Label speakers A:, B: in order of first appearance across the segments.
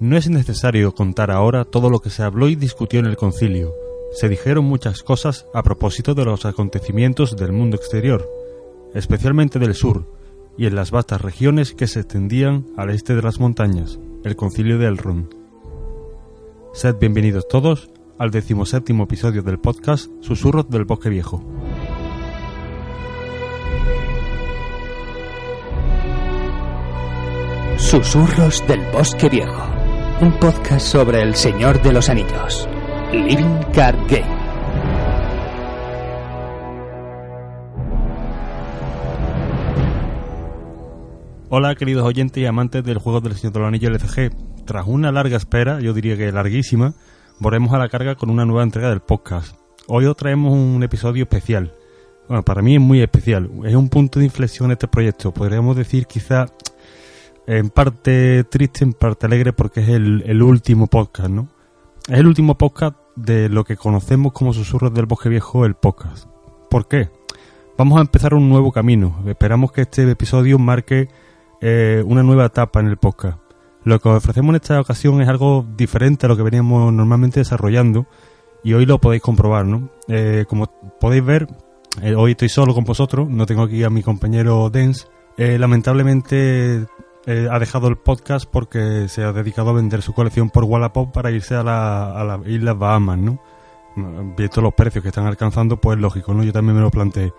A: No es necesario contar ahora todo lo que se habló y discutió en el concilio. Se dijeron muchas cosas a propósito de los acontecimientos del mundo exterior, especialmente del sur, y en las vastas regiones que se extendían al este de las montañas, el concilio de Elrond. Sed bienvenidos todos al decimoséptimo episodio del podcast Susurros del Bosque Viejo.
B: Susurros del Bosque Viejo, un podcast sobre el Señor de los Anillos, Living Card Game.
A: Hola queridos oyentes y amantes del juego del Señor de los Anillos LCG. Tras una larga espera, yo diría que larguísima, volvemos a la carga con una nueva entrega del podcast. Hoy os traemos un episodio especial. Bueno, para mí es muy especial. Es un punto de inflexión este proyecto. Podríamos decir quizá en parte triste, en parte alegre, porque es el, último podcast, ¿no? Es el último podcast de lo que conocemos como Susurros del Bosque Viejo, el podcast. ¿Por qué? Vamos a empezar un nuevo camino. Esperamos que este episodio marque eh, una nueva etapa en el podcast. Lo que os ofrecemos en esta ocasión es algo diferente a lo que veníamos normalmente desarrollando y hoy lo podéis comprobar, ¿no? Eh, como podéis ver, eh, hoy estoy solo con vosotros, no tengo aquí a mi compañero Dens. Lamentablemente eh, ha dejado el podcast porque se ha dedicado a vender su colección por Wallapop para irse a, la, las Islas Bahamas, ¿no? Visto los precios que están alcanzando, pues lógico, ¿no? Yo también me lo planteé.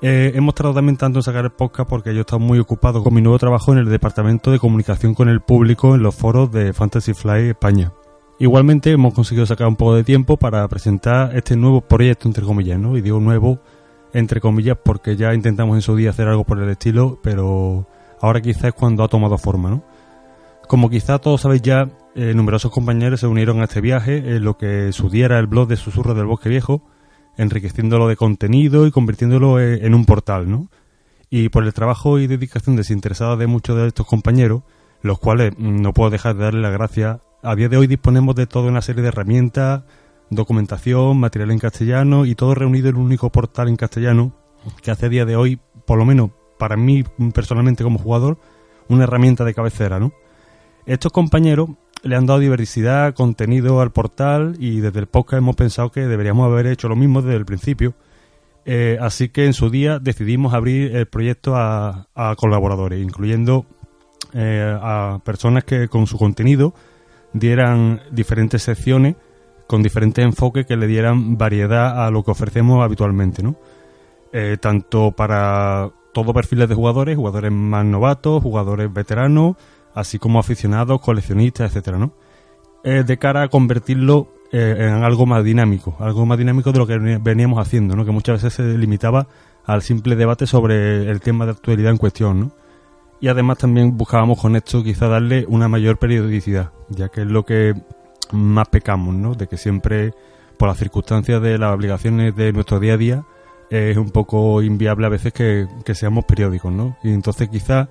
A: Eh, hemos tardado también tanto en sacar el podcast porque yo he estado muy ocupado con mi nuevo trabajo en el departamento de comunicación con el público en los foros de Fantasy Fly España. Igualmente hemos conseguido sacar un poco de tiempo para presentar este nuevo proyecto, entre comillas, ¿no? Y digo nuevo, entre comillas, porque ya intentamos en su día hacer algo por el estilo, pero ahora quizás es cuando ha tomado forma, ¿no? Como quizá todos sabéis ya, eh, numerosos compañeros se unieron a este viaje en lo que su día era el blog de Susurros del Bosque Viejo, enriqueciéndolo de contenido y convirtiéndolo eh, en un portal, ¿no? Y por el trabajo y dedicación desinteresada de muchos de estos compañeros, los cuales mm, no puedo dejar de darle las gracias, a día de hoy disponemos de toda una serie de herramientas, documentación, material en castellano y todo reunido en un único portal en castellano que hace a día de hoy, por lo menos para mí personalmente como jugador, una herramienta de cabecera, ¿no? Estos compañeros le han dado diversidad, contenido al portal y desde el podcast hemos pensado que deberíamos haber hecho lo mismo desde el principio. Eh, así que en su día decidimos abrir el proyecto a, a colaboradores, incluyendo eh, a personas que con su contenido dieran diferentes secciones con diferentes enfoques que le dieran variedad a lo que ofrecemos habitualmente, ¿no? Eh, tanto para todo perfiles de jugadores, jugadores más novatos, jugadores veteranos, así como aficionados, coleccionistas, etcétera, ¿no? De cara a convertirlo eh, en algo más dinámico, algo más dinámico de lo que veníamos haciendo, ¿no? Que muchas veces se limitaba al simple debate sobre el tema de actualidad en cuestión, ¿no? Y además también buscábamos con esto quizá darle una mayor periodicidad, ya que es lo que más pecamos, ¿no? De que siempre, por las circunstancias de las obligaciones de nuestro día a día, es un poco inviable a veces que, que seamos periódicos, ¿no? Y entonces quizá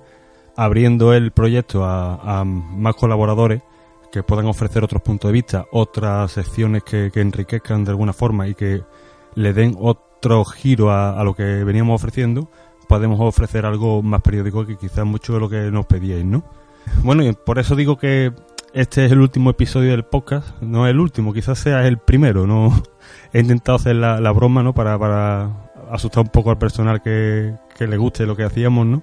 A: abriendo el proyecto a, más colaboradores que puedan ofrecer otros puntos de vista, otras secciones que, que enriquezcan de alguna forma y que le den otro giro a, a, lo que veníamos ofreciendo, podemos ofrecer algo más periódico que quizás mucho de lo que nos pedíais, ¿no? Bueno, y por eso digo que este es el último episodio del podcast, no es el último, quizás sea el primero, no he intentado hacer la, la broma, ¿no? Para, para asustar un poco al personal que, que le guste lo que hacíamos, ¿no?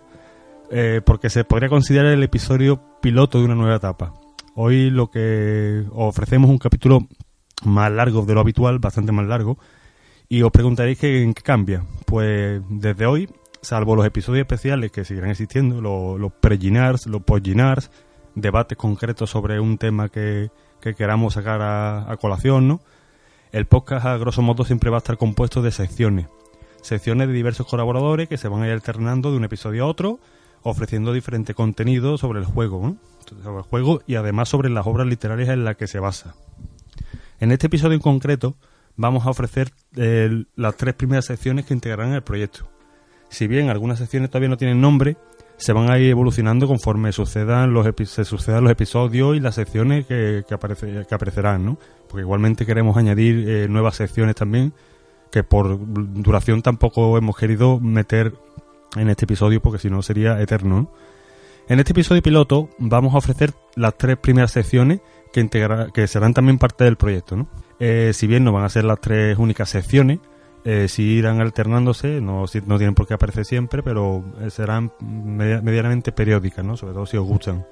A: Eh, porque se podría considerar el episodio piloto de una nueva etapa. Hoy lo que ofrecemos un capítulo más largo de lo habitual, bastante más largo, y os preguntaréis que, en qué cambia. Pues desde hoy, salvo los episodios especiales que seguirán existiendo, los, los pre-ginars, los post-ginars, debates concretos sobre un tema que, que queramos sacar a, a colación, ¿no? El podcast, a grosso modo, siempre va a estar compuesto de secciones. Secciones de diversos colaboradores que se van a ir alternando de un episodio a otro, ofreciendo diferente contenido sobre el juego, sobre el juego y además sobre las obras literarias en las que se basa. En este episodio en concreto vamos a ofrecer eh, las tres primeras secciones que integrarán el proyecto. Si bien algunas secciones todavía no tienen nombre, se van a ir evolucionando conforme sucedan los se sucedan los episodios y las secciones que, que, aparece, que aparecerán, ¿no? Porque igualmente queremos añadir eh, nuevas secciones también que por duración tampoco hemos querido meter en este episodio porque si no sería eterno. ¿no? En este episodio piloto vamos a ofrecer las tres primeras secciones que, que serán también parte del proyecto. ¿no? Eh, si bien no van a ser las tres únicas secciones, eh, sí irán alternándose, no, no tienen por qué aparecer siempre, pero eh, serán medianamente periódicas, ¿no? sobre todo si os gustan.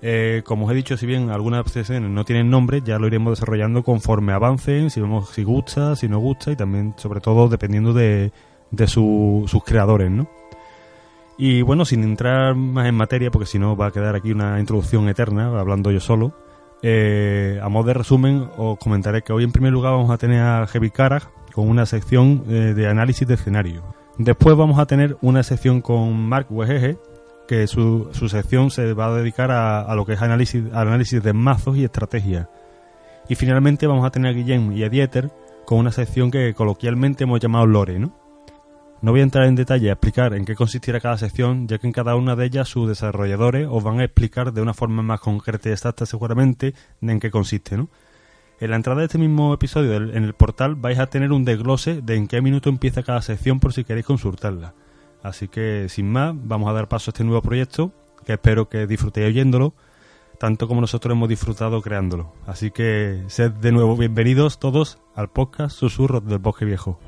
A: Eh, como os he dicho, si bien algunas secciones no tienen nombre, ya lo iremos desarrollando conforme avancen, si vemos si gusta, si no gusta y también, sobre todo, dependiendo de, de sus creadores, ¿no? Y bueno, sin entrar más en materia, porque si no va a quedar aquí una introducción eterna, hablando yo solo, eh, a modo de resumen os comentaré que hoy en primer lugar vamos a tener a Heavy Karag con una sección eh, de análisis de escenario. Después vamos a tener una sección con Mark Wegeje, que su, sección se va a dedicar a, lo que es análisis, análisis de mazos y estrategia. Y finalmente vamos a tener a Guillem y a Dieter con una sección que coloquialmente hemos llamado Lore, ¿no? No voy a entrar en detalle a explicar en qué consistirá cada sección, ya que en cada una de ellas sus desarrolladores os van a explicar de una forma más concreta y exacta seguramente en qué consiste, ¿no? En la entrada de este mismo episodio en el portal vais a tener un desglose de en qué minuto empieza cada sección por si queréis consultarla. Así que, sin más, vamos a dar paso a este nuevo proyecto, que espero que disfrutéis oyéndolo, tanto como nosotros hemos disfrutado creándolo. Así que, sed de nuevo bienvenidos todos al podcast Susurros del Bosque Viejo.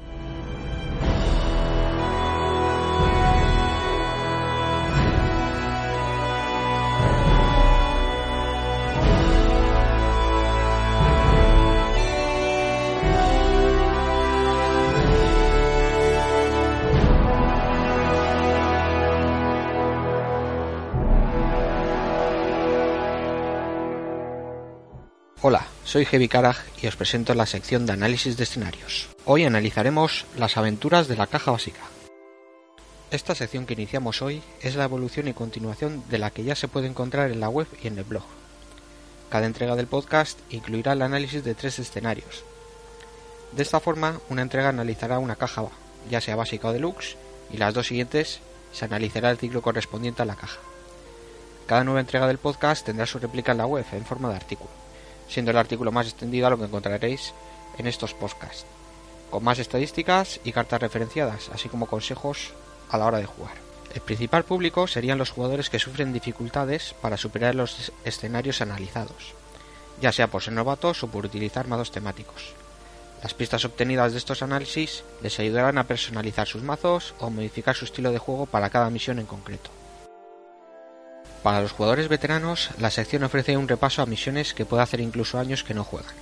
C: Hola, soy Heavy Karag y os presento la sección de análisis de escenarios. Hoy analizaremos las aventuras de la caja básica. Esta sección que iniciamos hoy es la evolución y continuación de la que ya se puede encontrar en la web y en el blog. Cada entrega del podcast incluirá el análisis de tres escenarios. De esta forma, una entrega analizará una caja, ya sea básica o deluxe, y las dos siguientes se analizará el ciclo correspondiente a la caja. Cada nueva entrega del podcast tendrá su réplica en la web en forma de artículo siendo el artículo más extendido a lo que encontraréis en estos podcasts, con más estadísticas y cartas referenciadas, así como consejos a la hora de jugar. El principal público serían los jugadores que sufren dificultades para superar los escenarios analizados, ya sea por ser novatos o por utilizar mazos temáticos. Las pistas obtenidas de estos análisis les ayudarán a personalizar sus mazos o modificar su estilo de juego para cada misión en concreto. Para los jugadores veteranos, la sección ofrece un repaso a misiones que puede hacer incluso años que no juegan,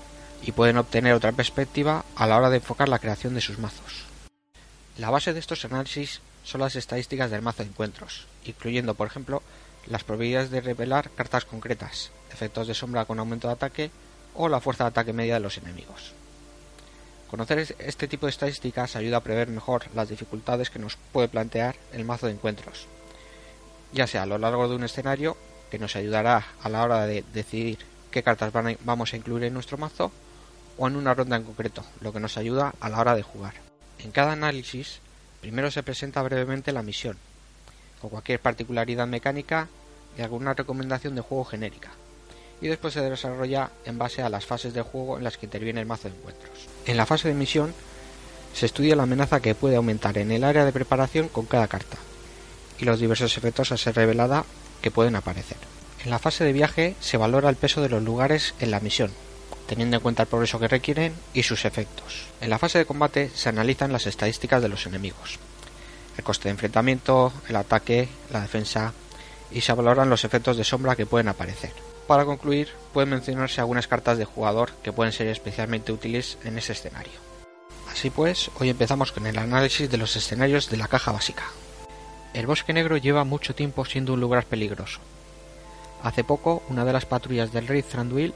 C: y pueden obtener otra perspectiva a la hora de enfocar la creación de sus mazos. La base de estos análisis son las estadísticas del mazo de encuentros, incluyendo, por ejemplo, las probabilidades de revelar cartas concretas, efectos de sombra con aumento de ataque o la fuerza de ataque media de los enemigos. Conocer este tipo de estadísticas ayuda a prever mejor las dificultades que nos puede plantear el mazo de encuentros, ya sea a lo largo de un escenario que nos ayudará a la hora de decidir qué cartas vamos a incluir en nuestro mazo o en una ronda en concreto, lo que nos ayuda a la hora de jugar. En cada análisis, primero se presenta brevemente la misión, con cualquier particularidad mecánica y alguna recomendación de juego genérica, y después se desarrolla en base a las fases de juego en las que interviene el mazo de encuentros. En la fase de misión se estudia la amenaza que puede aumentar en el área de preparación con cada carta, y los diversos efectos a ser revelada que pueden aparecer. En la fase de viaje se valora el peso de los lugares en la misión, teniendo en cuenta el progreso que requieren y sus efectos. En la fase de combate se analizan las estadísticas de los enemigos, el coste de enfrentamiento, el ataque, la defensa y se valoran los efectos de sombra que pueden aparecer. Para concluir, pueden mencionarse algunas cartas de jugador que pueden ser especialmente útiles en ese escenario. Así pues, hoy empezamos con el análisis de los escenarios de la caja básica. El bosque negro lleva mucho tiempo siendo un lugar peligroso. Hace poco, una de las patrullas del rey Thranduil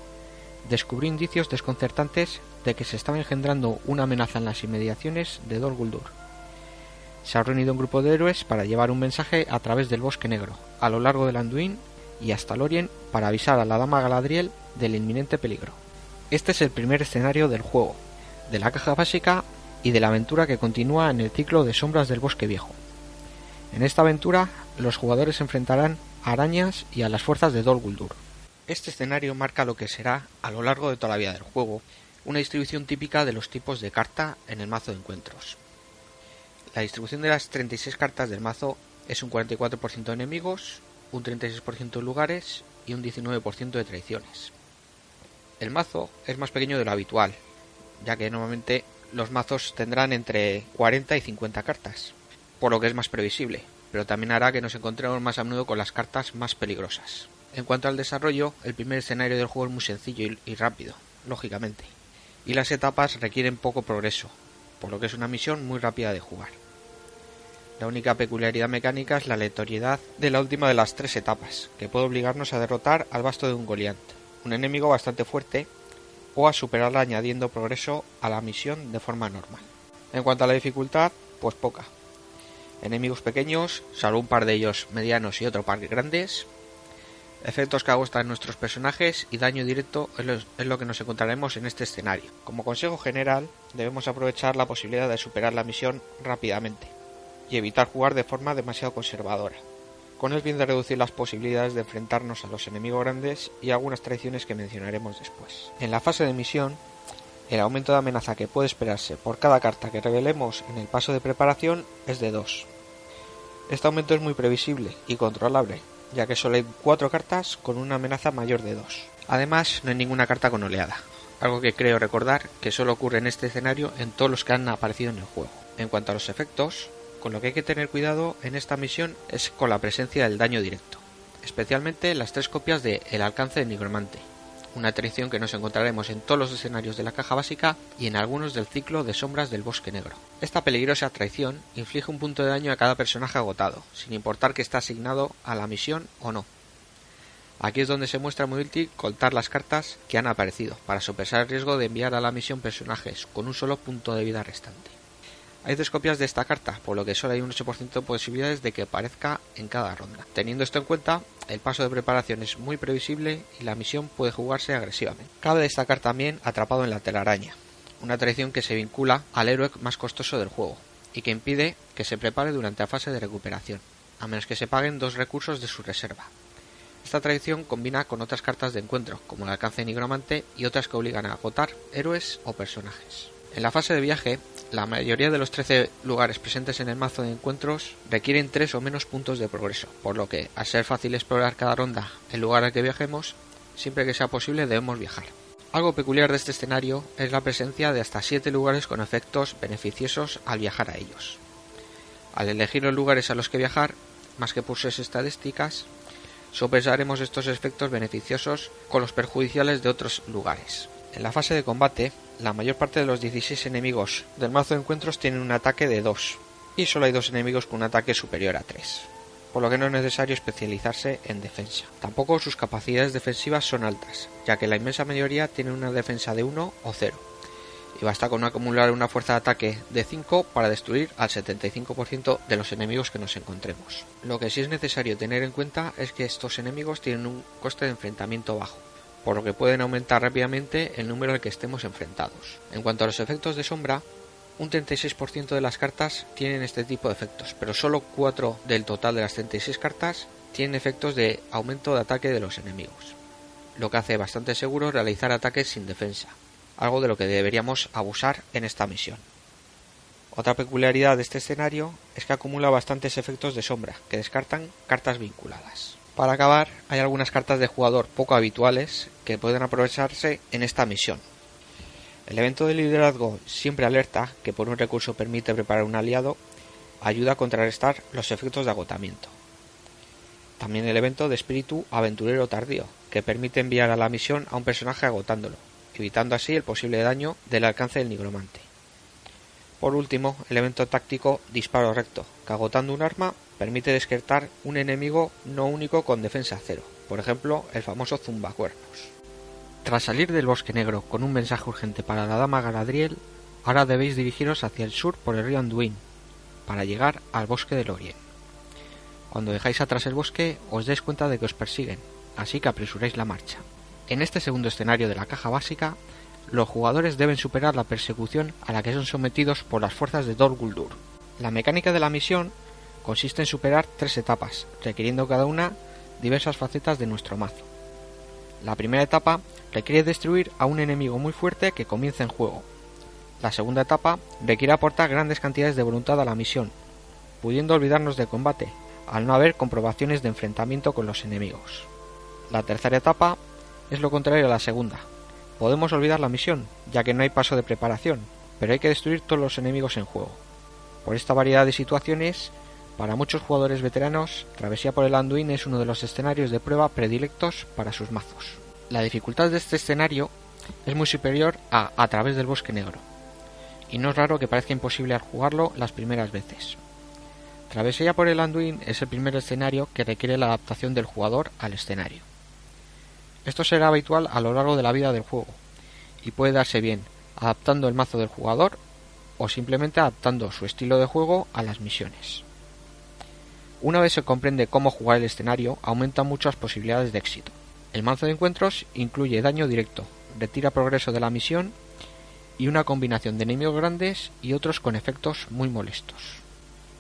C: descubrió indicios desconcertantes de que se estaba engendrando una amenaza en las inmediaciones de Dol Guldur. Se ha reunido un grupo de héroes para llevar un mensaje a través del bosque negro, a lo largo del Anduin y hasta Lorien para avisar a la dama Galadriel del inminente peligro. Este es el primer escenario del juego, de la caja básica y de la aventura que continúa en el ciclo de sombras del bosque viejo. En esta aventura, los jugadores se enfrentarán a arañas y a las fuerzas de Dol Guldur. Este escenario marca lo que será, a lo largo de toda la vida del juego, una distribución típica de los tipos de carta en el mazo de encuentros. La distribución de las 36 cartas del mazo es un 44% enemigos, un 36% de lugares y un 19% de traiciones. El mazo es más pequeño de lo habitual, ya que normalmente los mazos tendrán entre 40 y 50 cartas, por lo que es más previsible, pero también hará que nos encontremos más a menudo con las cartas más peligrosas. En cuanto al desarrollo, el primer escenario del juego es muy sencillo y rápido, lógicamente, y las etapas requieren poco progreso, por lo que es una misión muy rápida de jugar. La única peculiaridad mecánica es la aleatoriedad de la última de las tres etapas, que puede obligarnos a derrotar al basto de un Goliath, un enemigo bastante fuerte, o a superarla añadiendo progreso a la misión de forma normal. En cuanto a la dificultad, pues poca. Enemigos pequeños, salvo un par de ellos medianos y otro par grandes, efectos que agostan nuestros personajes y daño directo es lo, que nos encontraremos en este escenario. Como consejo general, debemos aprovechar la posibilidad de superar la misión rápidamente y evitar jugar de forma demasiado conservadora, con el fin de reducir las posibilidades de enfrentarnos a los enemigos grandes y algunas traiciones que mencionaremos después. En la fase de misión, el aumento de amenaza que puede esperarse por cada carta que revelemos en el paso de preparación es de 2. Este aumento es muy previsible y controlable, ya que solo hay 4 cartas con una amenaza mayor de 2. Además, no hay ninguna carta con oleada, algo que creo recordar que solo ocurre en este escenario en todos los que han aparecido en el juego. En cuanto a los efectos, con lo que hay que tener cuidado en esta misión es con la presencia del daño directo, especialmente las tres copias de El alcance de nigromante, una traición que nos encontraremos en todos los escenarios de la caja básica y en algunos del ciclo de sombras del bosque negro. Esta peligrosa traición inflige un punto de daño a cada personaje agotado, sin importar que está asignado a la misión o no. Aquí es donde se muestra muy útil contar las cartas que han aparecido, para sopesar el riesgo de enviar a la misión personajes con un solo punto de vida restante. Hay dos copias de esta carta, por lo que solo hay un 8% de posibilidades de que aparezca en cada ronda. Teniendo esto en cuenta, el paso de preparación es muy previsible y la misión puede jugarse agresivamente. Cabe destacar también Atrapado en la telaraña, una traición que se vincula al héroe más costoso del juego y que impide que se prepare durante la fase de recuperación, a menos que se paguen dos recursos de su reserva. Esta traición combina con otras cartas de encuentro, como el alcance nigromante y otras que obligan a agotar héroes o personajes. En la fase de viaje, la mayoría de los 13 lugares presentes en el mazo de encuentros requieren 3 o menos puntos de progreso, por lo que, al ser fácil explorar cada ronda el lugar al que viajemos, siempre que sea posible debemos viajar. Algo peculiar de este escenario es la presencia de hasta 7 lugares con efectos beneficiosos al viajar a ellos. Al elegir los lugares a los que viajar, más que por sus estadísticas, sopesaremos estos efectos beneficiosos con los perjudiciales de otros lugares. En la fase de combate, la mayor parte de los 16 enemigos del mazo de encuentros tienen un ataque de 2, y solo hay dos enemigos con un ataque superior a 3, por lo que no es necesario especializarse en defensa. Tampoco sus capacidades defensivas son altas, ya que la inmensa mayoría tienen una defensa de 1 o 0, y basta con acumular una fuerza de ataque de 5 para destruir al 75% de los enemigos que nos encontremos. Lo que sí es necesario tener en cuenta es que estos enemigos tienen un coste de enfrentamiento bajo, por lo que pueden aumentar rápidamente el número al que estemos enfrentados. En cuanto a los efectos de sombra, un 36% de las cartas tienen este tipo de efectos, pero solo 4 del total de las 36 cartas tienen efectos de aumento de ataque de los enemigos, lo que hace bastante seguro realizar ataques sin defensa, algo de lo que deberíamos abusar en esta misión. Otra peculiaridad de este escenario es que acumula bastantes efectos de sombra, que descartan cartas vinculadas. Para acabar, hay algunas cartas de jugador poco habituales que pueden aprovecharse en esta misión. El evento de liderazgo siempre alerta, que por un recurso permite preparar un aliado, ayuda a contrarrestar los efectos de agotamiento. También el evento de espíritu aventurero tardío, que permite enviar a la misión a un personaje agotándolo, evitando así el posible daño del alcance del nigromante. Por último, el evento táctico disparo recto, que agotando un arma permite descartar un enemigo no único con defensa cero, por ejemplo el famoso zumbacuernos. Tras salir del bosque negro con un mensaje urgente para la dama Galadriel, ahora debéis dirigiros hacia el sur por el río Anduin, para llegar al bosque de Lorien. Cuando dejáis atrás el bosque os dais cuenta de que os persiguen, así que apresuréis la marcha. En este segundo escenario de la caja básica los jugadores deben superar la persecución a la que son sometidos por las fuerzas de Dol Guldur. La mecánica de la misión consiste en superar tres etapas, requiriendo cada una diversas facetas de nuestro mazo. La primera etapa requiere destruir a un enemigo muy fuerte que comienza en juego. La segunda etapa requiere aportar grandes cantidades de voluntad a la misión, pudiendo olvidarnos del combate, al no haber comprobaciones de enfrentamiento con los enemigos. La tercera etapa es lo contrario a la segunda. Podemos olvidar la misión, ya que no hay paso de preparación, pero hay que destruir todos los enemigos en juego. Por esta variedad de situaciones, para muchos jugadores veteranos, Travesía por el Anduin es uno de los escenarios de prueba predilectos para sus mazos. La dificultad de este escenario es muy superior a A través del bosque negro, y no es raro que parezca imposible jugarlo las primeras veces. Travesía por el Anduin es el primer escenario que requiere la adaptación del jugador al escenario. Esto será habitual a lo largo de la vida del juego, y puede darse bien adaptando el mazo del jugador o simplemente adaptando su estilo de juego a las misiones. Una vez se comprende cómo jugar el escenario, aumentan muchas posibilidades de éxito. El mazo de encuentros incluye daño directo, retira progreso de la misión y una combinación de enemigos grandes y otros con efectos muy molestos.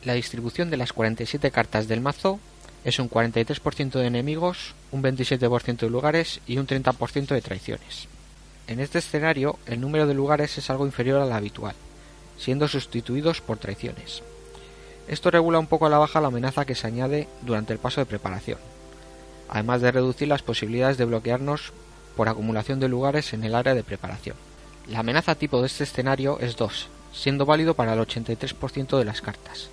C: La distribución de las 47 cartas del mazo es un 43% de enemigos, un 27% de lugares y un 30% de traiciones. En este escenario, el número de lugares es algo inferior al habitual, siendo sustituidos por traiciones. Esto regula un poco a la baja la amenaza que se añade durante el paso de preparación, además de reducir las posibilidades de bloquearnos por acumulación de lugares en el área de preparación. La amenaza tipo de este escenario es 2, siendo válido para el 83% de las cartas.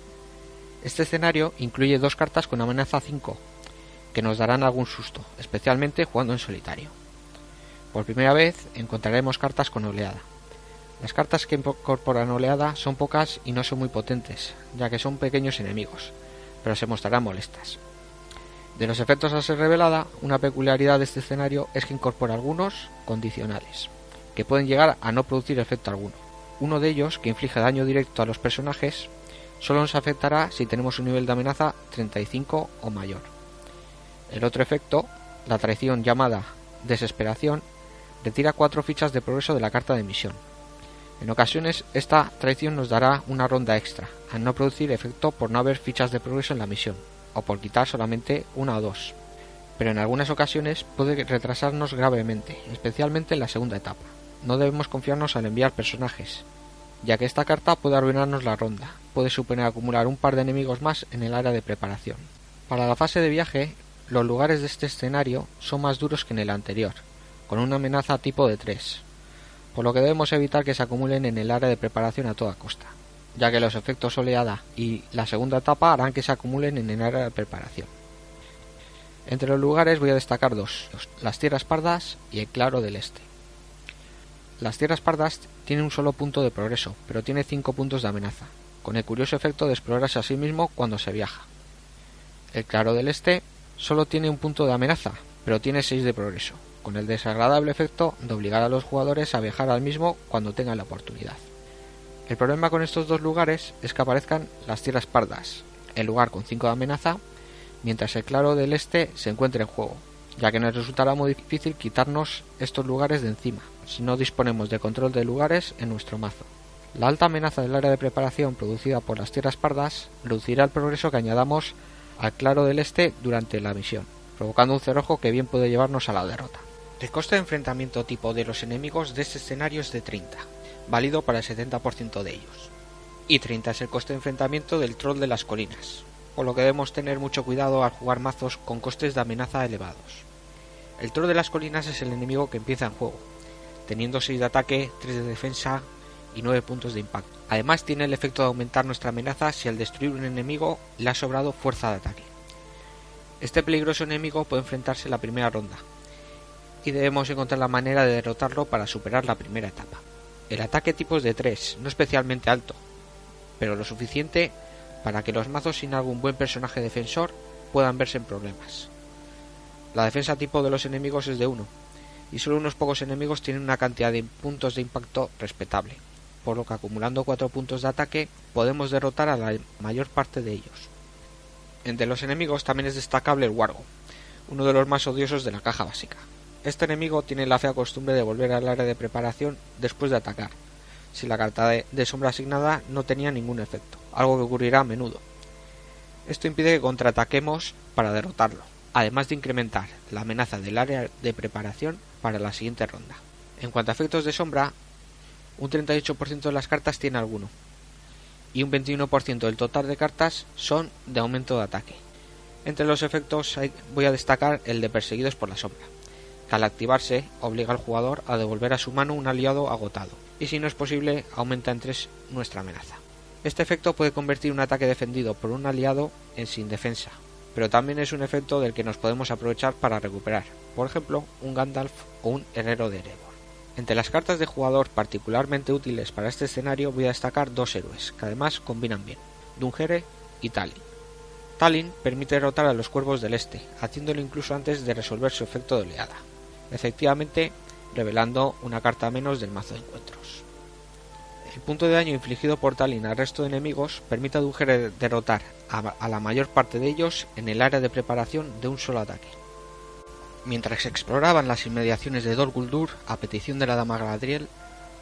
C: Este escenario incluye dos cartas con amenaza 5, que nos darán algún susto, especialmente jugando en solitario. Por primera vez encontraremos cartas con oleada. Las cartas que incorporan oleada son pocas y no son muy potentes, ya que son pequeños enemigos, pero se mostrarán molestas. De los efectos a ser revelada, una peculiaridad de este escenario es que incorpora algunos condicionales, que pueden llegar a no producir efecto alguno. Uno de ellos, que inflige daño directo a los personajes, solo nos afectará si tenemos un nivel de amenaza 35 o mayor. El otro efecto, la traición llamada desesperación, retira cuatro fichas de progreso de la carta de misión. En ocasiones esta traición nos dará una ronda extra, al no producir efecto por no haber fichas de progreso en la misión, o por quitar solamente una o dos. Pero en algunas ocasiones puede retrasarnos gravemente, especialmente en la segunda etapa. No debemos confiarnos al enviar personajes, ya que esta carta puede arruinarnos la ronda, puede suponer acumular un par de enemigos más en el área de preparación. Para la fase de viaje, los lugares de este escenario son más duros que en el anterior, con una amenaza tipo de 3, por lo que debemos evitar que se acumulen en el área de preparación a toda costa, ya que los efectos oleada y la segunda etapa harán que se acumulen en el área de preparación. Entre los lugares voy a destacar dos, las tierras pardas y el claro del este. Las tierras pardas tienen un solo punto de progreso, pero tiene cinco puntos de amenaza, con el curioso efecto de explorarse a sí mismo cuando se viaja. El claro del este solo tiene un punto de amenaza, pero tiene 6 de progreso, con el desagradable efecto de obligar a los jugadores a viajar al mismo cuando tengan la oportunidad. El problema con estos dos lugares es que aparezcan las tierras pardas, el lugar con 5 de amenaza, mientras el claro del este se encuentre en juego, ya que nos resultará muy difícil quitarnos estos lugares de encima, si no disponemos de control de lugares en nuestro mazo. La alta amenaza del área de preparación producida por las tierras pardas reducirá el progreso que añadamos al claro del este durante la misión, provocando un cerrojo que bien puede llevarnos a la derrota. El coste de enfrentamiento tipo de los enemigos de este escenario es de 30, válido para el 70% de ellos. Y 30 es el coste de enfrentamiento del troll de las colinas, por lo que debemos tener mucho cuidado al jugar mazos con costes de amenaza elevados. El troll de las colinas es el enemigo que empieza en juego, teniendo 6 de ataque, 3 de defensa y 9 puntos de impacto. Además tiene el efecto de aumentar nuestra amenaza si al destruir un enemigo le ha sobrado fuerza de ataque. Este peligroso enemigo puede enfrentarse en la primera ronda, y debemos encontrar la manera de derrotarlo para superar la primera etapa. El ataque tipo es de 3, no especialmente alto, pero lo suficiente para que los mazos sin algún buen personaje defensor puedan verse en problemas. La defensa tipo de los enemigos es de 1, y solo unos pocos enemigos tienen una cantidad de puntos de impacto respetable por lo que acumulando cuatro puntos de ataque podemos derrotar a la mayor parte de ellos. Entre los enemigos también es destacable el Wargo, uno de los más odiosos de la caja básica. Este enemigo tiene la fea costumbre de volver al área de preparación después de atacar, si la carta de, sombra asignada no tenía ningún efecto, algo que ocurrirá a menudo. Esto impide que contraataquemos para derrotarlo, además de incrementar la amenaza del área de preparación para la siguiente ronda. En cuanto a efectos de sombra, un 38% de las cartas tiene alguno, y un 21% del total de cartas son de aumento de ataque. Entre los efectos voy a destacar el de Perseguidos por la Sombra, al activarse obliga al jugador a devolver a su mano un aliado agotado, y si no es posible aumenta en 3 nuestra amenaza. Este efecto puede convertir un ataque defendido por un aliado en sin defensa, pero también es un efecto del que nos podemos aprovechar para recuperar, por ejemplo, un Gandalf o un Herrero de Erebor. Entre las cartas de jugador particularmente útiles para este escenario voy a destacar dos héroes, que además combinan bien, Dungere y Talin. Talin permite derrotar a los cuervos del este, haciéndolo incluso antes de resolver su efecto de oleada, efectivamente revelando una carta menos del mazo de encuentros. El punto de daño infligido por Talin al resto de enemigos permite a derrotar a, la mayor parte de ellos en el área de preparación de un solo ataque. Mientras exploraban las inmediaciones de Dol Guldur, a petición de la dama Galadriel,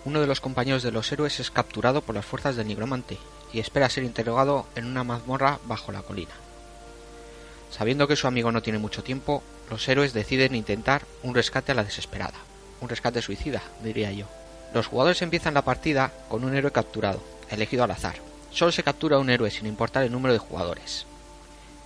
C: uno de los compañeros de los héroes es capturado por las fuerzas del nigromante y espera ser interrogado en una mazmorra bajo la colina. Sabiendo que su amigo no tiene mucho tiempo, los héroes deciden intentar un rescate a la desesperada. Un rescate suicida, diría yo. Los jugadores empiezan la partida con un héroe capturado, elegido al azar. Solo se captura un héroe sin importar el número de jugadores.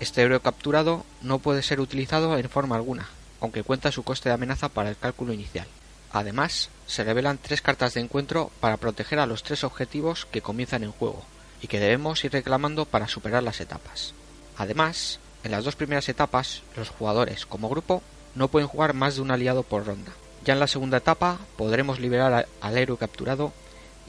C: Este héroe capturado no puede ser utilizado en forma alguna, aunque cuenta su coste de amenaza para el cálculo inicial. Además, se revelan tres cartas de encuentro para proteger a los tres objetivos que comienzan en juego, y que debemos ir reclamando para superar las etapas. Además, en las dos primeras etapas, los jugadores, como grupo, no pueden jugar más de un aliado por ronda, ya en la segunda etapa podremos liberar al héroe capturado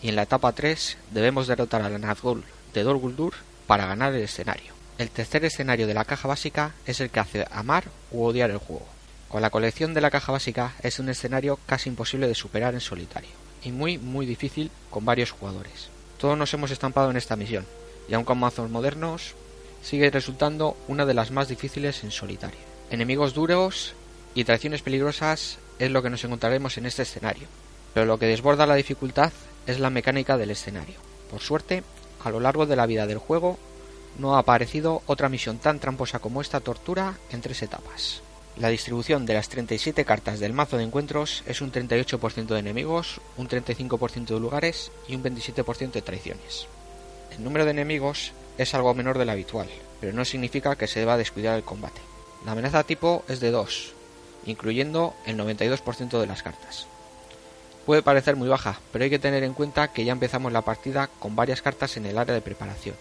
C: y en la etapa 3 debemos derrotar al Nazgûl de Dol Guldur para ganar el escenario. El tercer escenario de la caja básica es el que hace amar u odiar el juego. Con la colección de la caja básica es un escenario casi imposible de superar en solitario y muy muy difícil con varios jugadores. Todos nos hemos estampado en esta misión y aun con mazos modernos sigue resultando una de las más difíciles en solitario. Enemigos duros y traiciones peligrosas es lo que nos encontraremos en este escenario, pero lo que desborda la dificultad es la mecánica del escenario. Por suerte, a lo largo de la vida del juego no ha aparecido otra misión tan tramposa como esta tortura en tres etapas. La distribución de las 37 cartas del mazo de encuentros es un 38% de enemigos, un 35% de lugares y un 27% de traiciones. El número de enemigos es algo menor del habitual, pero no significa que se deba descuidar el combate. La amenaza tipo es de 2, incluyendo el 92% de las cartas. Puede parecer muy baja, pero hay que tener en cuenta que ya empezamos la partida con varias cartas en el área de preparación,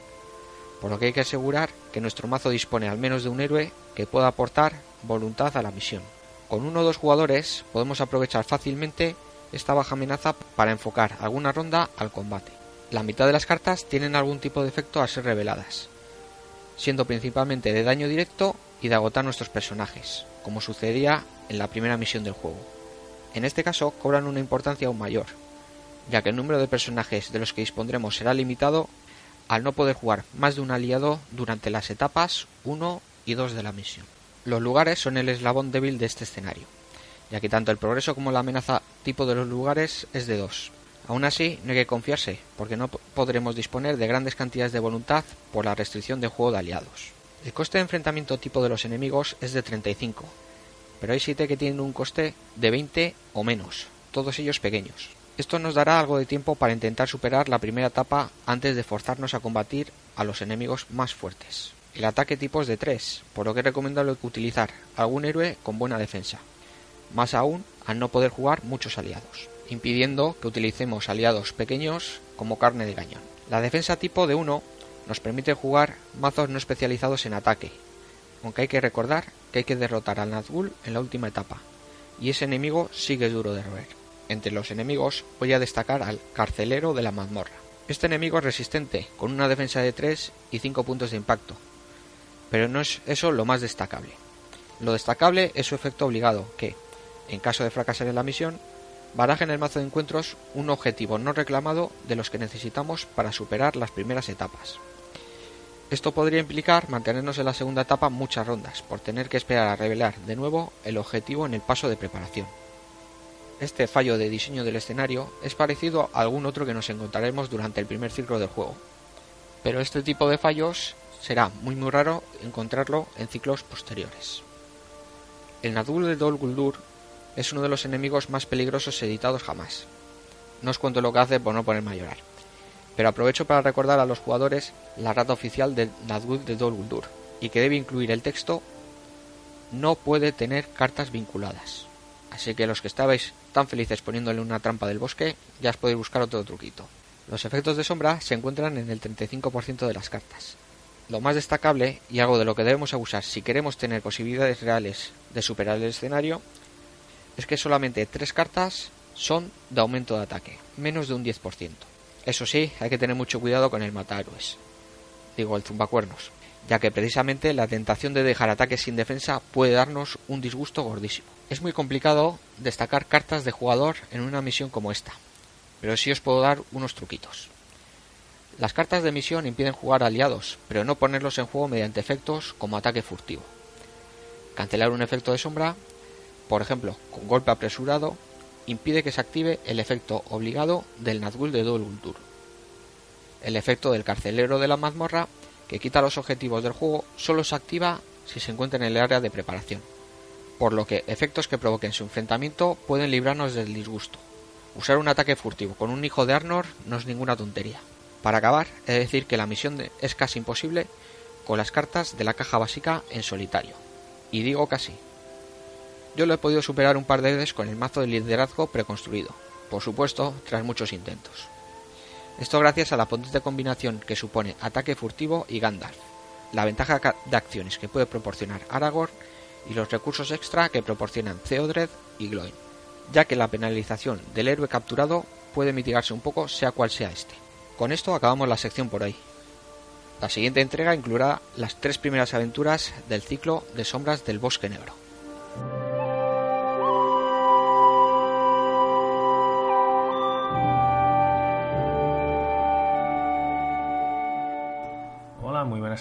C: por lo que hay que asegurar que nuestro mazo dispone al menos de un héroe que pueda aportar voluntad a la misión. Con uno o dos jugadores podemos aprovechar fácilmente esta baja amenaza para enfocar alguna ronda al combate. La mitad de las cartas tienen algún tipo de efecto a ser reveladas, siendo principalmente de daño directo y de agotar nuestros personajes, como sucedía en la primera misión del juego. En este caso cobran una importancia aún mayor, ya que el número de personajes de los que dispondremos será limitado al no poder jugar más de un aliado durante las etapas 1 y 2 de la misión. Los lugares son el eslabón débil de este escenario, ya que tanto el progreso como la amenaza tipo de los lugares es de 2. Aún así, no hay que confiarse, porque no podremos disponer de grandes cantidades de voluntad por la restricción de juego de aliados. El coste de enfrentamiento tipo de los enemigos es de 35, pero hay 7 que tienen un coste de 20 o menos, todos ellos pequeños. Esto nos dará algo de tiempo para intentar superar la primera etapa antes de forzarnos a combatir a los enemigos más fuertes. El ataque tipo es de 3, por lo que es recomendable utilizar algún héroe con buena defensa, más aún al no poder jugar muchos aliados, impidiendo que utilicemos aliados pequeños como carne de cañón. La defensa tipo de 1 nos permite jugar mazos no especializados en ataque, aunque hay que recordar que hay que derrotar al Nazgûl en la última etapa, y ese enemigo sigue duro de roer. Entre los enemigos voy a destacar al carcelero de la mazmorra. Este enemigo es resistente, con una defensa de 3 y 5 puntos de impacto, pero no es eso lo más destacable. Lo destacable es su efecto obligado, que, en caso de fracasar en la misión, baraja en el mazo de encuentros un objetivo no reclamado de los que necesitamos para superar las primeras etapas. Esto podría implicar mantenernos en la segunda etapa muchas rondas, por tener que esperar a revelar de nuevo el objetivo en el paso de preparación. Este fallo de diseño del escenario es parecido a algún otro que nos encontraremos durante el primer ciclo del juego, pero este tipo de fallos será muy muy raro encontrarlo en ciclos posteriores. El Nadul de Dol Guldur es uno de los enemigos más peligrosos editados jamás. No os cuento lo que hace por no ponerme a llorar pero aprovecho para recordar a los jugadores la rata oficial del Nazgûl de Dol Guldur, y que debe incluir el texto, no puede tener cartas vinculadas. Así que los que estabais tan felices poniéndole una trampa del bosque, ya os podéis buscar otro truquito. Los efectos de sombra se encuentran en el 35% de las cartas. Lo más destacable, y algo de lo que debemos abusar si queremos tener posibilidades reales de superar el escenario, es que solamente tres cartas son de aumento de ataque, menos de un 10%. Eso sí, hay que tener mucho cuidado con el matahéroes. Digo, el zumbacuernos, ya que precisamente la tentación de dejar ataques sin defensa puede darnos un disgusto gordísimo. Es muy complicado destacar cartas de jugador en una misión como esta, pero sí os puedo dar unos truquitos. Las cartas de misión impiden jugar aliados, pero no ponerlos en juego mediante efectos como ataque furtivo. Cancelar un efecto de sombra, por ejemplo, con golpe apresurado, impide que se active el efecto obligado del Nazgûl de Dol. El efecto del carcelero de la mazmorra que quita los objetivos del juego solo se activa si se encuentra en el área de preparación, por lo que efectos que provoquen su enfrentamiento pueden librarnos del disgusto. Usar un ataque furtivo con un hijo de Arnor no es ninguna tontería. Para acabar, he de decir que la misión es casi imposible con las cartas de la caja básica en solitario. Y digo casi. Yo lo he podido superar un par de veces con el mazo de liderazgo preconstruido, por supuesto tras muchos intentos. Esto gracias a la potente combinación que supone ataque furtivo y Gandalf, la ventaja de acciones que puede proporcionar Aragorn y los recursos extra que proporcionan Theodred y Gloin, ya que la penalización del héroe capturado puede mitigarse un poco sea cual sea este. Con esto acabamos la sección por hoy. La siguiente entrega incluirá las tres primeras aventuras del ciclo de sombras del bosque negro.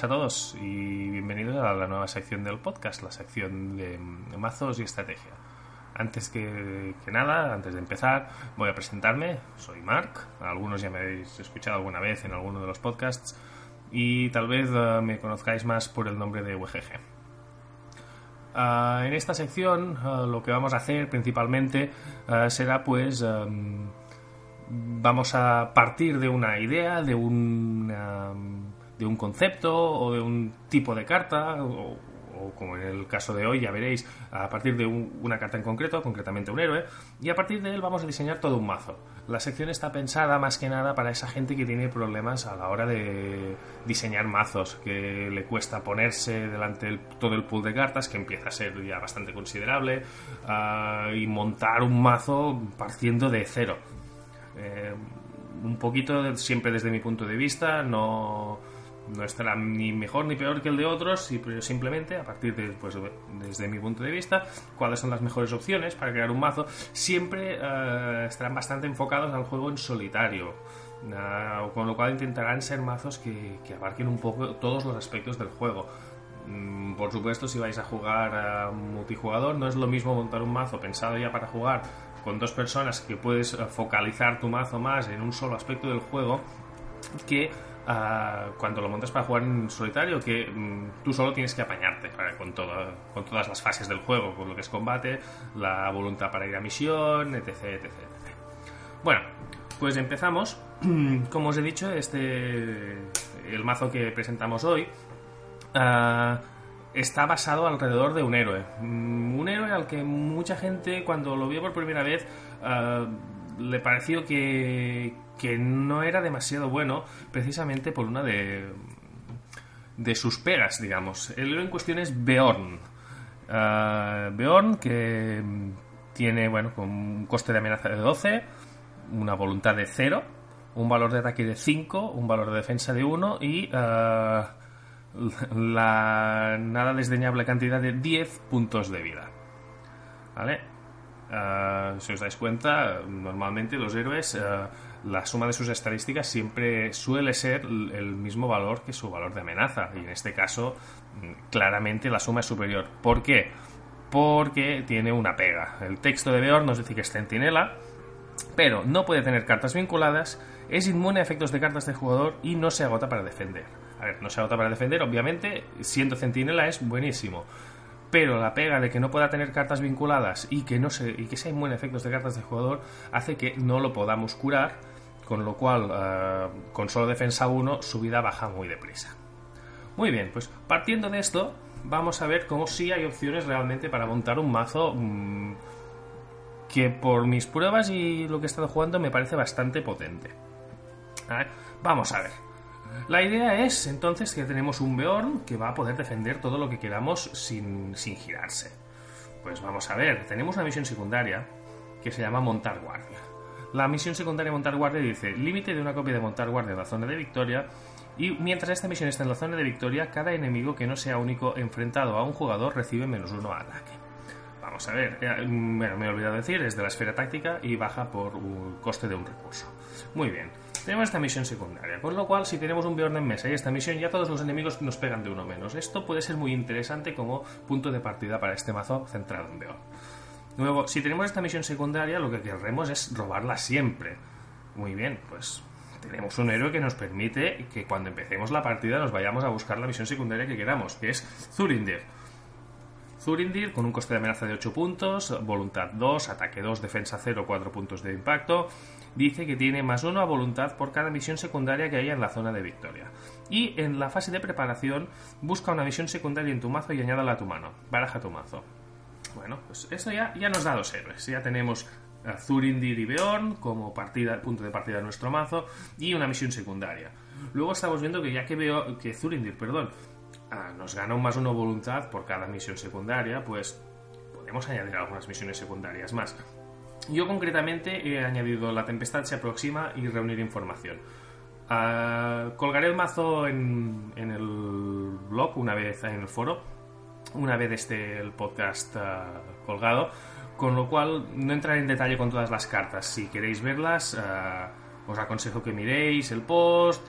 D: Buenas a todos y bienvenidos a la nueva sección del podcast, la sección de mazos y estrategia. Antes que, nada, antes de empezar, voy a presentarme. Soy Mark, algunos ya me habéis escuchado alguna vez en alguno de los podcasts y tal vez eh, me conozcáis más por el nombre de WGG. Ah, en esta sección ah, lo que vamos a hacer principalmente ah, será pues em, vamos a partir de una idea, de un de un concepto o de un tipo de carta, o, como en el caso de hoy, ya veréis, a partir de una carta en concreto, concretamente un héroe, y a partir de él vamos a diseñar todo un mazo. La sección está pensada más que nada para esa gente que tiene problemas a la hora de diseñar mazos, que le cuesta ponerse delante de todo el pool de cartas, que empieza a ser ya bastante considerable, ah, y montar un mazo partiendo de cero. Eh, un poquito siempre desde mi punto de vista, no no estará ni mejor ni peor que el de otros, pero simplemente a partir de, pues, desde mi punto de vista, cuáles son las mejores opciones para crear un mazo, siempre eh, estarán bastante enfocados al juego en solitario. Ah, con lo cual intentarán ser mazos que, abarquen un poco todos los aspectos del juego. Mm, por supuesto, si vais a jugar a multijugador, no es lo mismo montar un mazo pensado ya para jugar con dos personas que puedes eh, focalizar tu mazo más en un solo aspecto del juego que cuando lo montas para jugar en solitario, que mm, tú solo tienes que apañarte con, con todas las fases del juego, con lo que es combate, la voluntad para ir a misión, etc. etc, Bueno, pues empezamos. Como os he dicho, este el mazo que presentamos hoy ah, está basado alrededor de un héroe. Mm, un héroe al que mucha gente cuando lo vio por primera vez ah, le pareció que, que no era demasiado bueno precisamente por una de, de sus pegas, digamos. El héroe en cuestión es Beorn. Uh, Beorn que tiene, bueno, un coste de amenaza de 12, una voluntad de 0, un valor de ataque de 5, un valor de defensa de 1 y uh, la nada desdeñable cantidad de 10 puntos de vida. ¿Vale? Uh, si os dais cuenta, normalmente los héroes la suma de sus estadísticas siempre suele ser el mismo valor que su valor de amenaza. Y en este caso, mm, claramente la suma es superior. ¿Por qué? Porque tiene una pega. El texto de Beor nos dice que es centinela, pero no puede tener cartas vinculadas, es inmune a efectos de cartas de jugador y no se agota para defender. A ver, no se agota para defender, obviamente, siendo centinela es buenísimo pero la pega de que no pueda tener cartas vinculadas y que no se, y que sea inmune a efectos de cartas de jugador hace que no lo podamos curar con lo cual eh, con solo defensa 1 su vida baja muy deprisa. Muy bien, pues partiendo de esto, vamos a ver cómo sí hay opciones realmente para montar un mazo mmm, que por mis pruebas y lo que he estado jugando me parece bastante potente. Vamos a ver. La idea es entonces que tenemos un Beorn que va a poder defender todo lo que queramos sin, sin girarse. Pues vamos a ver, tenemos una misión secundaria que se llama Montar Guardia. La misión secundaria Montar Guardia dice límite de una copia de Montar Guardia en la zona de victoria y mientras esta misión está en la zona de victoria, cada enemigo que no sea único enfrentado a un jugador recibe menos uno ataque. Vamos a ver, eh, bueno, me he olvidado decir, es de la esfera táctica y baja por coste de un recurso. Muy bien, tenemos esta misión secundaria, con lo cual si tenemos un Bjorn en mesa y esta misión ya todos los enemigos nos pegan de uno menos. Esto puede ser muy interesante como punto de partida para este mazo centrado en Bjorn. Luego, si tenemos esta misión secundaria, lo que queremos es robarla siempre. Muy bien, pues tenemos un héroe que nos permite que cuando empecemos la partida nos vayamos a buscar la misión secundaria que queramos, que es Zurindir. Zurindir con un coste de amenaza de 8 puntos, voluntad 2, ataque 2, defensa 0, 4 puntos de impacto. Dice que tiene más 1 a voluntad por cada misión secundaria que haya en la zona de victoria. Y en la fase de preparación, busca una misión secundaria en tu mazo y añádala a tu mano. Baraja tu mazo. Bueno, pues esto ya, ya nos da dos héroes. Ya tenemos a Zurindir y Beorn como partida, punto de partida de nuestro mazo y una misión secundaria. Luego estamos viendo que ya que veo que Zurindir, perdón, ah, nos gana un más uno voluntad por cada misión secundaria, pues podemos añadir algunas misiones secundarias más. Yo concretamente he añadido La Tempestad se aproxima y reunir información. Ah, colgaré el mazo en, en, el blog una vez en el foro, una vez esté el podcast ah, colgado, con lo cual no entraré en detalle con todas las cartas. Si queréis verlas, os aconsejo que miréis el post,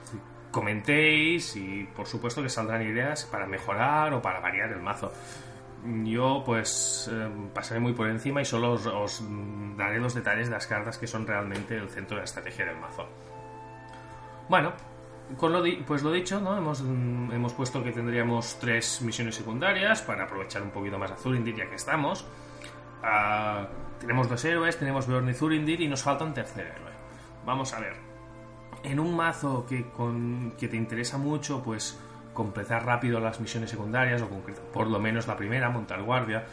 D: comentéis y por supuesto que saldrán ideas para mejorar o para variar el mazo. Yo pues eh, pasaré muy por encima y solo os, daré los detalles de las cartas que son realmente el centro de la estrategia del mazo. Bueno, con lo pues lo dicho, ¿no? hemos, hemos puesto que tendríamos tres misiones secundarias para aprovechar un poquito más a Zurindir ya que estamos. Uh, tenemos dos héroes, tenemos Beorn y Zurindir y nos falta un tercer héroe. Vamos a ver. En un mazo que, con, que te interesa mucho, pues completar rápido las misiones secundarias, o por lo menos la primera, montar guardia,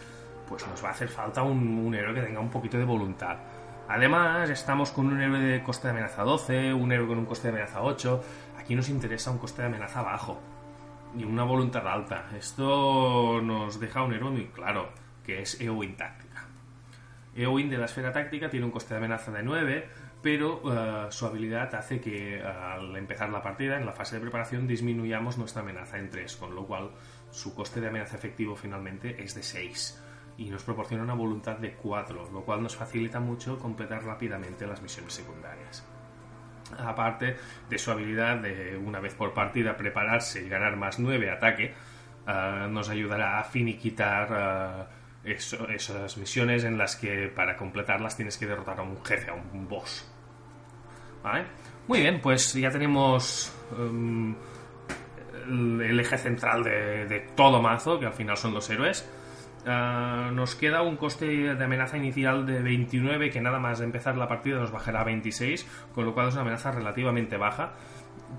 D: pues nos va a hacer falta un, un, héroe que tenga un poquito de voluntad. Además, estamos con un héroe de coste de amenaza 12, un héroe con un coste de amenaza 8. Aquí nos interesa un coste de amenaza bajo y una voluntad alta. Esto nos deja un héroe muy claro, que es Eowyn Táctica. Eowyn de la esfera táctica tiene un coste de amenaza de 9, pero uh, su habilidad hace que al empezar la partida, en la fase de preparación, disminuyamos nuestra amenaza en 3, con lo cual su coste de amenaza efectivo finalmente es de 6 y nos proporciona una voluntad de 4, lo cual nos facilita mucho completar rápidamente las misiones secundarias. Aparte de su habilidad de, una vez por partida, prepararse y ganar más 9 ataque, uh, nos ayudará a finiquitar eso, esas misiones en las que para completarlas tienes que derrotar a un jefe, a un boss. ¿Vale? Muy bien, pues ya tenemos el, el, eje central de, de, todo mazo, que al final son los héroes. Uh, nos queda un coste de amenaza inicial de 29 que nada más de empezar la partida nos bajará a 26, con lo cual es una amenaza relativamente baja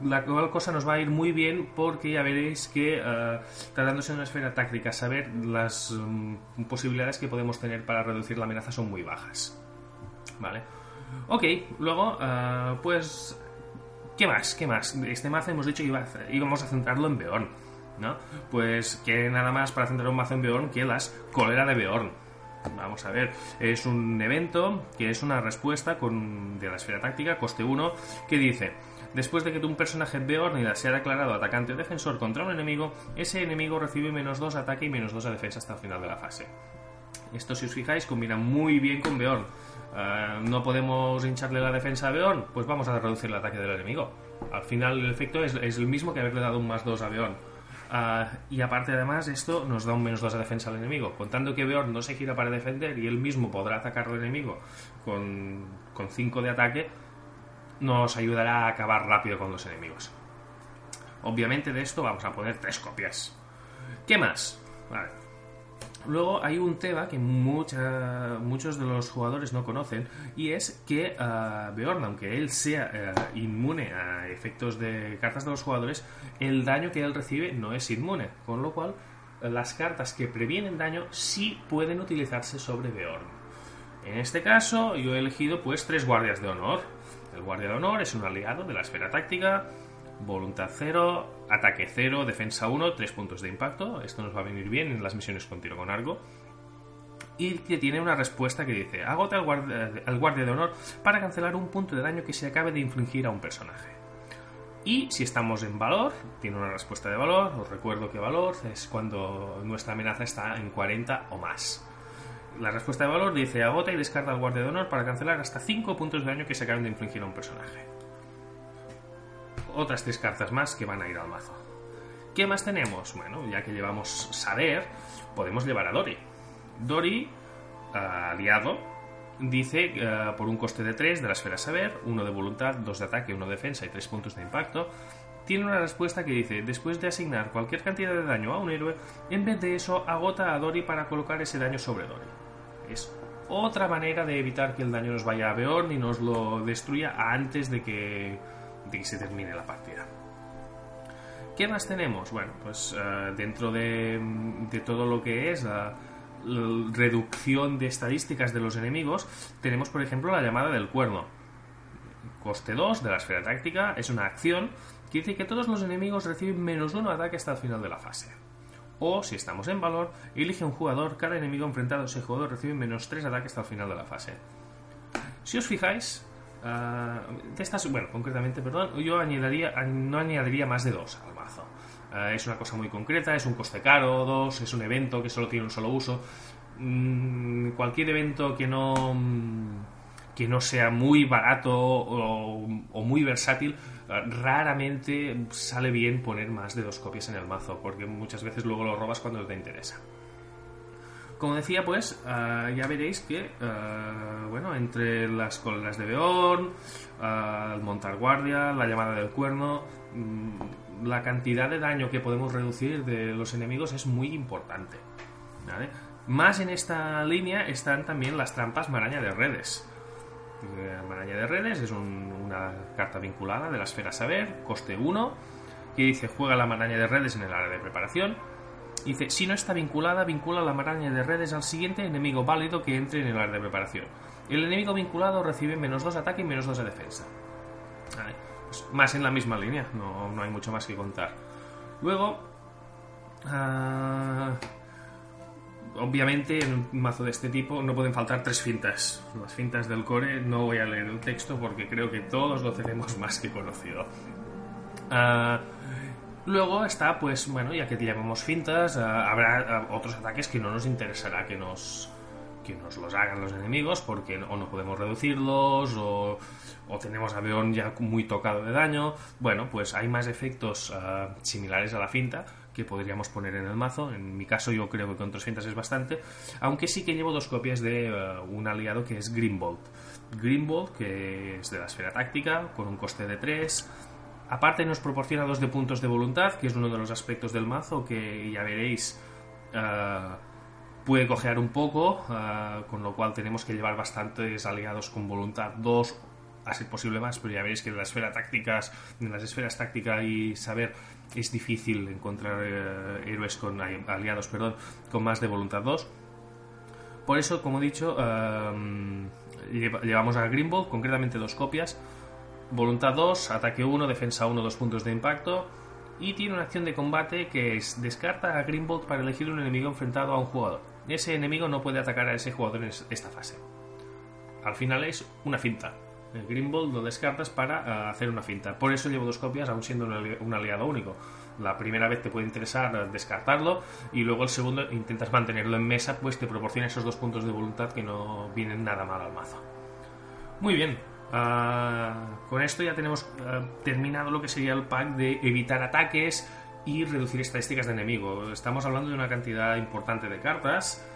D: la cual cosa nos va a ir muy bien porque ya veréis que uh, tratándose de una esfera táctica saber las um, posibilidades que podemos tener para reducir la amenaza son muy bajas. Vale. Ok luego uh, pues qué más qué más este mazo hemos dicho que íbamos a centrarlo en Beorn ¿no? pues que nada más para centrar un mazo en Beorn que las cólera de Beorn Vamos a ver, es un evento que es una respuesta con, de la esfera táctica, coste 1, que dice, Después de que un personaje Beornida sea declarado atacante o defensor contra un enemigo, ese enemigo recibe menos 2 ataque y menos 2 a defensa hasta el final de la fase. Esto, si os fijáis, combina muy bien con Beorn. Uh, no podemos hincharle la defensa a Beorn, pues vamos a reducir el ataque del enemigo. Al final, el efecto es, es el mismo que haberle dado un más 2 a Beorn. Uh, y aparte, además, esto nos da un menos 2 a defensa al enemigo. Contando que Beorn no se gira para defender y él mismo podrá atacar al enemigo con 5 de ataque, nos ayudará a acabar rápido con los enemigos. Obviamente de esto vamos a poner tres copias. ¿Qué más? Vale. Luego hay un tema que mucha- muchos de los jugadores no conocen y es que uh, Beorn, aunque él sea eh, inmune a efectos de cartas de los jugadores, el daño que él recibe no es inmune, con lo cual las cartas que previenen daño sí pueden utilizarse sobre Beorn. En este caso yo he elegido pues tres guardias de honor. El guardia de honor es un aliado de la esfera táctica, voluntad 0, ataque 0, defensa 1, 3 puntos de impacto. Esto nos va a venir bien en las misiones con tiro con arco. Y que tiene una respuesta que dice, agota al guardia, de honor para cancelar un punto de daño que se acabe de infligir a un personaje. Y si estamos en valor, tiene una respuesta de valor. Os recuerdo que valor es cuando nuestra amenaza está en 40 o más. La respuesta de valor dice agota y descarta al guardia de honor para cancelar hasta 5 puntos de daño que se acaben de infligir a un personaje. Otras tres cartas más que van a ir al mazo. ¿Qué más tenemos? Bueno, ya que llevamos saber, podemos llevar a Dori. Dori, eh, aliado, dice eh, por un coste de 3 de la esfera saber, 1 de voluntad, 2 de ataque, 1 de defensa y 3 puntos de impacto, tiene una respuesta que dice, después de asignar cualquier cantidad de daño a un héroe, en vez de eso agota a Dori para colocar ese daño sobre Dori. Es otra manera de evitar que el daño nos vaya a Beorn y nos lo destruya antes de que, de que se termine la partida. ¿Qué más tenemos? Bueno, pues eh, dentro de, todo lo que es la, reducción de estadísticas de los enemigos, tenemos por ejemplo la llamada del cuerno. Coste 2 de la esfera táctica es una acción que dice que todos los enemigos reciben menos 1 ataque hasta el final de la fase. O, si estamos en valor, elige un jugador, cada enemigo enfrentado a ese jugador recibe menos 3 ataques hasta el final de la fase. Si os fijáis, uh, de estas, bueno, concretamente, perdón, yo añadiría, no añadiría más de 2 al mazo. Uh, es una cosa muy concreta, es un coste caro, 2, es un evento que solo tiene un solo uso. Mm, cualquier evento que no que no sea muy barato o, o muy versátil, raramente sale bien poner más de dos copias en el mazo, porque muchas veces luego lo robas cuando te interesa. Como decía, pues uh, ya veréis que, uh, bueno, entre las colas de Beorn, el montar guardia, la llamada del cuerno, mmm, la cantidad de daño que podemos reducir de los enemigos es muy importante. Más en esta línea están también las trampas maraña de redes. Maraña de redes es un, una carta vinculada de la esfera saber, coste 1, que dice juega la maraña de redes en el área de preparación. Dice, si no está vinculada, vincula la maraña de redes al siguiente enemigo válido que entre en el área de preparación. El enemigo vinculado recibe menos 2 de ataque y menos 2 de defensa. Pues más en la misma línea, no, no hay mucho más que contar. Luego, uh, obviamente en un mazo de este tipo no pueden faltar tres fintas. Las fintas del core, no voy a leer el texto porque creo que todos lo tenemos más que conocido. Uh, luego está, pues bueno, ya que llamamos fintas, uh, habrá uh, otros ataques que no nos interesará que nos, que nos los hagan los enemigos porque o no podemos reducirlos o, o tenemos a Beon ya muy tocado de daño. Bueno, pues hay más efectos similares a la finta que podríamos poner en el mazo. En mi caso yo creo que con tres fintas es bastante, aunque sí que llevo dos copias de un aliado que es Greenbolt. Greenbolt, que es de la esfera táctica, con un coste de 3. Aparte nos proporciona dos de puntos de voluntad, que es uno de los aspectos del mazo que ya veréis uh, puede cojear un poco, uh, con lo cual tenemos que llevar bastantes aliados con voluntad 2 a ser posible más, pero ya veréis que en la esfera tácticas, en las esferas táctica y saber es difícil encontrar eh, héroes con aliados, perdón, con más de voluntad 2. Por eso, como he dicho, eh, llevamos a Greenbolt, concretamente dos copias. Voluntad 2, ataque 1, defensa 1, 2 puntos de impacto. Y tiene una acción de combate que es descarta a Greenbolt para elegir un enemigo enfrentado a un jugador. Ese enemigo no puede atacar a ese jugador en esta fase. Al final es una finta. El Greenbolt lo descartas para uh, hacer una finta. Por eso llevo dos copias, aún siendo un, ali un, aliado único. La primera vez te puede interesar uh, descartarlo y luego el segundo intentas mantenerlo en mesa, pues te proporciona esos dos puntos de voluntad que no vienen nada mal al mazo. Muy bien. Uh, con esto ya tenemos terminado lo que sería el pack de evitar ataques y reducir estadísticas de enemigo. Estamos hablando de una cantidad importante de cartas,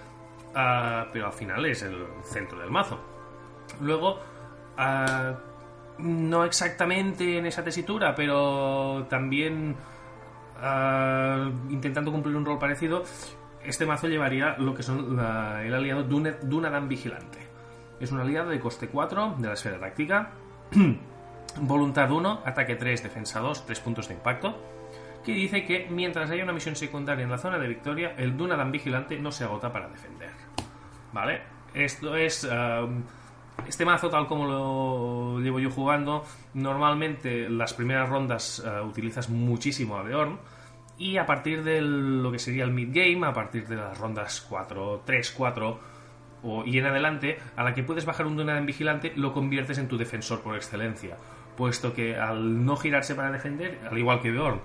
D: pero al final es el centro del mazo. Luego, no exactamente en esa tesitura, pero también intentando cumplir un rol parecido. este mazo llevaría lo que son el aliado Dunadan Vigilante. Es un aliado de coste 4 de la esfera táctica. Voluntad 1, ataque 3, defensa 2, 3 puntos de impacto. Que dice que mientras haya una misión secundaria en la zona de victoria, el Dunadan Vigilante no se agota para defender. ¿Vale? Esto es. um, este mazo, tal como lo llevo yo jugando, normalmente las primeras rondas eh, utilizas muchísimo a Beorn. Y a partir de lo que sería el mid-game, a partir de las rondas 4, 3, 4 y en adelante, a la que puedes bajar un Dunadan Vigilante, lo conviertes en tu defensor por excelencia. Puesto que al no girarse para defender, al igual que Beorn,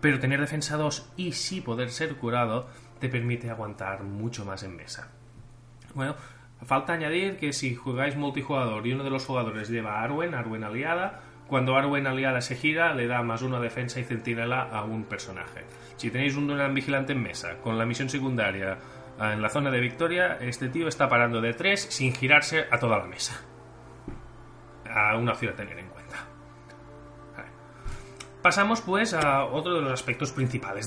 D: pero tener defensa 2 y sí poder ser curado, te permite aguantar mucho más en mesa. Bueno, falta añadir que si jugáis multijugador y uno de los jugadores lleva a Arwen, Arwen aliada, cuando Arwen aliada se gira, le da más uno a defensa y centinela a un personaje. Si tenéis un Dunadan vigilante en mesa, con la misión secundaria en la zona de victoria, este tío está parando de 3 sin girarse a toda la mesa. A una opción a tener en cuenta. Pasamos pues a otro de los aspectos principales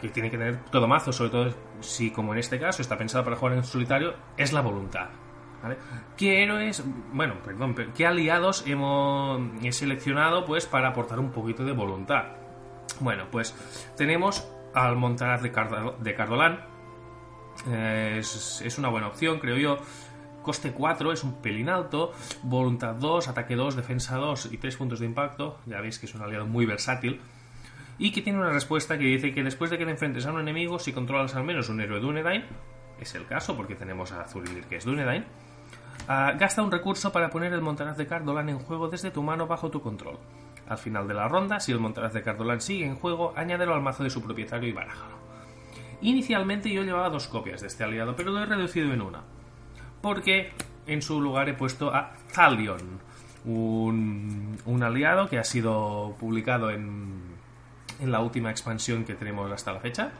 D: que tiene que tener todo mazo, sobre todo si como en este caso está pensado para jugar en solitario, es la voluntad. ¿Qué héroes, bueno, perdón, pero qué aliados hemos he seleccionado pues para aportar un poquito de voluntad? Bueno, pues tenemos al Montaraz de, Carda- de Cardolán. Eh, es, una buena opción, creo yo. Coste 4 es un pelín alto. Voluntad 2, ataque 2, defensa 2 y 3 puntos de impacto. Ya veis que es un aliado muy versátil. Y que tiene una respuesta que dice que después de que te enfrentes a un enemigo, si controlas al menos un héroe Dunedain, es el caso porque tenemos a Zurilir que es Dunedain, ah, gasta un recurso para poner el Montaraz de Cardolan en juego desde tu mano bajo tu control. Al final de la ronda, si el Montaraz de Cardolan sigue en juego, añádelo al mazo de su propietario y barájalo. Inicialmente yo llevaba dos copias de este aliado, pero lo he reducido en una. Porque en su lugar he puesto a Thalion, un, un aliado que ha sido publicado en, en la última expansión que tenemos hasta la fecha.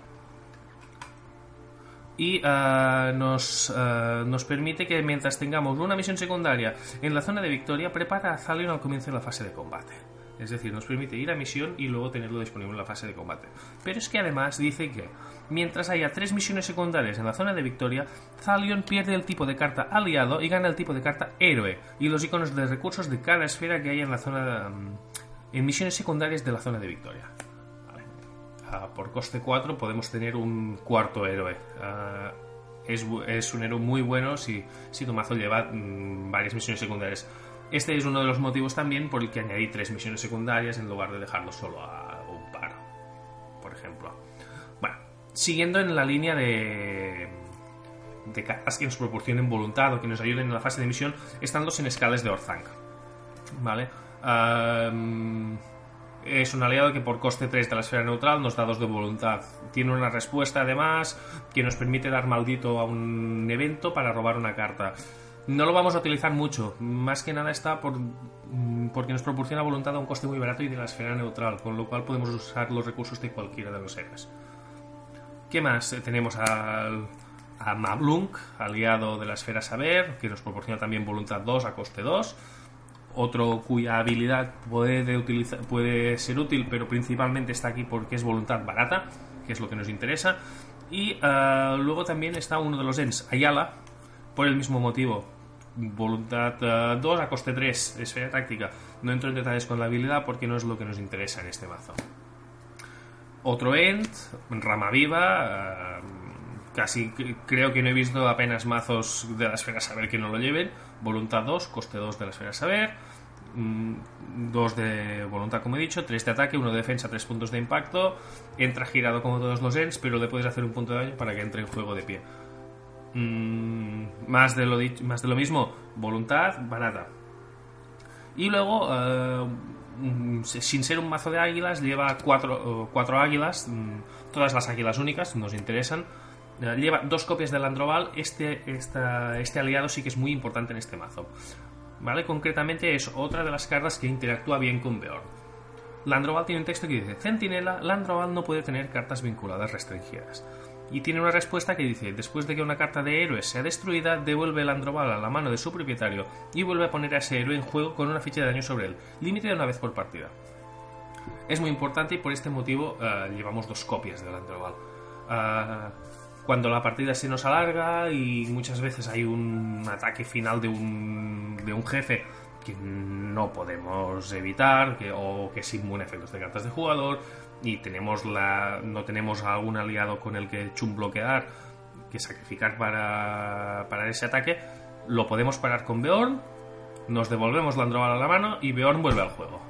D: Y eh, nos, eh, nos permite que mientras tengamos una misión secundaria en la zona de victoria, prepara a Thalion al comienzo de la fase de combate. Es decir, nos permite ir a misión y luego tenerlo disponible en la fase de combate. Pero es que además dice que mientras haya tres misiones secundarias en la zona de victoria, Thalion pierde el tipo de carta aliado y gana el tipo de carta héroe y los iconos de recursos de cada esfera que haya en la zona mm, misiones secundarias de la zona de victoria. Por coste 4 podemos tener un cuarto héroe. Ah, es un héroe muy bueno si, si tu mazo lleva mm, varias misiones secundarias. Este es uno de los motivos también por el que añadí tres misiones secundarias en lugar de dejarlo solo a siguiendo en la línea de, de cartas que nos proporcionen voluntad o que nos ayuden en la fase de misión, están los escales de Orzang. ¿Vale? Es un aliado que por coste 3 de la esfera neutral nos da 2 de voluntad. Tiene una respuesta además que nos permite dar maldito a un evento para robar una carta. No lo vamos a utilizar mucho, más que nada está por, mm, porque nos proporciona voluntad a un coste muy barato y de la esfera neutral, con lo cual podemos usar los recursos de cualquiera de los héroes. ¿Qué más? Eh, Tenemos al, a Mablunk, aliado de la esfera saber, que nos proporciona también voluntad 2 a coste 2 otro cuya habilidad puede, ser útil, pero principalmente está aquí porque es voluntad barata, que es lo que nos interesa. Y eh, luego también está uno de los Ents, Ayala, por el mismo motivo. Voluntad 2 a coste 3, esfera táctica. No entro en detalles con la habilidad porque no es lo que nos interesa en este mazo. Otro Ent, Rama Viva. eh, casi creo que no he visto apenas mazos de la esfera saber que no lo lleven. Voluntad 2, coste 2 de la esfera saber. 2 de voluntad, como he dicho, 3 de ataque, 1 de defensa, 3 puntos de impacto. Entra girado como todos los Ents, pero le puedes hacer un punto de daño para que entre en juego de pie. Mm, más, de lo dich- más de lo mismo, voluntad barata. Y luego, eh, mm, sin ser un mazo de águilas, lleva cuatro, cuatro águilas, mm, todas las águilas únicas, nos interesan. Eh, Lleva dos copias del Androval. Este, este aliado sí que es muy importante en este mazo. ¿Vale? Concretamente es otra de las cartas que interactúa bien con Beorn. Landroval tiene un texto que dice: Centinela, Landroval no puede tener cartas vinculadas restringidas. Y tiene una respuesta que dice: Después de que una carta de héroe sea destruida, devuelve el Landroval a la mano de su propietario y vuelve a poner a ese héroe en juego con una ficha de daño sobre él, límite de una vez por partida. Es muy importante y por este motivo eh, llevamos dos copias del Landroval. Ah, cuando la partida se nos alarga y muchas veces hay un ataque final de un, de un jefe que no podemos evitar que, o que es inmune a efectos de cartas de jugador y tenemos la, no tenemos algún aliado con el que chum bloquear que sacrificar para, para ese ataque, lo podemos parar con Beorn, nos devolvemos la Androval a la mano y Beorn vuelve al juego.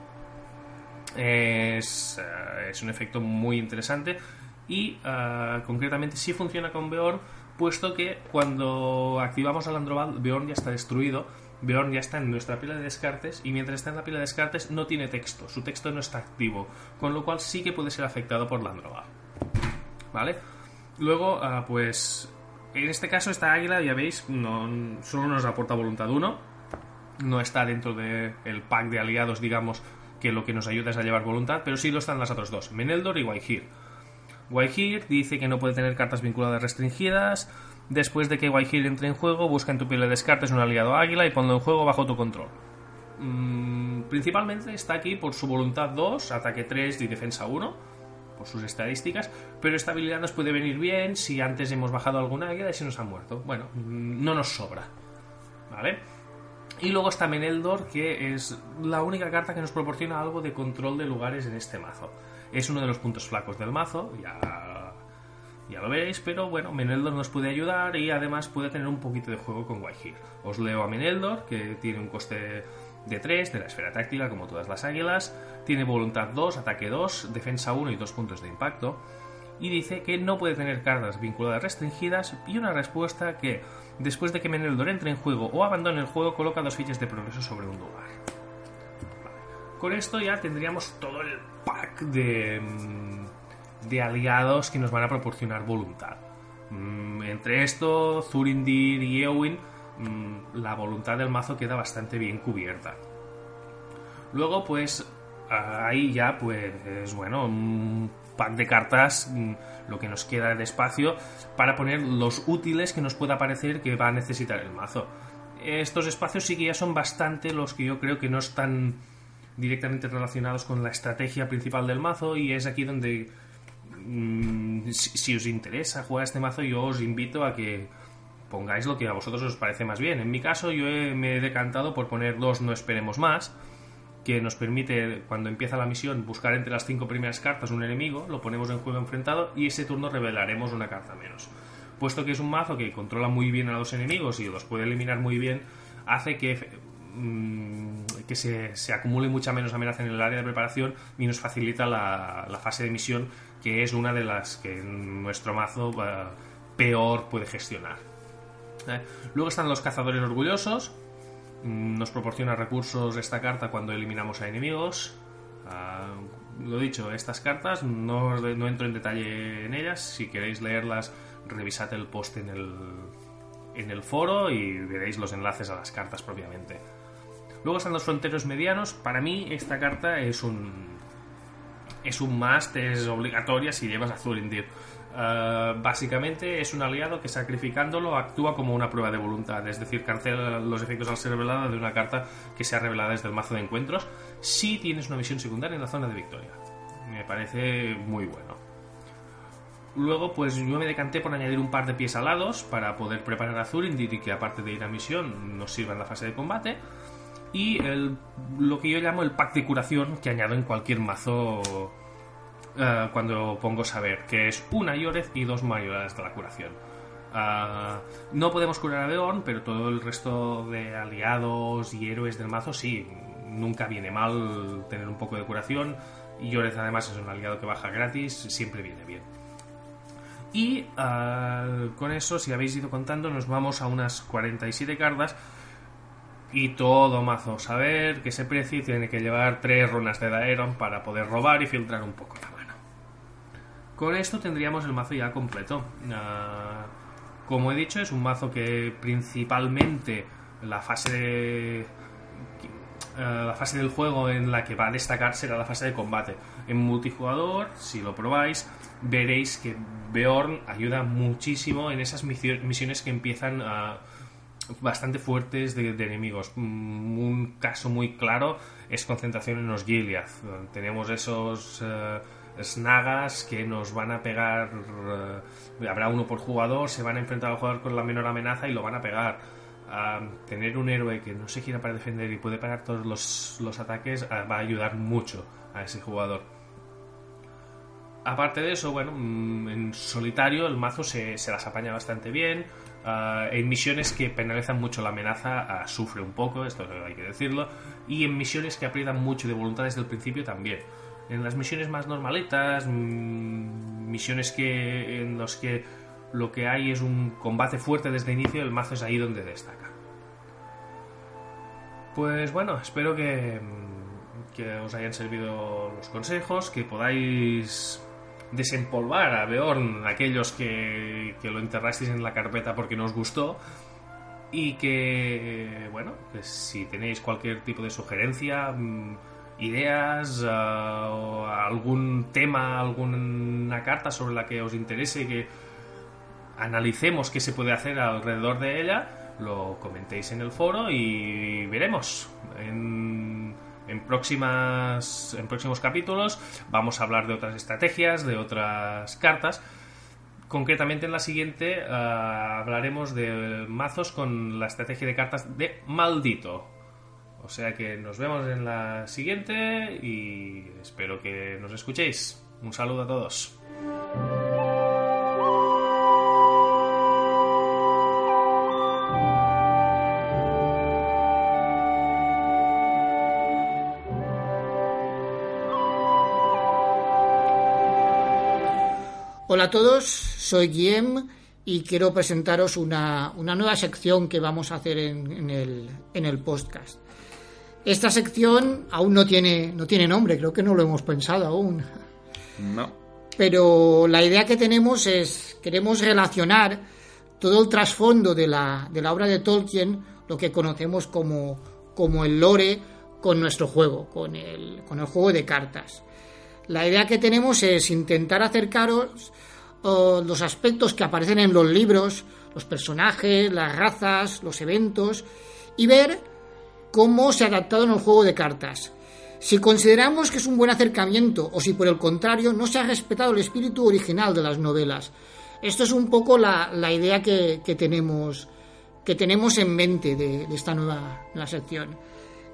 D: Es, eh, es un efecto muy interesante y eh, concretamente sí funciona con Beorn, puesto que cuando activamos al Androval, Beorn ya está destruido, Beorn ya está en nuestra pila de descartes y mientras está en la pila de descartes no tiene texto, su texto no está activo, con lo cual sí que puede ser afectado por la Androval. ¿Vale? Luego, ah, pues en este caso esta águila, ya veis, no, solo nos aporta voluntad 1, no está dentro del pack de aliados, digamos, que lo que nos ayuda es a llevar voluntad, pero sí lo están las otras dos, Meneldor y Waihir. Waihir dice que no puede tener cartas vinculadas restringidas, Después de que Waihir entre en juego, busca en tu pila de descartes un aliado águila y ponlo en juego bajo tu control. Mm, principalmente está aquí por su voluntad 2, ataque 3 y defensa 1, por sus estadísticas, pero esta habilidad nos puede venir bien si antes hemos bajado alguna águila y se nos ha muerto. Bueno, mm, no nos sobra. ¿Vale? Y luego está Meneldor, que es la única carta que nos proporciona algo de control de lugares en este mazo. Es uno de los puntos flacos del mazo, ya ya lo veréis, pero bueno, Meneldor nos puede ayudar y además puede tener un poquito de juego con Waihir. Os leo a Meneldor, que tiene un coste de 3 de la esfera táctica, como todas las águilas, tiene voluntad 2, ataque 2, defensa 1 y 2 puntos de impacto, y dice que no puede tener cartas vinculadas restringidas y una respuesta que, después de que Meneldor entre en juego o abandone el juego, coloca dos fichas de progreso sobre un lugar. Con esto ya tendríamos todo el pack de mm, de aliados que nos van a proporcionar voluntad. Mm, entre esto, Zurindir y Eowyn, mm, la voluntad del mazo queda bastante bien cubierta. Luego, pues, ahí ya, pues, bueno, un pack de cartas, mm, lo que nos queda de espacio, para poner los útiles que nos pueda parecer que va a necesitar el mazo. Estos espacios sí que ya son bastante los que yo creo que no están directamente relacionados con la estrategia principal del mazo y es aquí donde Mm, si, os interesa jugar este mazo, yo os invito a que pongáis lo que a vosotros os parece más bien. En mi caso, yo me he decantado por poner dos No Esperemos Más, que nos permite, cuando empieza la misión, buscar entre las cinco primeras cartas un enemigo, lo ponemos en juego enfrentado y ese turno revelaremos una carta menos. Puesto que es un mazo que controla muy bien a los enemigos y los puede eliminar muy bien, hace que mm, que se, acumule mucha menos amenaza en el área de preparación y nos facilita la, la fase de misión que es una de las que nuestro mazo eh, peor puede gestionar. ¿eh? Luego están los cazadores orgullosos. Mm, nos proporciona recursos esta carta cuando eliminamos a enemigos. Ah, lo dicho, estas cartas no, no, entro en detalle en ellas. Si queréis leerlas, revisad el post en el, en el foro y veréis los enlaces a las cartas propiamente. Luego están los fronteros medianos. Para mí esta carta es un, es un must, es obligatoria si llevas a Zurindir. Uh, básicamente es un aliado que sacrificándolo actúa como una prueba de voluntad, es decir, cancela los efectos al ser revelada de una carta que sea revelada desde el mazo de encuentros si tienes una misión secundaria en la zona de victoria. Me parece muy bueno. Luego, pues yo me decanté por añadir un par de pies alados para poder preparar a Zurindir y que aparte de ir a misión nos sirva en la fase de combate y el, lo que yo llamo el pack de curación que añado en cualquier mazo uh, cuando pongo saber, que es una Yoreth y dos Mayoras de la curación. Uh, no podemos curar a Beorn, pero todo el resto de aliados y héroes del mazo sí. Nunca viene mal tener un poco de curación. Yoreth además es un aliado que baja gratis, siempre viene bien. Y uh, con eso, si habéis ido contando, nos vamos a unas 47 cartas y todo mazo saber que ese precio tiene que llevar tres runas de Daeron para poder robar y filtrar un poco la mano. Con esto tendríamos el mazo ya completo. Ah, como he dicho, es un mazo que principalmente la fase de, ah, la fase del juego en la que va a destacar será la fase de combate. En multijugador, si lo probáis, veréis que Beorn ayuda muchísimo en esas misiones que empiezan a bastante fuertes de, enemigos. Mm, un caso muy claro es concentración en los Gilead. Tenemos esos eh, snagas que nos van a pegar. eh, habrá uno por jugador, se van a enfrentar al jugador con la menor amenaza y lo van a pegar. Ah, tener un héroe que no se gira para defender y puede pegar todos los, los ataques ah, va a ayudar mucho a ese jugador. Aparte de eso, bueno, mm, en solitario el mazo se, se las apaña bastante bien. Ah, en misiones que penalizan mucho la amenaza ah, sufre un poco, esto hay que decirlo. Y en misiones que aprietan mucho de voluntad desde el principio también. En las misiones más normaletas, mm, misiones que en los que lo que hay es un combate fuerte desde inicio, el mazo es ahí donde destaca. Pues bueno, espero que, mm, que os hayan servido los consejos, que podáis desempolvar a Beorn aquellos que, que lo enterrasteis en la carpeta porque no os gustó y que, bueno, que si tenéis cualquier tipo de sugerencia, mm, ideas, o algún tema, alguna carta sobre la que os interese que analicemos qué se puede hacer alrededor de ella, lo comentéis en el foro y veremos. En, en próximas, en próximos capítulos vamos a hablar de otras estrategias, de otras cartas. Concretamente en la siguiente ah, hablaremos de mazos con la estrategia de cartas de maldito. O sea que nos vemos en la siguiente y espero que nos escuchéis. Un saludo a todos.
E: Hola a todos, soy Guillem y quiero presentaros una, una nueva sección que vamos a hacer en, en el, en el podcast. Esta sección aún no tiene, no tiene nombre, creo que no lo hemos pensado aún.
F: No.
E: Pero la idea que tenemos es, queremos relacionar todo el trasfondo de la, de la obra de Tolkien, lo que conocemos como, como el lore, con nuestro juego, con el, con el juego de cartas. La idea que tenemos es intentar acercaros los aspectos que aparecen en los libros, los personajes, las razas, los eventos, y ver cómo se ha adaptado en el juego de cartas. Si consideramos que es un buen acercamiento o si por el contrario no se ha respetado el espíritu original de las novelas. Esto es un poco la, la idea que, que, tenemos, que tenemos en mente de, de esta nueva, nueva, sección.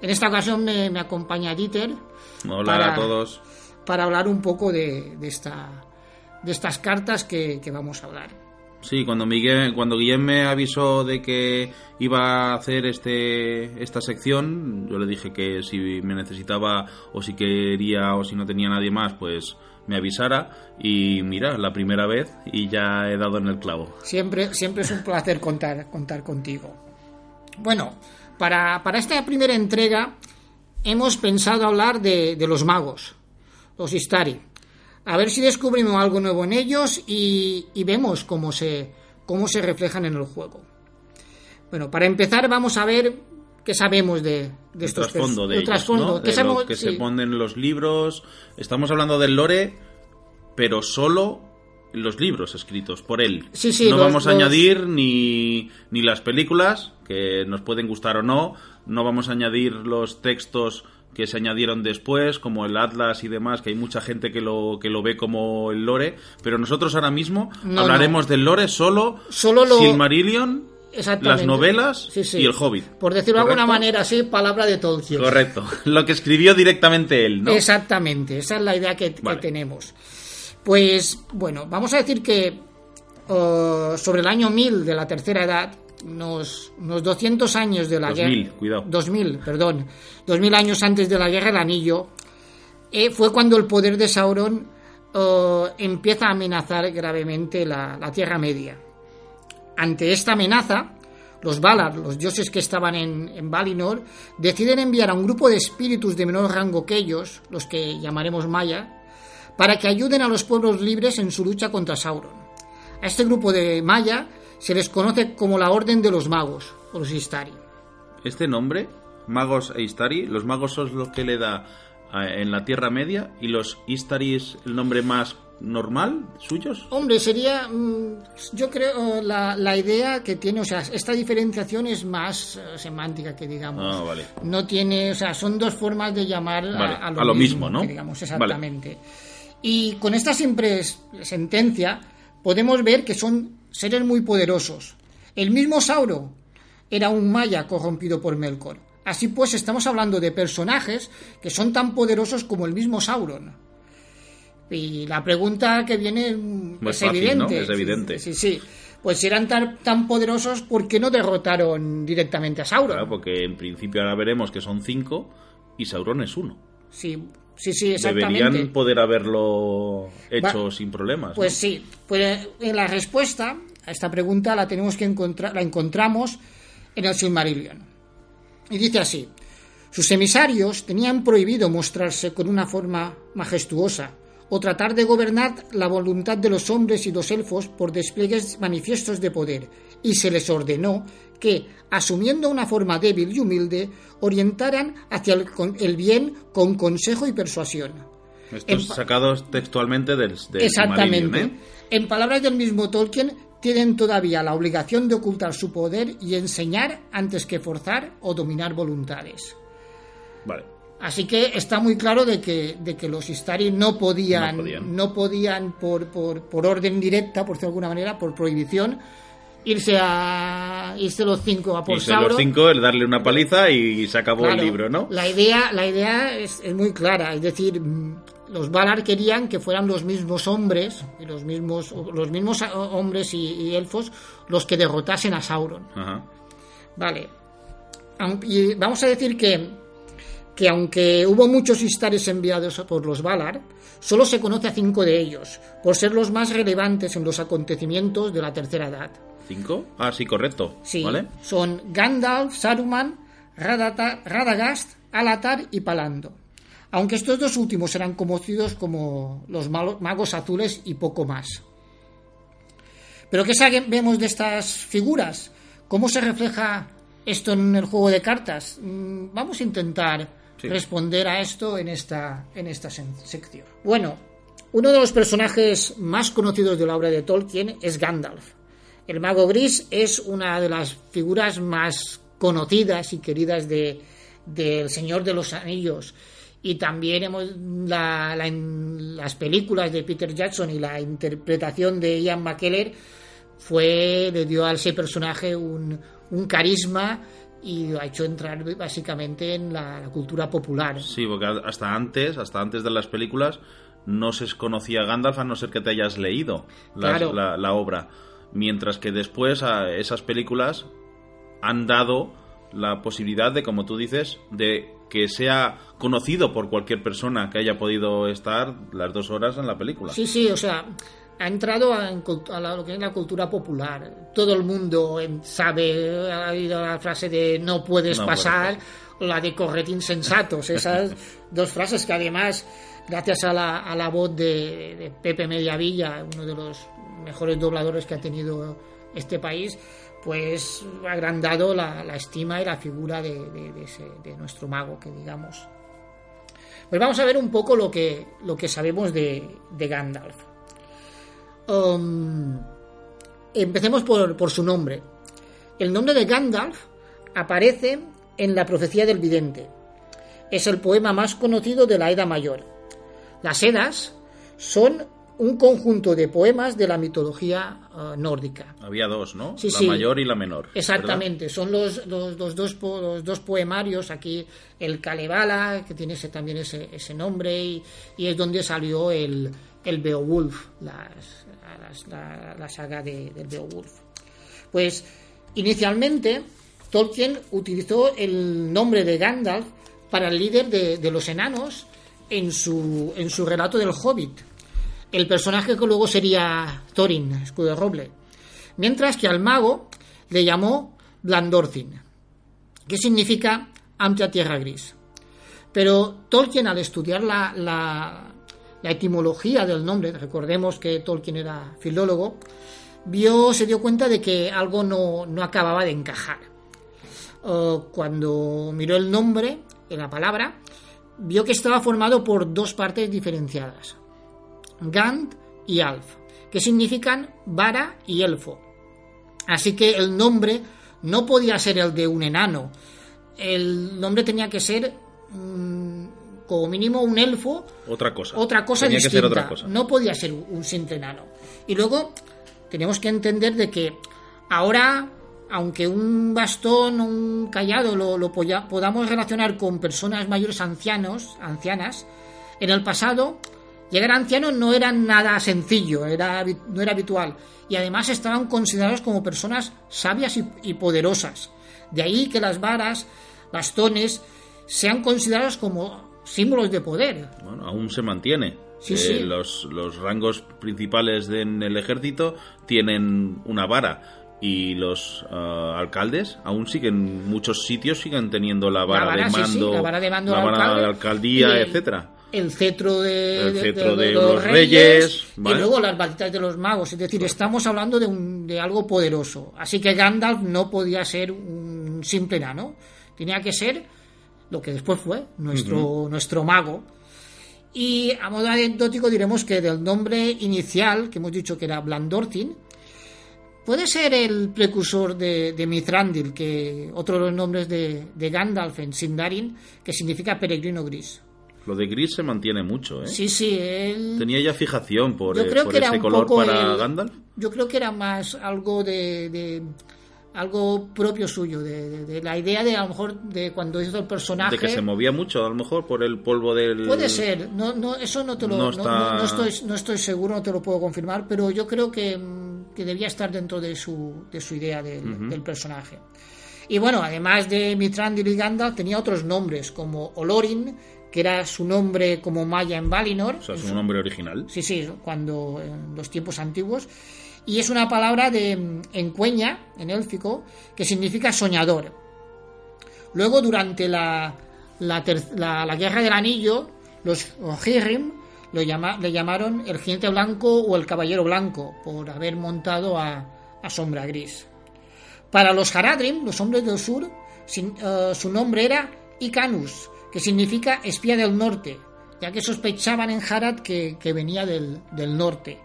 E: En esta ocasión me, me acompaña Dieter.
F: Hola para, a todos.
E: Para hablar un poco de, de, esta, de estas cartas que, que vamos a hablar.
F: Sí, cuando Miguel, cuando Guillem me avisó de que iba a hacer este esta sección, yo le dije que si me necesitaba o si quería o si no tenía nadie más, pues me avisara y mira, la primera vez y ya he dado en el clavo.
E: Siempre, siempre es un placer contar, contar contigo. Bueno, para, para esta primera entrega hemos pensado hablar de, de los magos, los Istari a ver si descubrimos algo nuevo en ellos y, y, vemos cómo se, cómo se reflejan en el juego. Bueno, para empezar vamos a ver qué sabemos de, de estos
F: el trasfondo de, ellos,
E: trasfondo.
F: ¿no? de
E: sabemos?
F: lo que
E: sí.
F: se ponen en los libros. Estamos hablando del lore, pero solo los libros escritos por él.
E: Sí, sí,
F: no
E: los,
F: vamos a
E: los...
F: añadir ni, ni las películas, que nos pueden gustar o no. No vamos a añadir los textos que se añadieron después, como el Atlas y demás, que hay mucha gente que lo, que lo ve como el lore, pero nosotros ahora mismo no, hablaremos no. del lore solo,
E: solo lo...
F: Silmarillion, las novelas
E: sí, sí.
F: y el Hobbit.
E: Por decirlo de alguna manera, sí, palabra de Tolkien.
F: Correcto, lo que escribió directamente él, ¿no?
E: Exactamente, esa es la idea que, vale. que tenemos. Pues, bueno, vamos a decir que uh, sobre el año 1000 de la tercera edad, unos, unos 200 años de la
F: 2000,
E: guerra.
F: cuidado.
E: 2000, perdón. 2000 años antes de la guerra del anillo. Eh, fue cuando el poder de Sauron uh, empieza a amenazar gravemente la, la, Tierra Media. Ante esta amenaza, los Valar, los dioses que estaban en, en Valinor, deciden enviar a un grupo de espíritus de menor rango que ellos, los que llamaremos Maya, para que ayuden a los pueblos libres en su lucha contra Sauron. A este grupo de Maya se les conoce como la Orden de los Magos, o los Istari.
F: Este nombre, Magos e Istari, los magos son los que le da en la Tierra Media y los Istari es el nombre más normal suyos?
E: Hombre, sería, mm, yo creo, la, la, idea que tiene, o sea, esta diferenciación es más uh, semántica que digamos.
F: Ah, vale.
E: No tiene, o sea, son dos formas de llamar
F: vale.
E: a, a, lo
F: a, lo
E: mismo,
F: mismo, ¿no?
E: Que digamos, exactamente.
F: Vale.
E: Y con esta simple sentencia podemos ver que son seres muy poderosos. El mismo Sauro era un maya corrompido por Melkor. Así pues, estamos hablando de personajes que son tan poderosos como el mismo Sauron. Y la pregunta que viene es evidente.
F: Es evidente.
E: Sí, sí. Pues si eran tan, tan, poderosos, ¿por qué no derrotaron directamente a Sauron?
F: Claro, porque en principio ahora veremos que son cinco y Sauron es uno.
E: Sí, sí, sí, exactamente.
F: Deberían poder haberlo hecho sin problemas.
E: Pues sí, pues en la respuesta esta pregunta la tenemos que encontrar, la encontramos en el Silmarillion. Y dice así, sus emisarios tenían prohibido mostrarse con una forma majestuosa o tratar de gobernar la voluntad de los hombres y los elfos por despliegues manifiestos de poder, y se les ordenó que, asumiendo una forma débil y humilde, orientaran hacia el, bien con consejo y persuasión.
F: Estos sacados textualmente del,
E: Exactamente.
F: ¿eh?
E: En palabras del mismo Tolkien, tienen todavía la obligación de ocultar su poder y enseñar antes que forzar o dominar voluntades.
F: Vale.
E: Así que está muy claro de que, de que los Istari no podían, no podían, por, por, por, orden directa, por decirlo de alguna manera, por prohibición, irse a irse los cinco a por irse
F: los cinco, el darle una paliza y se acabó el libro, ¿no?
E: La idea, la idea es, es muy clara, es decir, los Valar querían que fueran los mismos hombres y los mismos los mismos hombres y, elfos los que derrotasen a Sauron. Vale. Y vamos a decir que que aunque hubo muchos Istares enviados por los Valar, solo se conoce a cinco de ellos, por ser los más relevantes en los acontecimientos de la Tercera Edad.
F: ¿Cinco? Ah, sí, correcto.
E: Sí, son Gandalf, Saruman, Radagast, Alatar y Palando aunque estos dos últimos eran conocidos como los magos azules y poco más. Pero ¿qué sabemos de estas figuras? ¿Cómo se refleja esto en el juego de cartas? Mm, vamos a intentar responder a esto en esta, en esta sección. Bueno, uno de los personajes más conocidos de la obra de Tolkien es Gandalf. El mago gris es una de las figuras más conocidas y queridas de, del Señor de los Anillos y también hemos la, las películas de Peter Jackson y la interpretación de Ian McKellen fue le dio a ese personaje un, un carisma y lo ha hecho entrar básicamente en la, cultura popular.
F: Sí, porque hasta antes, hasta antes de las películas, no se conocía Gandalf a no ser que te hayas leído la, la obra. Mientras que después a esas películas han dado la posibilidad de, como tú dices, de que sea conocido por cualquier persona que haya podido estar las dos horas en la película.
E: Sí, sí, o sea, ha entrado a, lo que es la cultura popular. Todo el mundo sabe, ha oído la frase de no puedes pasar, o la de correr insensatos. Esas dos frases que además, gracias a la, a la voz de, de Pepe Mediavilla, uno de los mejores dobladores que ha tenido este país, pues agrandado la, estima y la figura de, nuestro mago, que digamos. Pues vamos a ver un poco lo que, lo que sabemos de, Gandalf. Um, empecemos por, por su nombre. El nombre de Gandalf aparece en la profecía del vidente. Es el poema más conocido de la Edad Mayor. Las Edas son un conjunto de poemas de la mitología eh, nórdica.
F: Había dos, ¿no? la mayor y la menor.
E: Exactamente, son los, los, dos, los dos poemarios, aquí el Kalevala, que tiene ese, también ese, ese nombre, y, es donde salió el, el Beowulf, la, la, saga de, del Beowulf. Pues inicialmente Tolkien utilizó el nombre de Gandalf para el líder de, de los enanos en su, en su relato del Hobbit el personaje que luego sería Thorin, escudo de roble. Mientras que al mago le llamó Blandorcin, que significa amplia tierra gris. Pero Tolkien, al estudiar la, etimología del nombre, recordemos que Tolkien era filólogo, vio, se dio cuenta de que algo no, no acababa de encajar. cuando miró el nombre, en la palabra, vio que estaba formado por dos partes diferenciadas. Gand y Alf, que significan vara y elfo. Así que el nombre no podía ser el de un enano. El nombre tenía que ser mm, como mínimo un elfo,
F: Otra cosa.
E: otra cosa
F: Tenía
E: distinta.
F: que ser otra cosa.
E: No podía ser un simple enano. Y luego tenemos que entender de que ahora, aunque un bastón o un callado lo, podamos relacionar con personas mayores ancianos, ancianas, en el pasado llegar a anciano no era nada sencillo, era, no era habitual. Y además estaban considerados como personas sabias y, y poderosas. De ahí que las varas, bastones, sean considerados como símbolos de poder.
F: Bueno, aún se mantiene.
E: Sí,
F: Eh,
E: sí.
F: Los, los rangos principales de- en el ejército tienen una vara. Y los ah, alcaldes aún siguen, muchos sitios siguen teniendo la vara,
E: vara,
F: de
E: sí,
F: mando,
E: la vara de mando
F: la
E: del
F: vara
E: alcalde
F: de alcaldía,
E: el-
F: etcétera.
E: El cetro de,
F: El
E: de-
F: cetro
E: de- de
F: de
E: los,
F: los
E: reyes,
F: reyes,
E: y luego las balitas de los magos. Es decir, estamos hablando de, un, de algo poderoso. Así que Gandalf no podía ser un simple enano. Tenía que ser lo que después fue, nuestro, nuestro mago. Y a modo anecdótico diremos que del nombre inicial, que hemos dicho que era Blandortin, puede ser el precursor de, de Mithrandil, que otro de los nombres de, de Gandalf en Sindarin, que significa peregrino gris.
F: Lo de gris se mantiene mucho, ¿eh?
E: Sí, sí, él...
F: Tenía ya fijación por,
E: Yo
F: eh,
E: creo
F: por
E: que era
F: ese
E: un
F: color
E: poco
F: para
E: el-
F: Gandalf.
E: Yo creo que era más algo de... de- algo propio suyo, de, de- de la idea de a lo mejor de cuando hizo el personaje...
F: De que se movía mucho, a lo mejor, por el polvo del...
E: Puede ser, no, no, eso no te lo
F: No está-
E: no- no estoy, no estoy seguro, no te lo puedo confirmar, pero yo creo que, mm, que debía estar dentro de su, de su idea del, del personaje. Y bueno, además de Mithrandil y Gandalf, tenía otros nombres, como Olorin, que era su nombre como maya en Valinor.
F: O sea, un nombre original.
E: Sí, sí, cuando en los tiempos antiguos. Y es una palabra de mm, en cueña, en élfico, que significa soñador. Luego, durante la, la, la- la Guerra del Anillo, los Ojirrim lo llama- le llamaron el jinete blanco o el caballero blanco, por haber montado a, a Sombra Gris. Para los Haradrim, los hombres del sur, sin- eh, su nombre era Icanus, que significa espía del norte, ya que sospechaban en Harad que, que venía del, del norte.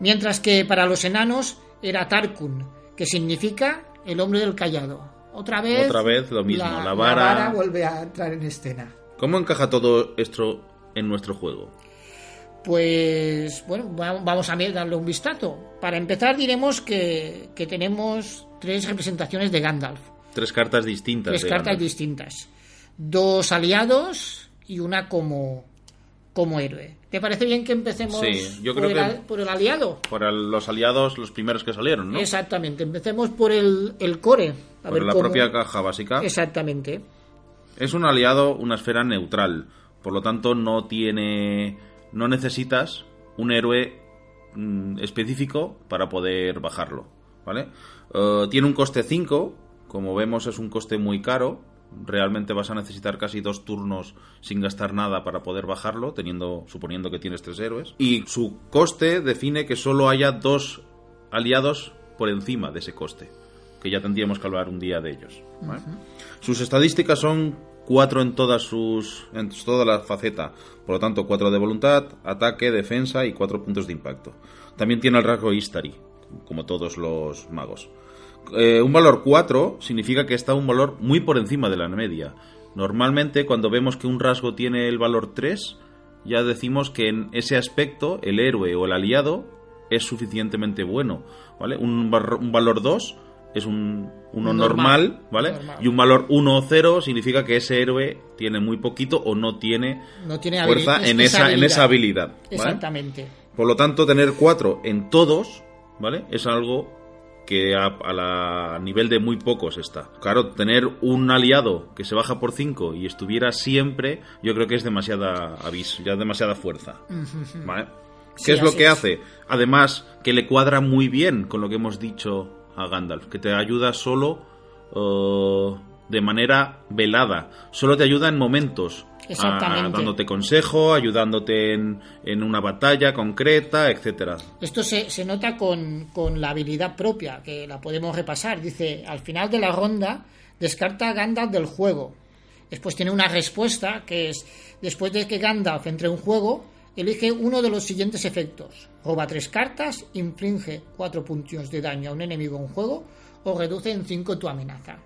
E: Mientras que para los enanos era Tarkun, que significa el hombre del callado. Otra vez,
F: Otra vez lo mismo, la vara-
E: vuelve a entrar en escena.
F: ¿Cómo encaja todo esto en nuestro juego?
E: Pues bueno, va- vamos a darle un vistazo. Para empezar diremos que, que tenemos tres representaciones de Gandalf,
F: Tres cartas distintas.
E: tres cartas
F: Gandalf.
E: distintas, dos aliados y una como, como héroe. ¿Te parece bien que empecemos
F: Sí, yo
E: por,
F: creo
E: el,
F: que-
E: por el aliado?
F: Para los aliados, los primeros que salieron, ¿no?
E: Exactamente, empecemos por el, el core. A
F: Por
E: ver
F: la
E: cómo-
F: propia caja básica.
E: Exactamente.
F: Es un aliado, una esfera neutral. Por lo tanto, no tiene. No necesitas un héroe mm, específico para poder bajarlo. ¿Vale? Eh, tiene un coste 5. Como vemos, es un coste muy caro. Realmente vas a necesitar casi dos turnos sin gastar nada para poder bajarlo, teniendo, suponiendo que tienes tres héroes. Y su coste define que solo haya dos aliados por encima de ese coste. Que ya tendríamos que hablar un día de ellos. ¿vale? Sus estadísticas son 4 en todas sus en toda la faceta. Por lo tanto, 4 de voluntad, ataque, defensa y 4 puntos de impacto. También tiene el rasgo Istari, como todos los magos. Eh, un valor 4 significa que está un valor muy por encima de la media. Normalmente, cuando vemos que un rasgo tiene el valor 3, ya decimos que en ese aspecto el héroe o el aliado es suficientemente bueno. ¿vale? Un, bar- un valor 2 es un, uno
E: Normal.
F: normal, ¿vale?
E: Normal.
F: Y un valor 1 o 0 significa que ese héroe tiene muy poquito o no tiene
E: No tiene
F: fuerza en
E: esa
F: esa, en esa habilidad. ¿vale?
E: Exactamente.
F: Por lo tanto, tener 4 en todos, ¿vale? Es algo que a, a la- a nivel de muy pocos está. Claro, tener un aliado que se baja por 5 y estuviera siempre, yo creo que es demasiada avis, ya demasiada fuerza. ¿Vale? ¿Qué es lo que
E: es.
F: hace? Además, que le cuadra muy bien con lo que hemos dicho a Gandalf, que te ayuda solo eh, de manera velada, solo te ayuda en momentos.
E: Exactamente.
F: a- dándote consejo, ayudándote en, en una batalla concreta, etcétera.
E: Esto se, se nota con, con la habilidad propia, que la podemos repasar. Dice, al final de la ronda, descarta a Gandalf del juego. Después tiene una respuesta que es, después de que Gandalf entre en juego, elige uno de los siguientes efectos. Roba tres cartas, inflige cuatro puntos de daño a un enemigo en juego o reduce en cinco tu amenaza.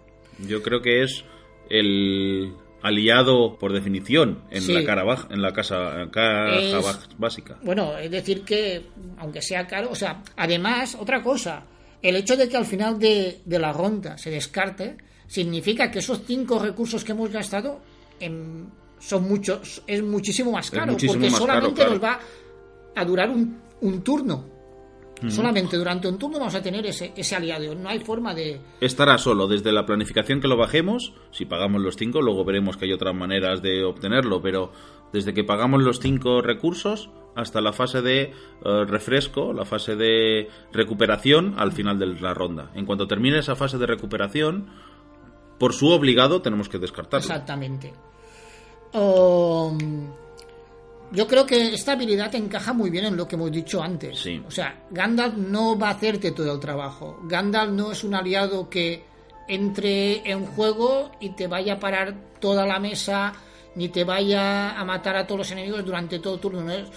F: Yo creo que es el, aliado por definición en
E: Sí.
F: la cara baja, en la casa en caja
E: Es-
F: básica.
E: Bueno, es decir que, aunque sea caro, o sea, además, otra cosa, el hecho de que al final de, de la ronda se descarte, significa que esos cinco recursos que hemos gastado em, son muchos, es muchísimo más caro,
F: muchísimo
E: porque
F: más caro,
E: solamente
F: claro.
E: nos va a durar un, un turno. Solamente durante un turno vamos a tener ese, ese aliado. No hay forma de.
F: Estará solo desde la planificación que lo bajemos, si pagamos los cinco, luego veremos que hay otras maneras de obtenerlo, pero desde que pagamos los cinco recursos hasta la fase de eh, refresco, la fase de recuperación al final de la ronda. En cuanto termine esa fase de recuperación, por su obligado tenemos que descartarlo.
E: Exactamente. Um, yo creo que esta habilidad encaja muy bien en lo que hemos dicho antes.
F: Sí.
E: O sea, Gandalf no va a hacerte todo el trabajo. Gandalf no es un aliado que entre en juego y te vaya a parar toda la mesa, ni te vaya a matar a todos los enemigos durante todo el turno. No es,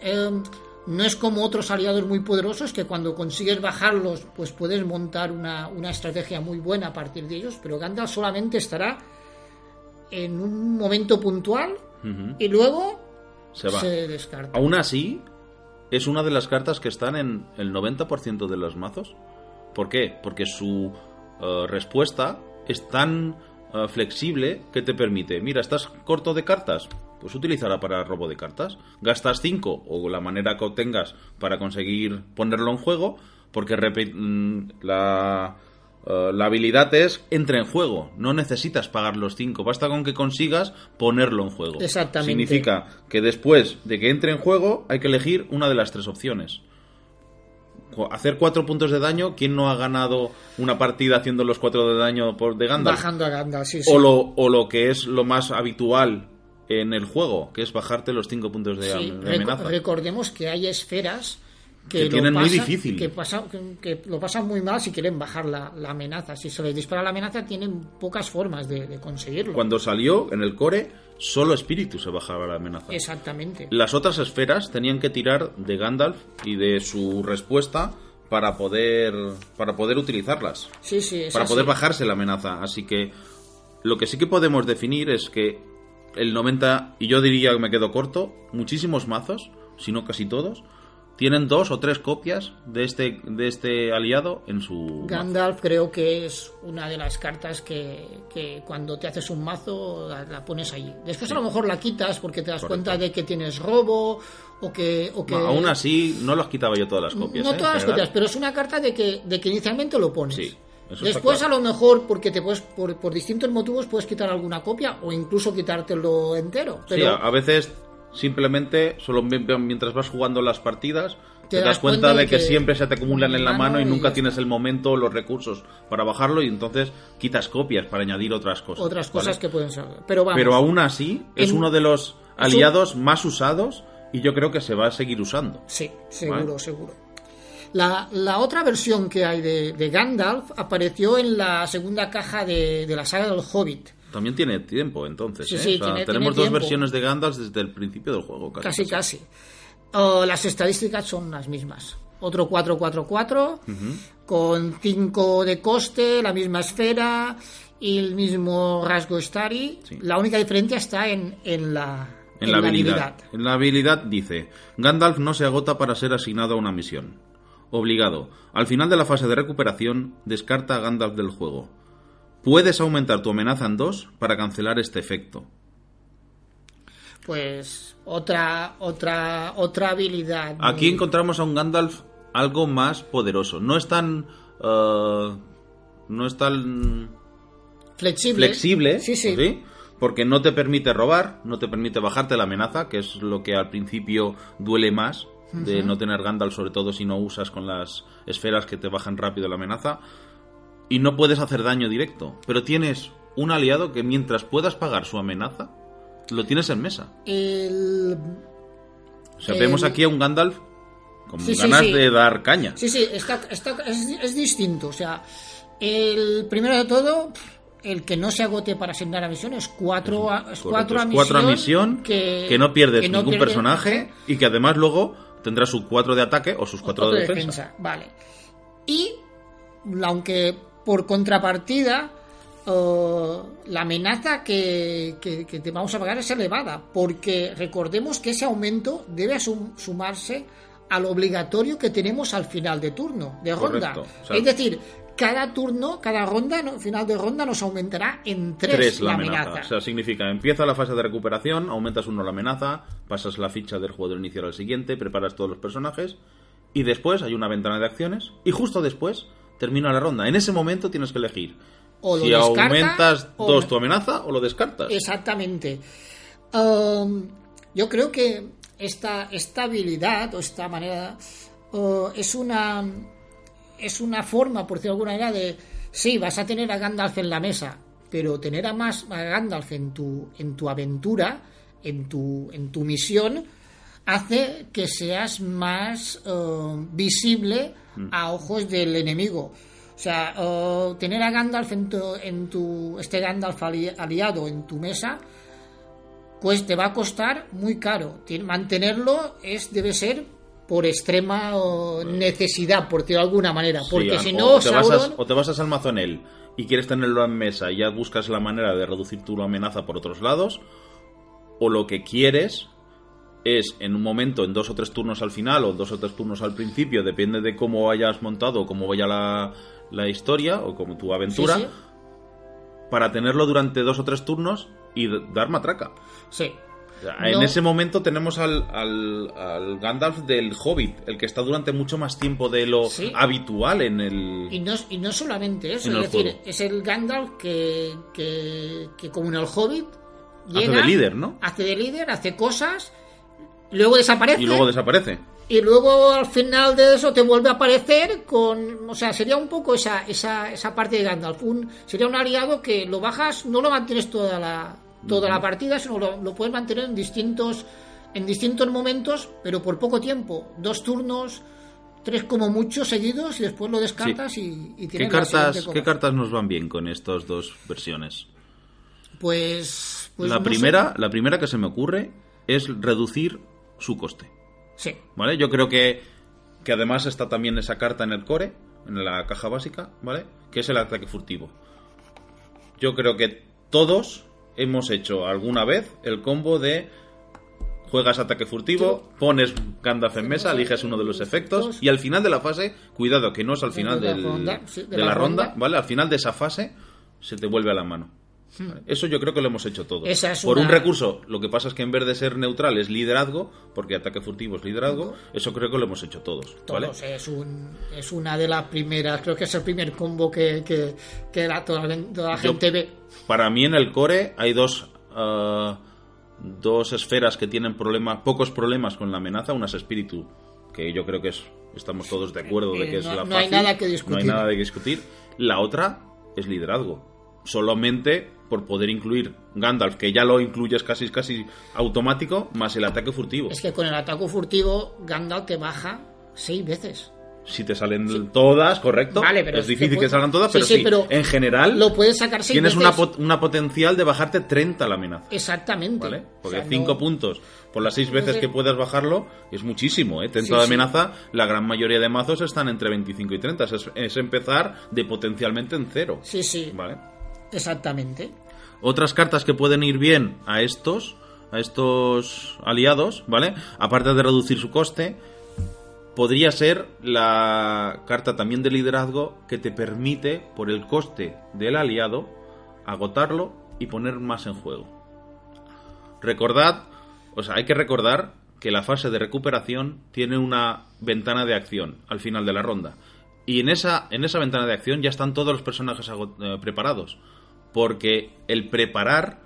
E: em, no es como otros aliados muy poderosos que cuando consigues bajarlos, pues puedes montar una, una estrategia muy buena a partir de ellos, pero Gandalf solamente estará en un momento puntual y luego
F: Se va.
E: se descarta.
F: Aún así, es una de las cartas que están en el 90% de los mazos. ¿Por qué? Porque su eh, respuesta es tan eh, flexible que te permite, mira, estás corto de cartas, pues utilizará para robo de cartas. Gastas 5 o la manera que obtengas para conseguir ponerlo en juego, porque mm, la, eh, la habilidad es entra en juego, no necesitas pagar los 5, basta con que consigas ponerlo en juego.
E: Exactamente.
F: Significa que después de que entre en juego hay que elegir una de las tres opciones. Hacer cuatro puntos de daño, ¿quién no ha ganado una partida haciendo los cuatro de daño por de Gandalf?
E: Bajando a Gandalf, sí, sí.
F: O lo, o lo que es lo más habitual en el juego, que es bajarte los cinco puntos de,
E: Sí,
F: amenaza.
E: recordemos que hay esferas que,
F: Que
E: lo
F: tienen muy difícil.
E: Que, pasa- que- que lo pasan muy mal si quieren bajar la, la amenaza. Si se les dispara la amenaza, tienen pocas formas de, de conseguirlo.
F: Cuando salió en el core, solo espíritu se bajaba la amenaza.
E: Exactamente.
F: Las otras esferas tenían que tirar de Gandalf y de su respuesta para poder para poder utilizarlas.
E: Sí, sí, es
F: para
E: así.
F: poder bajarse la amenaza. Así que lo que sí que podemos definir es que el 90, y yo diría que me quedo corto, muchísimos mazos, si no casi todos, tienen dos o tres copias de este, de este aliado en su... mazo.
E: Gandalf creo que es una de las cartas que, que cuando te haces un mazo la, la pones allí. Después a lo mejor la quitas porque te das
F: Correcto.
E: cuenta de que tienes robo o que... O que
F: No, aún así, no las quitaba yo todas las copias.
E: no
F: ¿eh?
E: todas las copias, pero es una carta de que, de que inicialmente lo pones.
F: Sí, eso
E: Después
F: claro.
E: a lo mejor porque te puedes por, por distintos motivos puedes quitar alguna copia o incluso quitártelo entero.
F: Sí,
E: Pero
F: a, a veces simplemente solo mi- mientras vas jugando las partidas te,
E: Te
F: das cuenta,
E: cuenta
F: de
E: de
F: que,
E: que
F: siempre se te acumulan en la
E: mano
F: y
E: y
F: nunca tienes el momento o los recursos para bajarlo y entonces quitas copias para añadir otras cosas.
E: otras
F: ¿vale?
E: cosas que pueden ser. Pero vamos.
F: Pero aún así es
E: En-
F: uno de los
E: un-
F: aliados más usados y yo creo que se va a seguir usando.
E: Sí, seguro,
F: Vale.
E: seguro. La, la otra versión que hay de, de Gandalf apareció en la segunda caja de, de la saga del Hobbit.
F: También tiene tiempo entonces.
E: Sí,
F: ¿eh?
E: sí,
F: O sea,
E: tiene-
F: tenemos
E: tiene
F: dos
E: tiempo.
F: versiones de Gandalf desde el principio del juego. Casi,
E: Casi, casi. Las estadísticas son las mismas. Otro 444 con 5 de coste, la misma esfera y el mismo rasgo Stari.
F: Sí.
E: La única diferencia está en, en la,
F: En la habilidad. En la habilidad dice, Gandalf no se agota para ser asignado a una misión. Obligado. Al final de la fase de recuperación, descarta a Gandalf del juego. Puedes aumentar tu amenaza en dos para cancelar este efecto.
E: Pues otra, otra, otra habilidad.
F: Aquí
E: muy-
F: encontramos a un Gandalf algo más poderoso. No es tan... eh, no es tan
E: flexible.
F: flexible,
E: Sí, sí.
F: ¿sí? porque no te permite robar, no te permite bajarte la amenaza, que es lo que al principio duele más de no tener Gandalf, sobre todo si no usas con las esferas que te bajan rápido la amenaza, y no puedes hacer daño directo, pero tienes un aliado que mientras puedas pagar su amenaza, lo tienes en mesa.
E: El-
F: O sea,
E: El-
F: vemos aquí a un Gandalf con
E: Sí,
F: ganas
E: sí.
F: de dar caña.
E: Sí, sí, está, está- es, es distinto. O sea, el primero de todo, el que no se agote para asignar a misión es cuatro a, es cuatro a misión.
F: cuatro a misión, que, no pierdes
E: que no
F: ningún
E: pierde-
F: personaje y que además luego tendrá su 4 de ataque o sus 4
E: otro
F: de defensa.
E: Vale. Y, aunque por contrapartida, eh, la amenaza que, que- que te vamos a pagar es elevada, porque recordemos que ese aumento debe sum- sumarse al obligatorio que tenemos al final de turno, de ronda.
F: Correcto, o sea-
E: es decir, cada turno, cada ronda, no- final de ronda nos aumentará en tres,
F: Tres
E: la
F: la amenaza.
E: amenaza.
F: O sea, significa, empieza la fase de recuperación, aumentas uno la amenaza, pasas la ficha del jugador inicial al siguiente, preparas todos los personajes y después hay una ventana de acciones y justo después termina la ronda. En ese momento tienes que elegir
E: O lo
F: si
E: descarta,
F: aumentas
E: o
F: dos tu amenaza o lo descartas.
E: Exactamente. Um, yo creo que esta, esta habilidad o esta manera uh, es una es una forma, por decirlo de alguna manera, de sí, vas a tener a Gandalf en la mesa, pero tener a más a Gandalf en tu, en tu aventura, en tu, en tu misión, hace que seas más uh, visible a ojos del enemigo. O sea, uh, tener a Gandalf en tu, en tu este Gandalf ali- aliado en tu mesa, pues te va a costar muy caro. Mantenerlo es debe ser por extrema uh, necesidad, por decirlo de alguna manera, porque
F: Sí,
E: si
F: o-
E: no
F: o te,
E: Sauron
F: o te basas al mazo en él y quieres tenerlo en mesa y ya buscas la manera de reducir tu amenaza por otros lados, o lo que quieres es en un momento, en dos o tres turnos al final o dos o tres turnos al principio, depende de cómo hayas montado, cómo vaya la, la historia o como tu aventura,
E: Sí, sí.
F: para tenerlo durante dos o tres turnos y dar matraca.
E: Sí.
F: O sea,
E: No.
F: En ese momento tenemos al, al, al Gandalf del Hobbit, el que está durante mucho más tiempo de lo
E: Sí.
F: habitual en el...
E: Y no, y no solamente eso, es decir,
F: juego.
E: es el Gandalf que, que, que como en el Hobbit
F: Hace de líder, ¿no?
E: Hace de líder, hace cosas, luego desaparece
F: Y luego desaparece.
E: y luego al final de eso te vuelve a aparecer con, o sea, sería un poco esa, esa, esa parte de Gandalf, un, sería un aliado que lo bajas, no lo mantienes toda la, toda la partida, sino lo, lo puedes mantener en distintos, en distintos momentos, pero por poco tiempo, dos turnos, tres como mucho seguidos y después lo descartas y, y
F: ¿Qué
E: tienes siguiente
F: cartas. ¿Qué cartas nos van bien con estas dos versiones?
E: Pues, pues
F: la,
E: no sé.
F: primera, la primera que se me ocurre es reducir su coste.
E: Sí,
F: ¿Vale? Yo creo que, que además está también esa carta en el core, en la caja básica, ¿vale? Que es el ataque furtivo. Yo creo que todos hemos hecho alguna vez el combo de juegas ataque furtivo, pones Gandalf en mesa, eliges uno de los efectos y al final de la fase, cuidado que no es al final
E: De la
F: del-
E: ronda, sí,
F: de, la, ronda, ¿vale? Al final de esa fase se te vuelve a la mano. ¿Vale? Eso yo creo que lo hemos hecho todos.
E: Hmm. Esa es
F: Por
E: una-
F: un recurso, lo que pasa es que en vez de ser neutral es liderazgo, porque ataque furtivo es liderazgo, eso creo que lo hemos hecho todos. ¿vale?
E: Todos, es, un, es una de las primeras, creo que es el primer combo que, que, que la- toda, la- toda la
F: Yo-
E: gente ve.
F: Para mí en el core hay dos, ah, dos esferas que tienen problemas, pocos problemas con la amenaza. Una es espíritu, que yo creo que es, estamos todos de acuerdo de
E: Eh,
F: que es
E: no-
F: la
E: no hay
F: fácil.
E: nada que discutir.
F: No hay nada de que discutir. La otra es liderazgo. Solamente por poder incluir Gandalf, que ya lo incluyes casi casi automático, más el ataque furtivo.
E: Es que con el ataque furtivo, Gandalf te baja seis veces.
F: Si te salen todas, correcto.
E: Vale, pero
F: es difícil
E: que
F: salgan todas,
E: Sí,
F: pero
E: sí, pero
F: en general
E: Lo puedes sacar seis
F: tienes
E: veces.
F: una, pot- una potencial de bajarte 30 la amenaza.
E: Exactamente.
F: ¿Vale?
E: O
F: Porque
E: sea,
F: 5
E: no-
F: puntos por las 6 veces que puedas bajarlo es muchísimo. ¿eh? 30
E: Sí,
F: de amenaza, la gran mayoría de mazos están entre 25 y 30. Es, es empezar de potencialmente en cero.
E: Sí, sí,
F: ¿Vale?
E: exactamente.
F: Otras cartas que pueden ir bien a estos, a estos aliados, ¿vale? Aparte de reducir su coste, podría ser la carta también de liderazgo que te permite, por el coste del aliado, agotarlo y poner más en juego. Recordad, o sea, hay que recordar que la fase de recuperación tiene una ventana de acción al final de la ronda. Y en esa, en esa ventana de acción ya están todos los personajes eh, preparados. Porque el preparar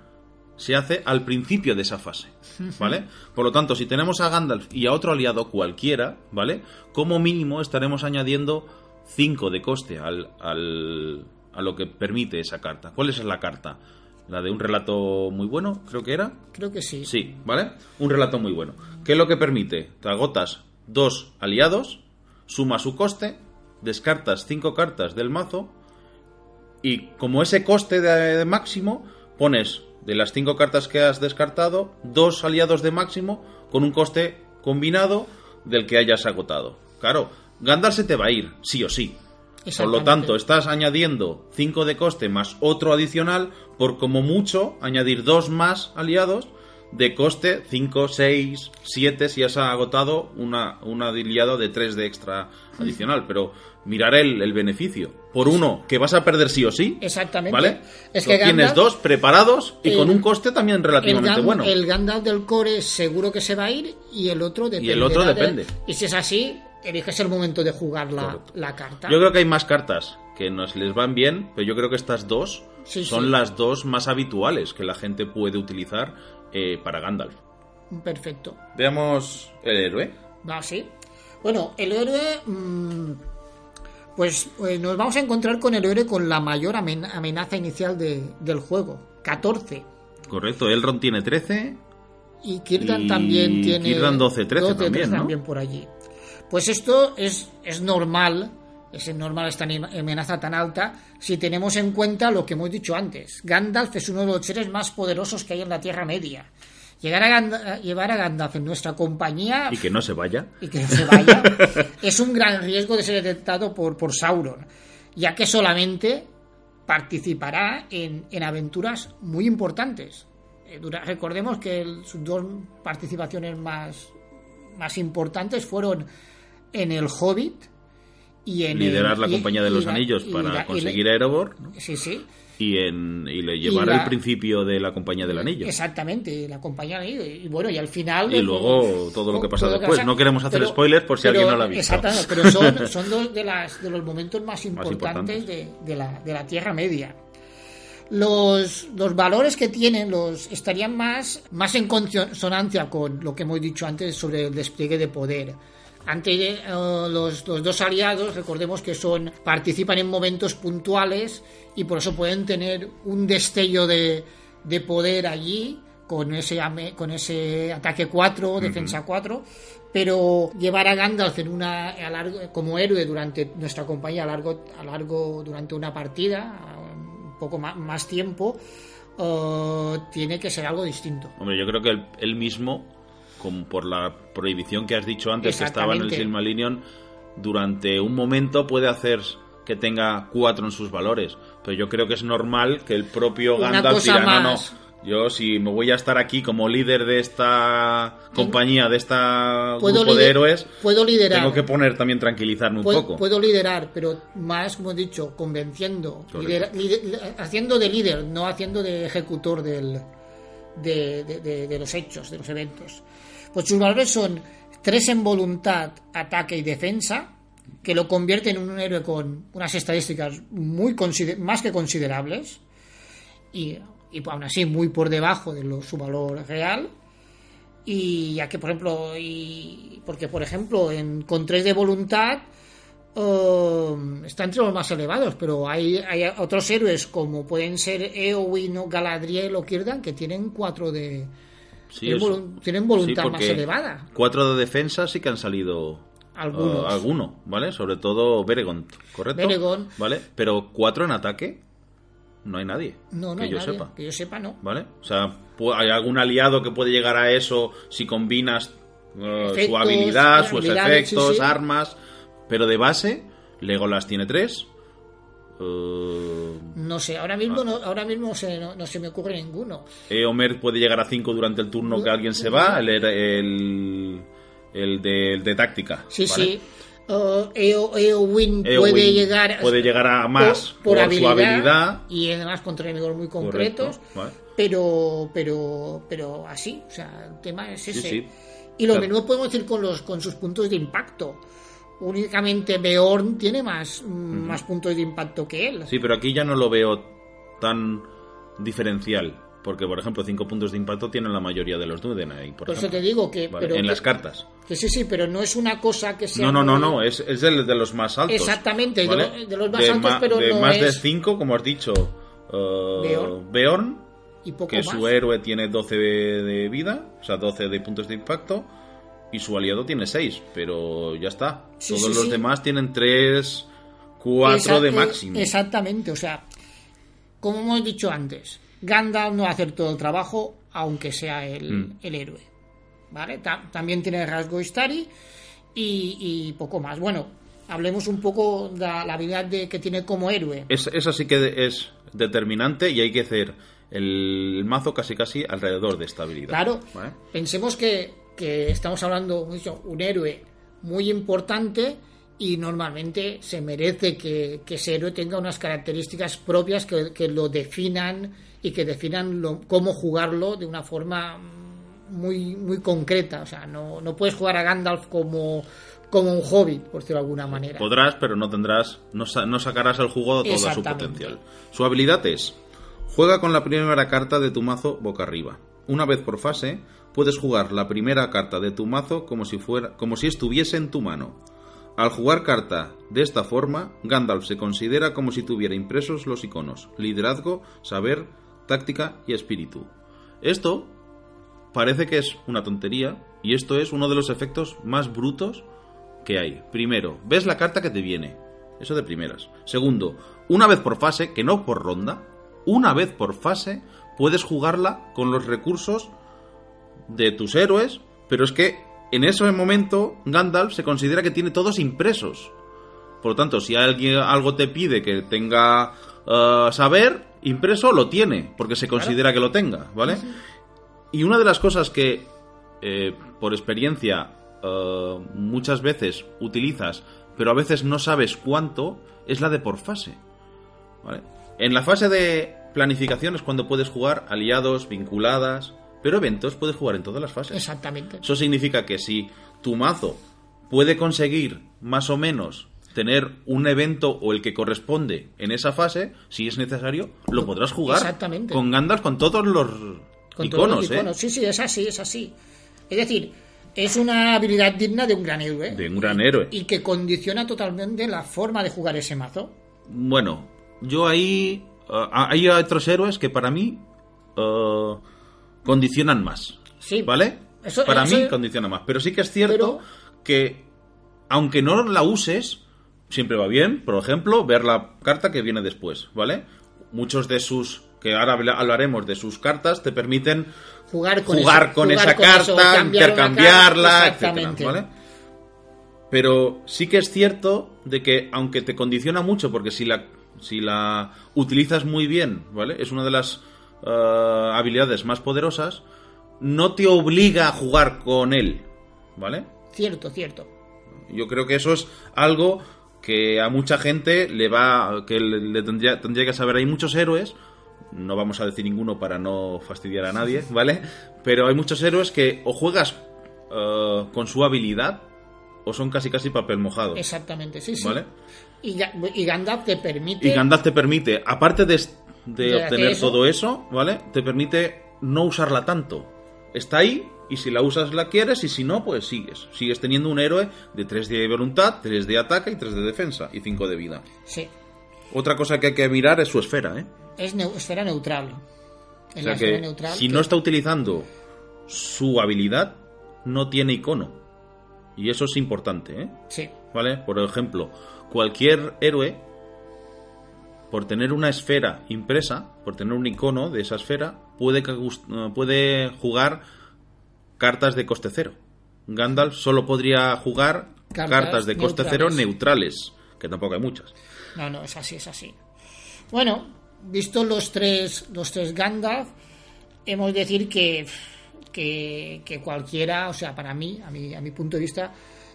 F: se hace al principio de esa fase. ¿Vale? Por lo tanto, si tenemos a Gandalf y a otro aliado cualquiera, ¿vale? Como mínimo estaremos añadiendo 5 de coste al, al- a lo que permite esa carta. ¿Cuál es la carta? La de un relato muy bueno, creo que era.
E: Creo que sí.
F: Sí, ¿vale? Un relato muy bueno. ¿Qué es lo que permite? Te agotas dos aliados, suma su coste, descartas cinco cartas del mazo y como ese coste de, de máximo, pones de las cinco cartas que has descartado, dos aliados de máximo con un coste combinado del que hayas agotado. Claro, Gandalf se te va a ir, sí o sí. Por lo tanto, estás añadiendo 5 de coste más otro adicional por como mucho añadir dos más aliados de coste 5, 6, 7 si has agotado una, un aliado de 3 de extra adicional. Pero mirar el, el beneficio. Por uno, que vas a perder sí o sí.
E: Exactamente.
F: ¿Vale?
E: Es que
F: tienes dos preparados y con un coste también
E: El,
F: relativamente bueno.
E: el Gandalf del core seguro que se va a ir y el otro depende.
F: el otro depende.
E: Y si es así, eliges el momento de jugar la, la carta.
F: Yo creo que hay más cartas que nos les van bien, pero yo creo que estas dos
E: Sí,
F: son
E: sí.
F: las dos más habituales que la gente puede utilizar eh, para Gandalf.
E: Perfecto.
F: Veamos el héroe.
E: Va, sí. Bueno, el héroe. mm, pues, pues nos vamos a encontrar con el héroe con la mayor amen- amenaza inicial de- del juego: 14.
F: Correcto, Elrond tiene 13.
E: Y Kirdan
F: Y
E: también tiene.
F: Círdan 12, 13 también, ¿no?
E: también por allí. Pues esto es, es normal. Es normal esta amenaza tan alta si tenemos en cuenta lo que hemos dicho antes. Gandalf es uno de los seres más poderosos que hay en la Tierra Media. Llegar a Ganda- llevar a Gandalf en nuestra compañía
F: Y que no se vaya.
E: y que no se vaya, es un gran riesgo de ser detectado por, por Sauron, ya que solamente participará en, en aventuras muy importantes. Eh, recordemos que el- sus dos participaciones más, más importantes fueron en el Hobbit y en
F: Liderar
E: el-
F: la
E: y-
F: compañía de los anillos
E: y
F: para conseguir a Erebor ¿no?
E: Sí, sí.
F: Y, en, y le llevar
E: la-
F: el principio de la compañía del anillo.
E: Exactamente, la compañía de anillo. Y bueno, y al final.
F: Y luego todo lo que pasa después.
E: pasa.
F: No queremos hacer
E: Pero-
F: spoilers por si
E: pero-
F: alguien no lo ha visto.
E: Exactamente, pero son, son dos de, las, de los momentos más importantes,
F: importantes.
E: De, de la, de la Tierra Media. Los, los valores que tienen los estarían más, más en consonancia con lo que hemos dicho antes sobre el despliegue de poder. Ante eh, los, los dos aliados, recordemos que son participan en momentos puntuales y por eso pueden tener un destello de, de poder allí con ese con ese ataque 4, defensa 4, pero llevar a Gandalf en una a largo- como héroe durante nuestra compañía a largo a largo durante una partida, un poco más, más tiempo, eh, tiene que ser algo distinto.
F: Hombre, yo creo que él, él mismo, como por la prohibición que has dicho antes, que estaba en el. Silmarillion, durante un momento puede hacer que tenga cuatro en sus valores. Pero yo creo que es normal que el propio Gandalf diga, no, no, yo si me voy a estar aquí como líder de esta compañía, de esta
E: Puedo
F: grupo de héroes,
E: puedo liderar.
F: tengo que poner también tranquilizarme un poco.
E: puedo liderar, pero más, como he dicho, convenciendo,
F: Correcto.
E: lidera- lider- haciendo de líder, no haciendo de ejecutor del, de, de- de- de los hechos, de los eventos. Pues sus valores son 3 en voluntad, ataque y defensa, que lo convierte en un héroe con unas estadísticas muy más que considerables y, aún así muy por debajo de su valor real. Y ya que, por ejemplo, porque por ejemplo, con 3 de voluntad eh, está entre los más elevados, pero hay, otros héroes como pueden ser Eowyn, o Galadriel o Círdan que tienen 4 de.
F: Sí,
E: tienen,
F: es-
E: volu- tienen voluntad
F: sí,
E: más elevada.
F: Cuatro de defensa sí que han salido
E: Algunos.
F: Uh, alguno, ¿vale? Sobre todo Beregont, ¿correcto?
E: Beregont.
F: ¿Vale? Pero cuatro en ataque, no hay nadie.
E: No, no
F: que
E: hay
F: yo
E: nadie,
F: sepa.
E: Que yo sepa, no.
F: ¿Vale? O sea, hay algún aliado que puede llegar a eso si combinas eh, su habilidad, sus efectos,
E: sí.
F: armas. Pero de base, Legolas tiene tres. Eh,
E: No sé, ahora
F: Ah.
E: mismo, no, ahora mismo se, no, no se me ocurre ninguno.
F: Eomer puede llegar a cinco durante el turno que alguien se va. El, el, el de, el de táctica.
E: Sí,
F: ¿vale?
E: sí. Uh, Eo- puede llegar
F: puede llegar a más
E: por,
F: por, su habilidad.
E: y además contra enemigos muy concretos. Pero pero pero así o sea el tema es ese
F: sí.
E: y lo
F: Claro.
E: mismo podemos decir con los con sus puntos de impacto únicamente Beorn tiene más mm, más puntos de impacto que él
F: Sí, pero aquí ya no lo veo tan diferencial. Porque, por ejemplo, cinco puntos de impacto tienen la mayoría de los Dudenai. Por,
E: por eso te digo que
F: Vale,
E: pero
F: en
E: que-
F: las cartas.
E: que sí sí pero no es una cosa que sea
F: No, no, no, no, es, es de los más altos.
E: Exactamente, de de los más altos,
F: ma-
E: pero
F: de
E: no
F: más de
E: es-
F: 5, como has dicho, uh,
E: Beorn.
F: Beorn,
E: y poco
F: que
E: más
F: su héroe tiene 12 de, de vida, o sea, 12 de puntos de impacto, y su aliado tiene 6, pero ya está.
E: Sí,
F: Todos
E: sí,
F: los
E: sí.
F: demás tienen 3, 4
E: Esa-
F: de máximo.
E: Exactamente, o sea, como hemos dicho antes, Gandalf no va a hacer todo el trabajo, aunque sea el,
F: Mm.
E: el héroe. ¿Vale? Ta- también tiene rasgo Istari y, y poco más. Bueno, hablemos un poco de la habilidad de, que tiene como héroe.
F: Es, esa sí que es determinante y hay que hacer el mazo casi casi alrededor de esta habilidad.
E: Claro,
F: ¿vale?
E: pensemos que, que estamos hablando de un héroe muy importante y normalmente se merece que, que ese héroe tenga unas características propias que, que lo definan y que definan lo- cómo jugarlo de una forma muy, muy concreta. O sea, no, no puedes jugar a Gandalf como, como un hobbit, por decirlo de alguna manera.
F: Podrás, pero no tendrás, no, no sacarás al juego todo su potencial. Su habilidad es, juega con la primera carta de tu mazo boca arriba. Una vez por fase, puedes jugar la primera carta de tu mazo como si, fuera, como si estuviese en tu mano. Al jugar carta de esta forma, Gandalf se considera como si tuviera impresos los iconos liderazgo, saber, táctica y espíritu. Esto parece que es una tontería y esto es uno de los efectos más brutos que hay. Primero, ves la carta que te viene. Eso de primeras. Segundo, una vez por fase, que no por ronda, una vez por fase puedes jugarla con los recursos de tus héroes, pero es que en ese momento Gandalf se considera que tiene todos impresos. Por lo tanto, si alguien algo te pide que tenga eh, saber impreso, lo tiene, porque se considera que lo tenga, ¿vale? Y una de las cosas que, eh, por experiencia, eh, muchas veces utilizas, pero a veces no sabes cuánto, es la de por fase. ¿vale? En la fase de planificación es cuando puedes jugar aliados, vinculadas, pero eventos puedes jugar en todas las fases.
E: Exactamente.
F: Eso significa que si tu mazo puede conseguir más o menos tener un evento o el que corresponde en esa fase, si es necesario, lo podrás jugar
E: Exactamente.
F: con Gandalf con todos los
E: Con
F: iconos,
E: todos los
F: ¿eh?
E: iconos. Sí, sí, es así, es así. Es decir, es una habilidad digna de un gran héroe.
F: De un gran héroe.
E: Y que condiciona totalmente la forma de jugar ese mazo.
F: Bueno, yo ahí eh, hay otros héroes que para mí eh, condicionan más.
E: Sí.
F: ¿Vale?
E: Eso-
F: para
E: eso-
F: mí condiciona más. Pero sí que es cierto que aunque no la uses, siempre va bien, por ejemplo, ver la carta que viene después, ¿vale? Muchos de sus, que ahora habla- hablaremos de sus cartas, te permiten
E: Jugar con,
F: jugar
E: eso,
F: con
E: jugar
F: esa
E: con
F: carta,
E: eso,
F: intercambiarla, etcétera. ¿vale? Pero sí que es cierto de que aunque te condiciona mucho, porque si la si la utilizas muy bien, ¿vale? Es una de las eh, habilidades más poderosas, no te obliga a jugar con él, ¿vale?
E: Cierto, cierto.
F: Yo creo que eso es algo que a mucha gente le va que le, tendría, tendría que saber. Hay muchos héroes, no vamos a decir ninguno para no fastidiar a nadie, ¿vale? Pero hay muchos héroes que o juegas eh, con su habilidad o son casi casi papel mojado,
E: Exactamente, sí, sí.
F: ¿vale?
E: Y, y Gandalf te permite.
F: Y Gandalf te permite, aparte de, de obtener todo eso, ¿vale? Te permite no usarla tanto. Está ahí y si la usas la quieres y si no, pues sigues. Sigues teniendo un héroe de 3 de voluntad, 3 de ataque y 3 de defensa y 5 de vida.
E: Sí.
F: Otra cosa que hay que mirar es su esfera, ¿eh?
E: Es neu- esfera neutral. Es
F: O sea
E: la esfera
F: que
E: neutral.
F: si
E: que-
F: no está utilizando su habilidad, no tiene icono. Y eso es importante, ¿eh?
E: Sí.
F: ¿Vale? Por ejemplo, cualquier héroe, por tener una esfera impresa, por tener un icono de esa esfera, puede, eh, puede jugar cartas de coste cero. Gandalf solo podría jugar
E: Cartas
F: cartas, de coste cero
E: neutrales.
F: neutrales, que tampoco hay muchas.
E: No, no, es así, es así. Bueno, visto los tres, los tres Gandalf, hemos de decir que, que, que cualquiera, o sea, para mí, a mi, a mi punto de vista,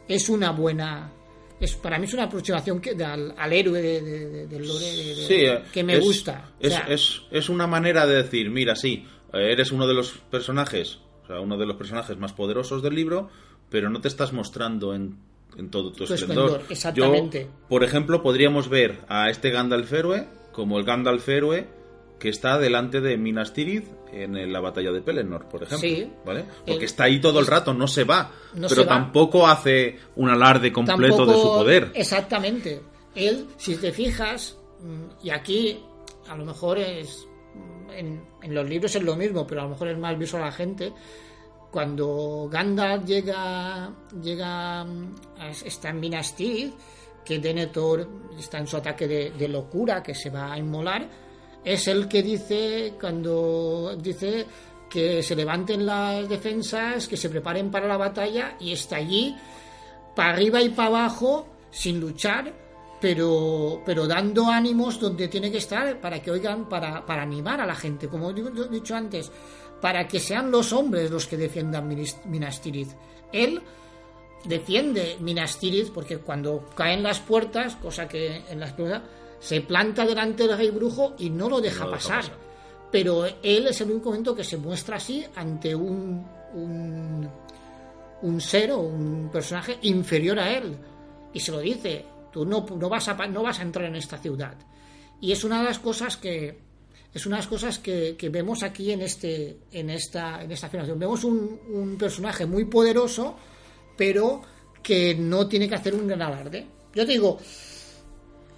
E: es una buena. Es, para mí es una aproximación que, de- al, al héroe de, de- de- del lore
F: Sí, eh,
E: que me
F: es-
E: gusta. O
F: Es,
E: sea,
F: es- es una manera de decir, mira, sí, eh, eres uno de los personajes, o sea, uno de los personajes más poderosos del libro, pero no te estás mostrando en, en todo tu,
E: Tu
F: esplendor.
E: esplendor, exactamente.
F: Yo, por ejemplo, podríamos ver a este Gandalf héroe como el Gandalf héroe que está delante de Minas Tirith en la batalla de Pelennor, por ejemplo.
E: Sí.
F: ¿vale? Porque
E: El-
F: está ahí todo el rato, no se va,
E: No
F: pero
E: se va.
F: tampoco hace un alarde completo de su poder.
E: Exactamente. Él, si te fijas, mm, y aquí a lo mejor es. mm, En, en los libros es lo mismo, pero a lo mejor es más visual a la gente. Cuando Gandalf llega, llega mm, está en Minas Tirith, que Denethor está en su ataque de, de locura, que se va a inmolar, es el que dice, cuando dice que se levanten las defensas, que se preparen para la batalla, y está allí para arriba y para abajo sin luchar, pero, pero dando ánimos donde tiene que estar para que oigan, para, para animar a la gente, como he dicho antes, para que sean los hombres los que defiendan Minas Tirith. Él defiende Minas Tirith porque cuando caen las puertas, cosa que en las puertas, se planta delante del rey brujo y no lo deja, pasar. Pero él es el único momento que se muestra así ante un, un, un ser o un personaje inferior a él. Y se lo dice, tú no, no, vas a, no vas a entrar en esta ciudad. Y es una de las cosas que, es una de las cosas que, que, vemos aquí en este en esta en esta afirmación vemos un, un, personaje muy poderoso pero que no tiene que hacer un gran alarde yo te digo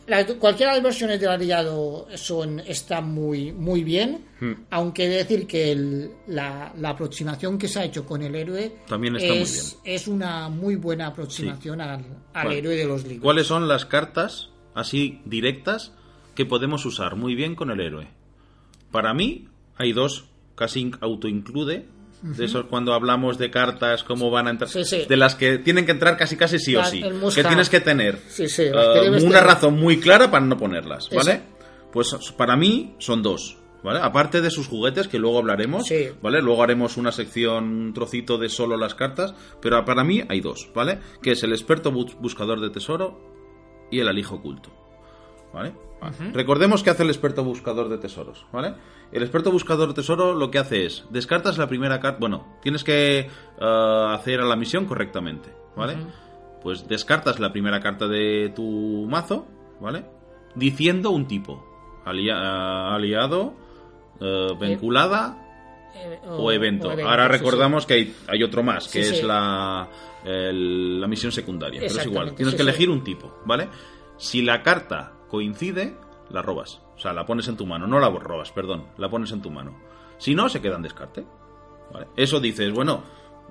E: la, cualquiera de las versiones del aliado son están muy muy bien hmm. aunque he de decir que el, la, la, aproximación que se ha hecho con el héroe
F: también está
E: es,
F: muy bien
E: es una muy buena aproximación sí. al, al bueno, héroe de los libros
F: cuáles son las cartas así directas que podemos usar muy bien con el héroe para mí hay dos, casi autoinclude. De eso cuando hablamos de cartas, cómo van a entrar.
E: Sí, sí.
F: De las que tienen que entrar casi casi sí o sí. Que tienes que tener
E: Sí,
F: eh, una
E: tener.
F: razón muy clara para no ponerlas, ¿vale?
E: Eso.
F: Pues para mí son dos. ¿Vale? Aparte de sus juguetes, que luego hablaremos. ¿vale? Luego haremos una sección, un trocito de solo las cartas, pero para mí hay dos, ¿vale? Que es el experto bus- buscador de tesoro y el alijo oculto. ¿Vale? Recordemos que hace el experto buscador de tesoros, ¿vale? El experto buscador de tesoro lo que hace es, descartas la primera carta, bueno, tienes que eh, hacer a la misión correctamente, ¿vale? Pues descartas la primera carta de tu mazo, ¿vale? Diciendo un tipo, alia- eh, aliado, eh, vinculada
E: Eh,
F: o, evento.
E: o
F: Ahora
E: sí,
F: recordamos que hay, hay otro más, que
E: Sí,
F: es
E: sí.
F: La, el- la misión secundaria. Pero es igual, tienes
E: sí,
F: que
E: sí.
F: elegir un tipo, ¿vale? Si la carta coincide, la robas. O sea, la pones en tu mano. No la robas, perdón. La pones en tu mano. Si no, se queda en descarte. ¿Vale? Eso dices, bueno,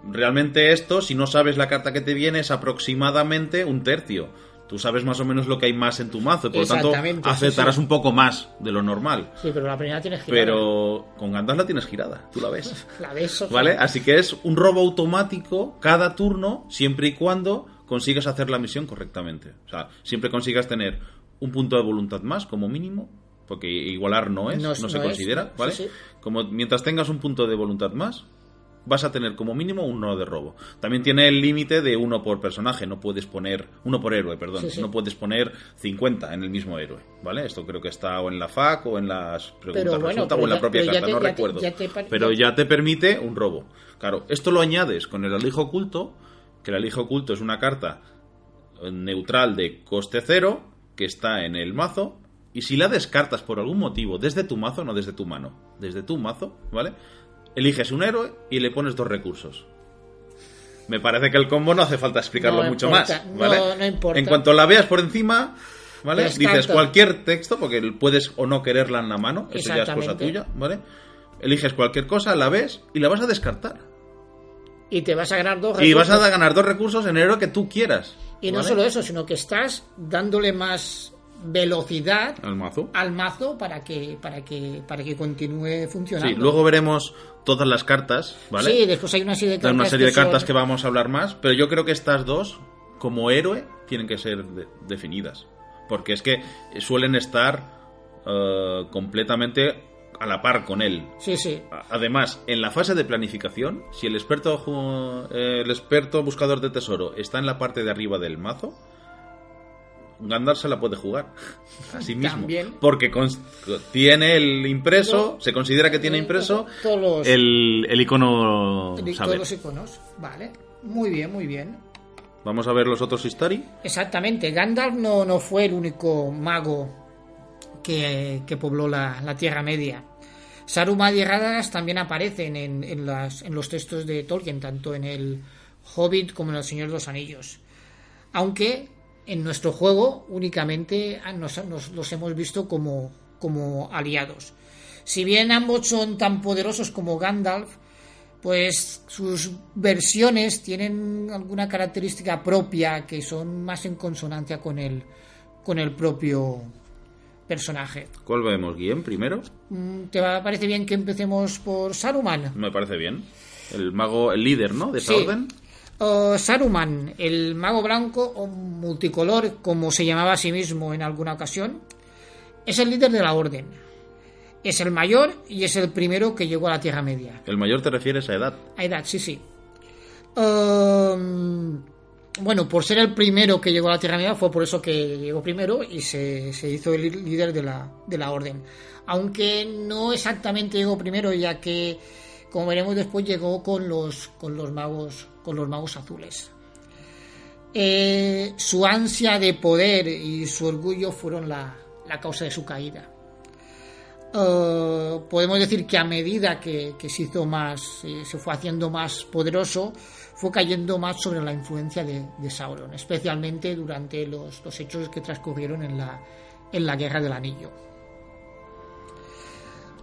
F: realmente esto, si no sabes la carta que te viene, es aproximadamente un tercio. Tú sabes más o menos lo que hay más en tu mazo, y por lo tanto
E: sí,
F: aceptarás
E: sí.
F: un poco más de lo normal.
E: Sí, pero la primera tienes girada.
F: Pero con Gandalf la tienes girada, tú la ves.
E: La ves, o sea,
F: ¿Vale? Así que es un robo automático cada turno, siempre y cuando consigas hacer la misión correctamente. O sea, siempre consigas tener un punto de voluntad más, como mínimo, porque igualar no es,
E: No
F: se
E: no
F: considera, ¿vale?
E: sí.
F: Como mientras tengas un punto de voluntad más, vas a tener como mínimo uno de robo. También tiene el límite de uno por personaje, no puedes poner, uno por héroe, perdón,
E: Sí, sí.
F: no puedes poner 50 en el mismo héroe, ¿vale? Esto creo que está o en la FAQ o en las preguntas
E: bueno,
F: resulta, o en la propia carta,
E: te-
F: no
E: te-
F: recuerdo.
E: ya te pa-
F: pero
E: ya-
F: ya te permite un robo. Claro, esto lo añades con el alijo oculto, que el alijo oculto es una carta eh, neutral de coste cero que está en el mazo y si la descartas por algún motivo desde tu mazo, no desde tu mano, desde tu mazo, ¿vale? Eliges un héroe y le pones dos recursos. Me parece que el combo no hace falta explicarlo
E: No
F: mucho
E: importa,
F: más, ¿vale?
E: no- no importa.
F: En cuanto la veas por encima, ¿vale? Dices cualquier texto, porque puedes o no quererla en la mano, eso ya es cosa tuya, ¿vale? Eliges cualquier cosa, la ves y la vas a descartar.
E: Y te vas a ganar dos
F: Y vas a
E: recursos.
F: ganar dos recursos en el héroe que tú quieras.
E: Y no
F: ¿vale?
E: solo eso, sino que estás dándole más velocidad
F: Al mazo.
E: al mazo para que para que para que continúe funcionando.
F: Sí, luego veremos todas las cartas, ¿vale?
E: Sí, después hay una serie de cartas.
F: una serie de
E: son-
F: cartas que vamos a hablar más, pero yo creo que estas dos, como héroe, tienen que ser de- definidas. Porque es que suelen estar eh, completamente a la par con él.
E: Sí, sí.
F: Además, en la fase de planificación, si el experto, eh, el experto buscador de tesoro está en la parte de arriba del mazo, Gandalf se la puede jugar a sí mismo.
E: También.
F: Porque tiene el impreso,
E: No.
F: se considera que tiene impreso
E: Todos los-
F: el, el icono
E: todos los iconos. Vale. Muy bien, muy bien.
F: Vamos a ver los otros history.
E: Exactamente. Gandalf no, no fue el único mago que, pobló la, Tierra Media. Saruman y Radagast también aparecen en, los textos de Tolkien, tanto en el Hobbit como en el Señor de los Anillos. Aunque en nuestro juego únicamente nos, nos- los hemos visto como, como aliados. Si bien ambos son tan poderosos como Gandalf, pues sus versiones tienen alguna característica propia que son más en consonancia con el, con el propio personaje.
F: ¿Cuál vemos, Guillem, primero?
E: Mm, ¿Te parece bien que empecemos por Saruman?
F: Me parece bien. El mago, el líder, ¿no? De esa
E: Sí.
F: orden.
E: Uh, Saruman, el mago blanco o multicolor, como se llamaba a sí mismo en alguna ocasión, es el líder de la orden. Es el mayor y es el primero que llegó a la Tierra Media.
F: ¿El mayor te refieres a edad?
E: A edad, sí, sí. Um, bueno, por ser el primero que llegó a la Tierra Media fue por eso que llegó primero y se, se hizo el líder de la, de la orden. Aunque no exactamente llegó primero, ya que, como veremos después, llegó con los, con los magos con los magos azules. Eh, su ansia de poder y su orgullo fueron la, la causa de su caída. Uh, podemos decir que a medida que, que se hizo más, eh, se fue haciendo más poderoso, fue cayendo más sobre la influencia de, de Sauron, especialmente durante los, los, hechos que transcurrieron en la, en la Guerra del Anillo.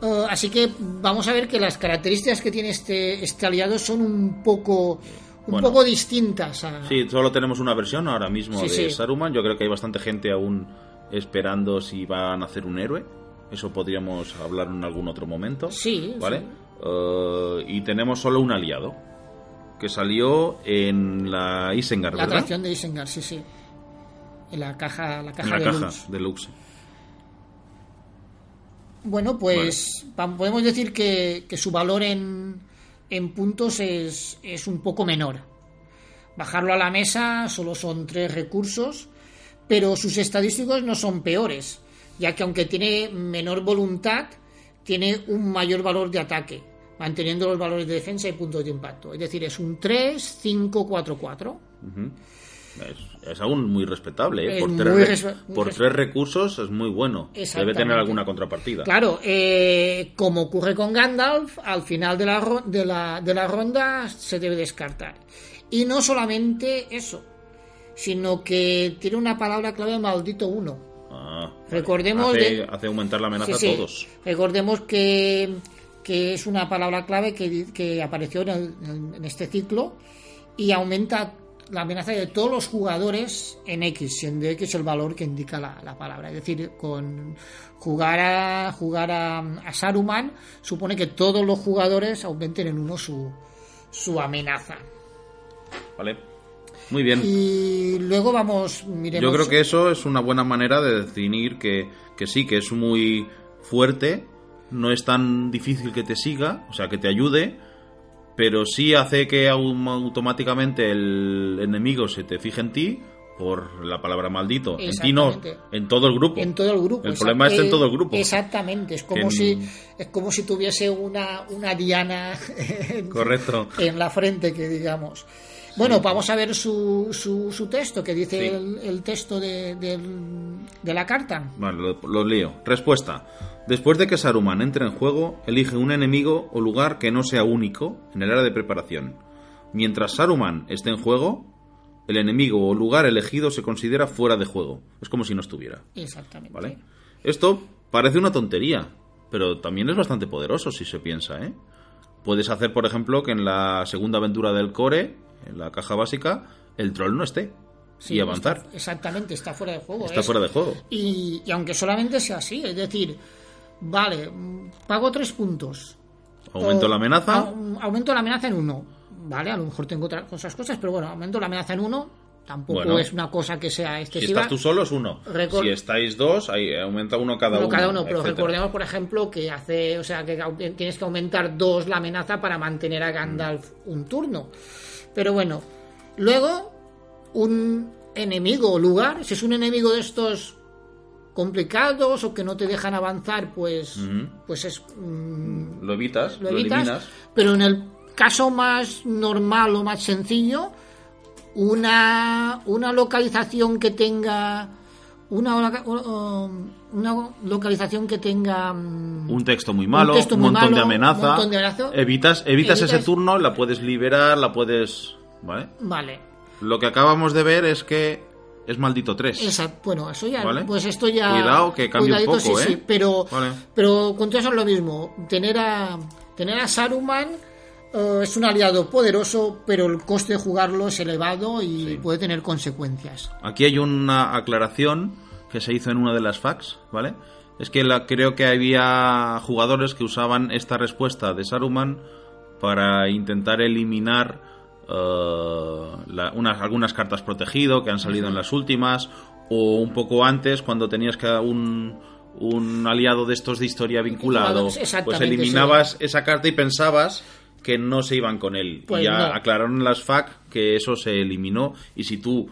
E: Uh, así que vamos a ver que las características que tiene este, este aliado son un poco un
F: Bueno.
E: poco distintas a...
F: Sí, solo tenemos una versión ahora mismo
E: Sí,
F: de
E: sí.
F: Saruman. Yo creo que hay bastante gente aún esperando si van a hacer un héroe. Eso podríamos hablar en algún otro momento.
E: Sí,
F: ¿Vale?
E: sí.
F: Eh, y tenemos solo un aliado. Que salió en la Isengard,
E: La
F: ¿verdad?
E: atracción de Isengard, sí, sí. En la caja, la
F: En
E: caja
F: la
E: de
F: caja
E: luz.
F: deluxe.
E: Bueno, pues podemos decir que, que su valor en, en puntos es, es un poco menor. Bajarlo a la mesa solo son tres recursos, pero sus estadísticos no son peores, ya que aunque tiene menor voluntad, tiene un mayor valor de ataque, manteniendo los valores de defensa y puntos de impacto. Es decir, es un 3, 5, 4, 4.
F: Ujú. Es, es aún muy respetable. ¿eh? Por, tres, re- por recursos es muy bueno. Debe tener alguna contrapartida.
E: Claro, eh, como ocurre con Gandalf, al final de la, ro- de, la, de la ronda se debe descartar. Y no solamente eso, sino que tiene una palabra clave maldito uno.
F: Ah, vale.
E: Recordemos
F: hace,
E: de-
F: hace aumentar la amenaza
E: Sí,
F: a todos.
E: Recordemos que, que es una palabra clave que, que apareció en, el- en este ciclo y aumenta la amenaza de todos los jugadores en X, siendo X el valor que indica la, la palabra. Es decir, con jugar a jugar a, a Saruman supone que todos los jugadores aumenten en uno su, su amenaza.
F: ¿Vale? Muy bien.
E: Y luego vamos, miremos.
F: Yo creo que eso es una buena manera de definir que, que sí, que es muy fuerte, no es tan difícil que te siga, o sea, que te ayude, pero sí hace que au- automáticamente el enemigo se te fije en ti por la palabra maldito. En ti no, en todo el grupo.
E: En todo el grupo.
F: El problema está en todo el grupo.
E: Exactamente. Es como
F: en-
E: si es como si tuviese una, una diana en,
F: Correcto.
E: en la frente, que digamos. Bueno, vamos a ver su, su, su texto, que dice
F: Sí.
E: el, el texto de, de la carta.
F: Vale, lo, lo leo. Respuesta. Después de que Saruman entre en juego, elige un enemigo o lugar que no sea único en el área de preparación. Mientras Saruman esté en juego, el enemigo o lugar elegido se considera fuera de juego. Es como si no estuviera.
E: Exactamente.
F: ¿Vale? Esto parece una tontería, pero también es bastante poderoso si se piensa, ¿eh? Puedes hacer, por ejemplo, que en la segunda aventura del core, en la caja básica, el troll no esté.
E: Sí,
F: y avanzar.
E: está- exactamente, está fuera de juego.
F: Está
E: es-
F: fuera de juego.
E: Y, y aunque solamente sea así, es decir, vale, pago tres puntos.
F: Aumento
E: O-
F: la amenaza.
E: au- aumento la amenaza en uno. Vale, a lo mejor tengo otras cosas, cosas, pero bueno, aumento la amenaza en uno. Tampoco
F: Bueno.
E: es una cosa que sea
F: Si
E: excesiva.
F: estás tú solo es uno. Si estáis dos, ahí aumenta uno cada
E: uno
F: uno.
E: cada uno, pero
F: etcétera.
E: recordemos, por ejemplo, que hace, o sea, que tienes que aumentar dos la amenaza para mantener a Gandalf un turno. Pero bueno, luego un enemigo o lugar, si es un enemigo de estos complicados o que no te dejan avanzar, pues, pues es mm,
F: Lo evitas,
E: lo
F: lo,
E: evitas,
F: eliminas.
E: pero en el caso más normal o más sencillo, una, una localización que tenga una, una localización que tenga mm,
F: Un texto muy malo,
E: Un texto
F: un
E: muy
F: montón de amenaza.
E: un montón de amenaza.
F: Evitas, evitas ese turno, la puedes liberar, la puedes. ¿Vale?
E: vale
F: Lo que acabamos de ver es que es maldito 3.
E: esa, bueno eso ya
F: Vale.
E: pues esto ya
F: Cuidado, que cambia un poco,
E: sí,
F: ¿eh?
E: sí, pero
F: Vale.
E: pero con todo eso es lo mismo tener a tener a Saruman eh, es un aliado poderoso pero el coste de jugarlo es elevado y puede tener consecuencias.
F: Aquí hay una aclaración que se hizo en una de las facs, ¿vale? Es que la, creo que había jugadores que usaban esta respuesta de Saruman para intentar eliminar eh, la- unas, algunas cartas protegido que han salido en las últimas, o un poco antes, cuando tenías que un, un aliado de estos de historia vinculado, pues eliminabas esa carta y pensabas que no se iban con él.
E: Pues
F: y ya
E: no.
F: aclararon las FAQ que eso se eliminó, y si tú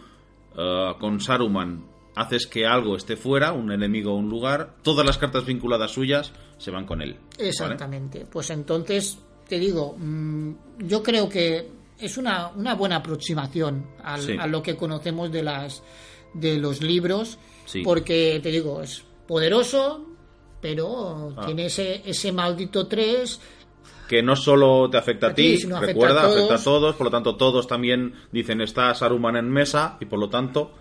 F: eh, con Saruman haces que algo esté fuera, un enemigo o un lugar, todas las cartas vinculadas suyas se van con él. ¿vale?
E: Exactamente. Pues entonces, te digo, mm, yo creo que es una, una buena aproximación al-
F: Sí.
E: a lo que conocemos de las de los libros,
F: Sí.
E: porque te digo, es poderoso, pero
F: Ah.
E: tiene ese, ese maldito 3
F: que no solo te afecta a,
E: A ti, sino afecta
F: recuerda,
E: a
F: afecta a todos, por lo tanto todos también dicen está Saruman en mesa y por lo tanto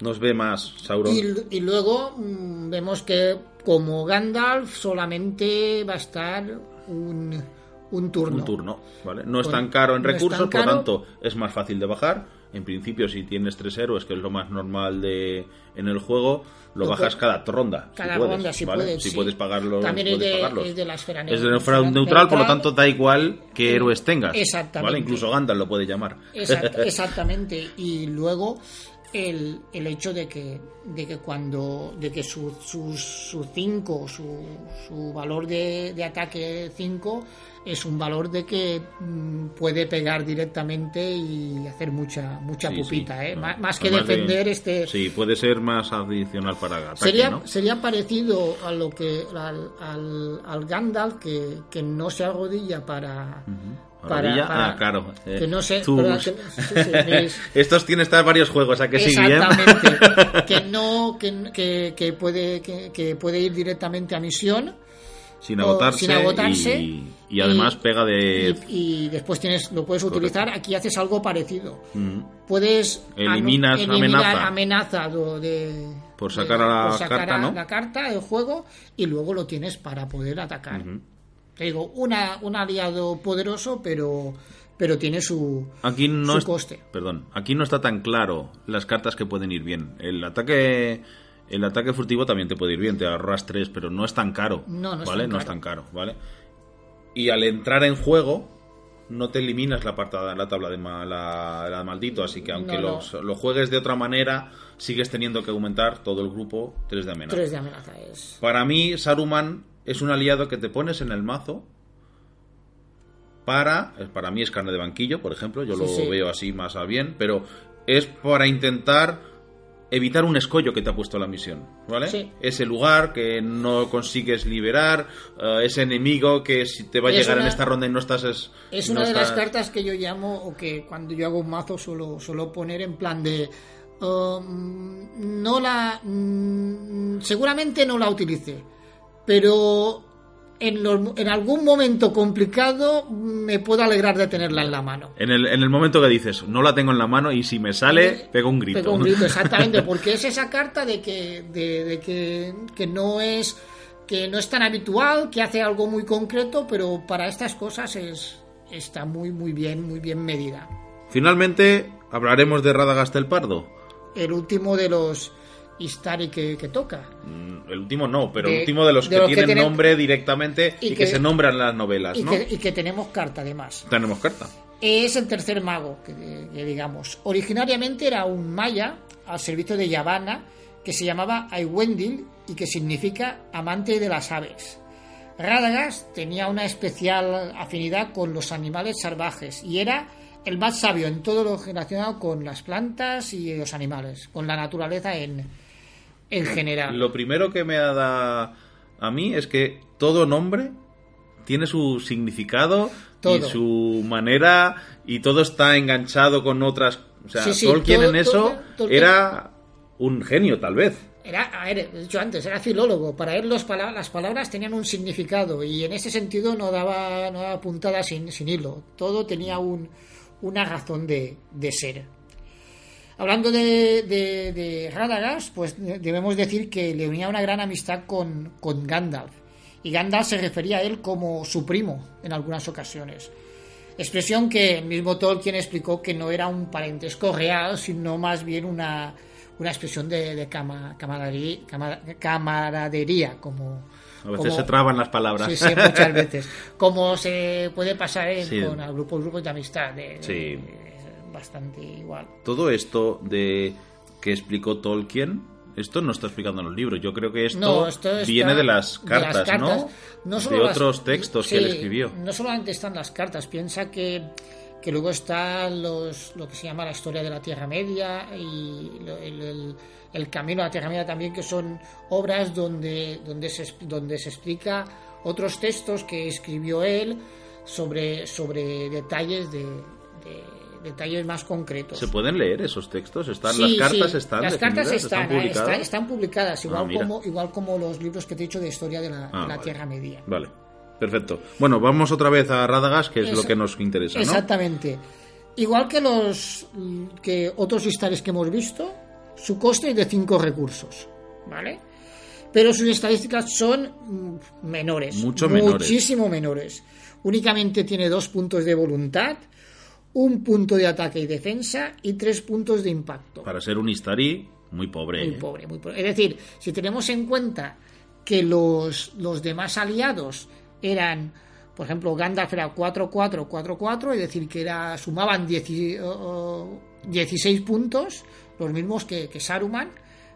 F: nos ve más Sauron.
E: Y, y luego mm, vemos que como Gandalf solamente va a estar un, un turno.
F: Un turno, ¿vale? No es tan caro en
E: no
F: recursos, por lo tanto es más fácil de bajar. En principio, si tienes tres héroes, que es lo más normal de en el juego, lo bajas cada ronda.
E: Cada
F: si puedes,
E: ronda, si
F: ¿vale?
E: puedes.
F: Si
E: sí.
F: puedes pagarlo,
E: También es
F: puedes
E: de,
F: pagarlos.
E: es de la esfera
F: Es de
E: neutral,
F: neutral, neutral, por lo tanto da igual qué héroes tengas.
E: Exactamente.
F: ¿vale? Incluso Gandalf lo puede llamar.
E: Exact- exactamente. Y luego el, el hecho de que, de que cuando de que su 5, su, su, cinco, su, su valor de, de ataque 5 es un valor de que mm, puede pegar directamente y hacer mucha mucha
F: Sí,
E: pupita,
F: sí.
E: ¿eh? Más que
F: además de-
E: defender este
F: Sí, puede ser más adicional para ataque,
E: sería,
F: ¿no?
E: sería parecido a lo que al, al, al Gandalf que, que no se arrodilla para. Para-
F: ah, claro. eh,
E: que no sé que- sí, sí,
F: Estos tienen estar varios juegos, ¿a que sí,
E: exactamente que no que, que, que puede que, puede ir directamente a misión
F: sin agotarse,
E: sin agotarse,
F: y, y además
E: y-
F: pega de...
E: y, y después tienes lo puedes utilizar aquí haces algo parecido
F: Mm.
E: puedes
F: Eliminas
E: eliminar
F: amenaza.
E: amenaza de
F: Por sacar a la
E: por sacar
F: carta,
E: a
F: ¿no?
E: la carta del juego y luego lo tienes para poder atacar. Te digo una un aliado poderoso pero pero tiene su
F: Aquí no
E: su
F: es-
E: coste.
F: Perdón, aquí no está tan claro las cartas que pueden ir bien. El ataque el ataque furtivo también te puede ir bien, te ahorras tres, pero no es tan caro.
E: No, no es tan
F: no es
E: caro.
F: tan caro, ¿vale? Y al entrar en juego no te eliminas la, partada, la tabla de, ma- la, maldito, así que aunque
E: No, no.
F: los- lo juegues de otra manera, sigues teniendo que aumentar todo el grupo 3 de amenaza.
E: tres de amenaza es
F: Para mí, Saruman es un aliado que te pones en el mazo para. Para mí es carne de banquillo, por ejemplo. Yo
E: Sí,
F: lo
E: sí.
F: veo así más a bien, pero es para intentar evitar un escollo que te ha puesto la misión, ¿vale?
E: Sí.
F: Ese lugar que no consigues liberar, eh, ese enemigo que si te va a
E: Es
F: llegar en esta ronda y no estás... Es,
E: Es
F: no
E: una de las cartas que yo llamo, o que cuando yo hago un mazo suelo, suelo poner en plan de. um, no la. mm, seguramente no la utilice, pero en, los- en algún momento complicado me puedo alegrar de tenerla en la mano.
F: En el, en el momento que dices, no la tengo en la mano y si me sale, pego un grito.
E: Pego un grito, exactamente, porque es esa carta de que, de, de que, que no es que no es tan habitual, que hace algo muy concreto, pero para estas cosas es está muy muy bien, muy bien medida.
F: Finalmente, hablaremos de Radagast el Pardo.
E: El último de los Istari que, que toca.
F: Mm, El último no, pero
E: De-
F: el último de los
E: de
F: que
E: los
F: tienen nombre directamente y,
E: y
F: que,
E: que-
F: se nombran las novelas,
E: Y
F: ¿no?
E: que, y que tenemos carta además.
F: Tenemos carta.
E: Es el tercer mago, que, digamos. Originariamente era un maya al servicio de Yavanna que se llamaba Aiwendil y que significa amante de las aves. Radagast tenía una especial afinidad con los animales salvajes y era el más sabio en todo lo relacionado con las plantas y los animales, con la naturaleza en, en general.
F: Lo primero que me da a mí es que todo nombre tiene su significado y su manera y todo está enganchado con otras... O sea,
E: Sí, sí,
F: Tolkien
E: todo-
F: en eso
E: todo-
F: era un genio, tal vez.
E: Era, a ver, dicho antes, era filólogo. Para él los pala- las palabras tenían un significado y en ese sentido no daba, no daba puntada sin, sin hilo. Todo tenía un, una razón de, de ser. Hablando de, de, de Radagast, pues debemos decir que le unía una gran amistad con, con Gandalf. Y Gandalf se refería a él como su primo en algunas ocasiones. Expresión que el mismo Tolkien explicó que no era un parentesco real, sino más bien una, una expresión de, de cama- camaradería, cama- camaradería, como...
F: A veces
E: como-
F: se traban las palabras.
E: Sí, sí, muchas veces. Como se puede pasar
F: Sí.
E: con el grupo, grupos de amistad. de-
F: Sí.
E: de- bastante igual.
F: Todo esto de que explicó Tolkien, esto no está explicando en los libros. Yo creo que esto,
E: No, esto
F: viene de las
E: de las
F: cartas,
E: cartas.
F: ¿no?
E: solo
F: de
E: las-
F: otros textos que
E: sí,
F: él escribió.
E: No solamente están las cartas, piensa que, que luego está los, lo que se llama la historia de la Tierra Media y el, el- el camino a la Tierra Media también, que son obras donde, donde, se, donde se explica otros textos que escribió él sobre, sobre detalles de, de- detalles más concretos.
F: ¿Se pueden leer esos textos? ¿Están,
E: Sí,
F: ¿Las cartas
E: sí,
F: están
E: las cartas están,
F: ¿Están
E: eh,
F: publicadas?
E: están, están publicadas, igual,
F: Ah, mira.
E: como, igual como los libros que te he dicho de historia de la,
F: Ah,
E: de la
F: vale.
E: Tierra Media.
F: Vale, perfecto. Bueno, vamos otra vez a Radagast, que es lo que nos interesa, ¿no?
E: Exactamente. Igual que los que otros historias que hemos visto, su coste es de 5 recursos, ¿vale? Pero sus estadísticas son mm, menores,
F: Mucho menores.
E: muchísimo menores. Únicamente tiene dos puntos de voluntad, un punto de ataque y defensa y tres puntos de impacto.
F: Para ser un Istari, muy pobre.
E: Muy
F: ¿eh?
E: pobre, muy pobre. Es decir, si tenemos en cuenta que los, los demás aliados eran, por ejemplo, Gandalf era 4-4, 4-4, es decir, que era, sumaban 10 y- o- o 16 puntos, los mismos que, que Saruman.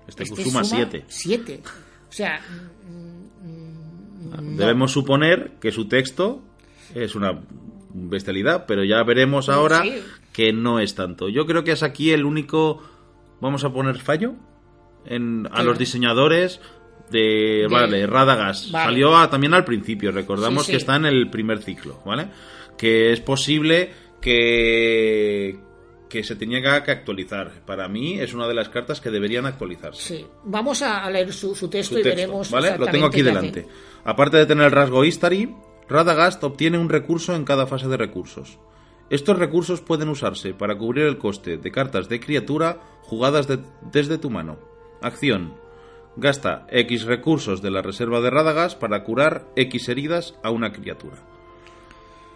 F: Este suma siete.
E: 7. O sea, mm, mm, no.
F: Debemos suponer que su texto es una bestialidad, pero ya veremos ahora
E: sí.
F: que no es tanto. Yo creo que es aquí el único, vamos a poner fallo, en, a los diseñadores de, vale, Radagast.
E: Vale.
F: Salió a- también al principio, recordamos
E: Sí, sí.
F: que está en el primer ciclo, ¿vale? Que es posible que que se tenía que actualizar. Para mí es una de las cartas que deberían actualizarse.
E: Sí. Vamos a leer su, su texto
F: su
E: y veremos.
F: ¿vale? Lo tengo aquí delante. Aparte de tener el rasgo Istari, Radagast obtiene un recurso en cada fase de recursos. Estos recursos pueden usarse para cubrir el coste de cartas de criatura jugadas de- desde tu mano. Acción. Gasta X recursos de la reserva de Radagast para curar X heridas a una criatura.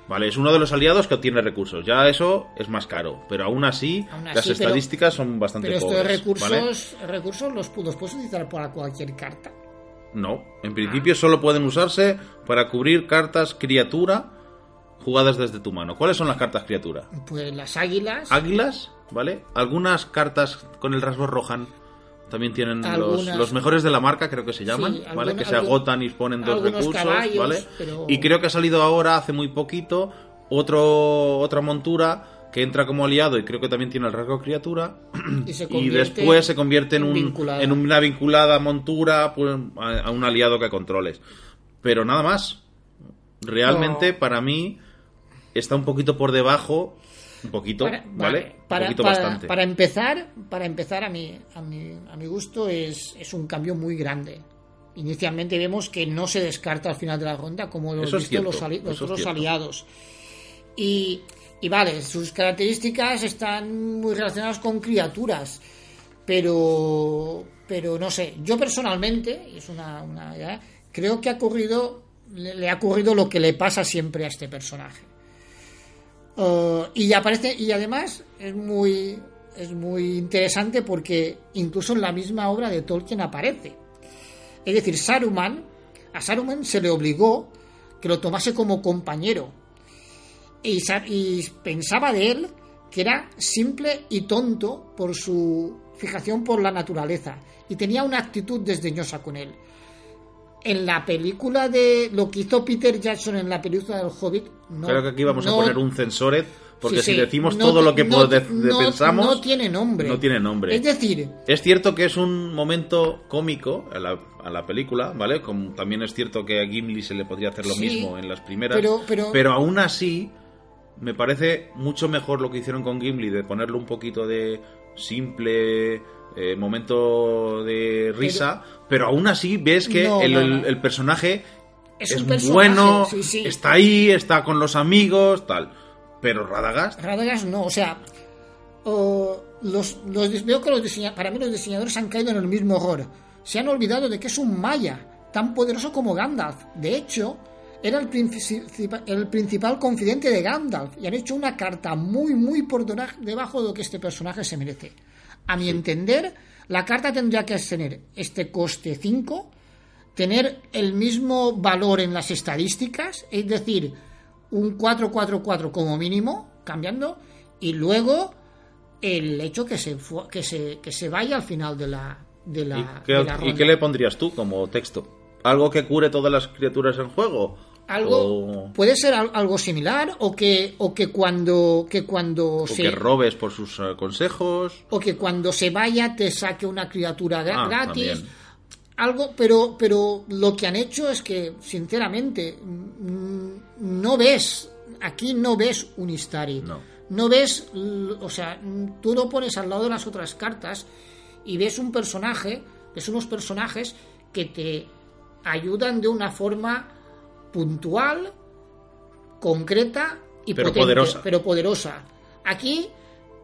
F: Vale, es uno de los aliados que obtiene recursos. Ya eso es más caro, pero aún así,
E: Aún así,
F: las
E: pero-
F: estadísticas son bastante
E: Pero estos
F: pobres.
E: recursos,
F: ¿vale?
E: recursos los, los puedes utilizar para cualquier carta.
F: No, en principio solo pueden usarse para cubrir cartas criatura jugadas desde tu mano. ¿Cuáles son las cartas criatura?
E: Pues las águilas.
F: Águilas, ¿vale? Algunas cartas con el rasgo Rohan también tienen los,
E: Algunas.
F: los mejores de la marca, creo que se llaman,
E: Sí,
F: ¿vale?
E: alguna-
F: que se
E: algún-
F: agotan y ponen dos recursos,
E: caballos,
F: ¿vale?
E: pero-
F: Y creo que ha salido ahora, hace muy poquito, otro, otra montura que entra como aliado y creo que también tiene el rasgo criatura
E: Y, se
F: y
E: convierte
F: después se convierte en,
E: en
F: un,
E: vinculada.
F: en una vinculada montura pues, a, a un aliado que controles. Pero nada más. Realmente,
E: No.
F: para mí, está un poquito por debajo. Un poquito,
E: Para-
F: ¿vale? un
E: para,
F: poquito
E: para-
F: bastante.
E: para empezar, para empezar a mi, a mi, a mi gusto es, es un cambio muy grande. Inicialmente vemos que no se descarta al final de la ronda como lo visto los, ali- los otros aliados. Y, y vale, sus características están muy relacionadas con criaturas, pero, pero no sé, yo personalmente, es una, una creo que ha ocurrido, le, le ha ocurrido lo que le pasa siempre a este personaje. Uh, y aparece y además es muy es muy interesante porque incluso en la misma obra de Tolkien aparece es decir Saruman a Saruman se le obligó que lo tomase como compañero y, sa- y pensaba de él que era simple y tonto por su fijación por la naturaleza y tenía una actitud desdeñosa con él en la película de lo que hizo Peter Jackson en la película del Hobbit no,
F: Creo que aquí vamos
E: no-
F: a poner un censoret, porque
E: Sí,
F: si
E: sí.
F: decimos
E: No
F: todo lo que
E: no
F: pensamos,
E: no tiene nombre.
F: No tiene nombre.
E: Es decir,
F: Es cierto que es un momento cómico a la, a la película, ¿vale? Como también es cierto que a Gimli se le podría hacer lo
E: Sí,
F: mismo en las primeras.
E: pero- pero-
F: aún así, me parece mucho mejor lo que hicieron con Gimli, de ponerlo un poquito de simple eh, momento de risa, pero, aún así ves que
E: No,
F: el,
E: no,
F: el-
E: no.
F: el personaje
E: Es
F: es,
E: un personaje,
F: bueno,
E: sí, sí.
F: está ahí, está con los amigos, tal. Pero Radagast,
E: Radagast no, o sea, los, los, veo que los diseña- para mí los diseñadores han caído en el mismo error. Se han olvidado de que es un maya, tan poderoso como Gandalf. De hecho, era el, principi- el principal confidente de Gandalf y han hecho una carta muy, muy por debajo de lo que este personaje se merece. A mi entender, la carta tendría que tener este coste 5, tener el mismo valor en las estadísticas, es decir, un 4-4-4 como mínimo, cambiando, y luego el hecho que se, que se, que se vaya al final de la, de la,
F: ¿Y, qué,
E: de la
F: y
E: ronda.
F: qué le pondrías tú como texto? ¿Algo que cure todas las criaturas en juego?
E: Algo
F: O,
E: puede ser al- algo similar o que o que cuando que cuando
F: o
E: se
F: que robes por sus eh, consejos.
E: o que cuando se vaya te saque una criatura
F: Ah,
E: gratis
F: también.
E: algo pero pero lo que han hecho es que sinceramente no ves aquí no ves un Istari
F: No.
E: no ves o sea tú lo pones al lado de las otras cartas y ves un personaje ves unos personajes que te ayudan de una forma puntual concreta y
F: Pero
E: potente,
F: poderosa.
E: pero poderosa. Aquí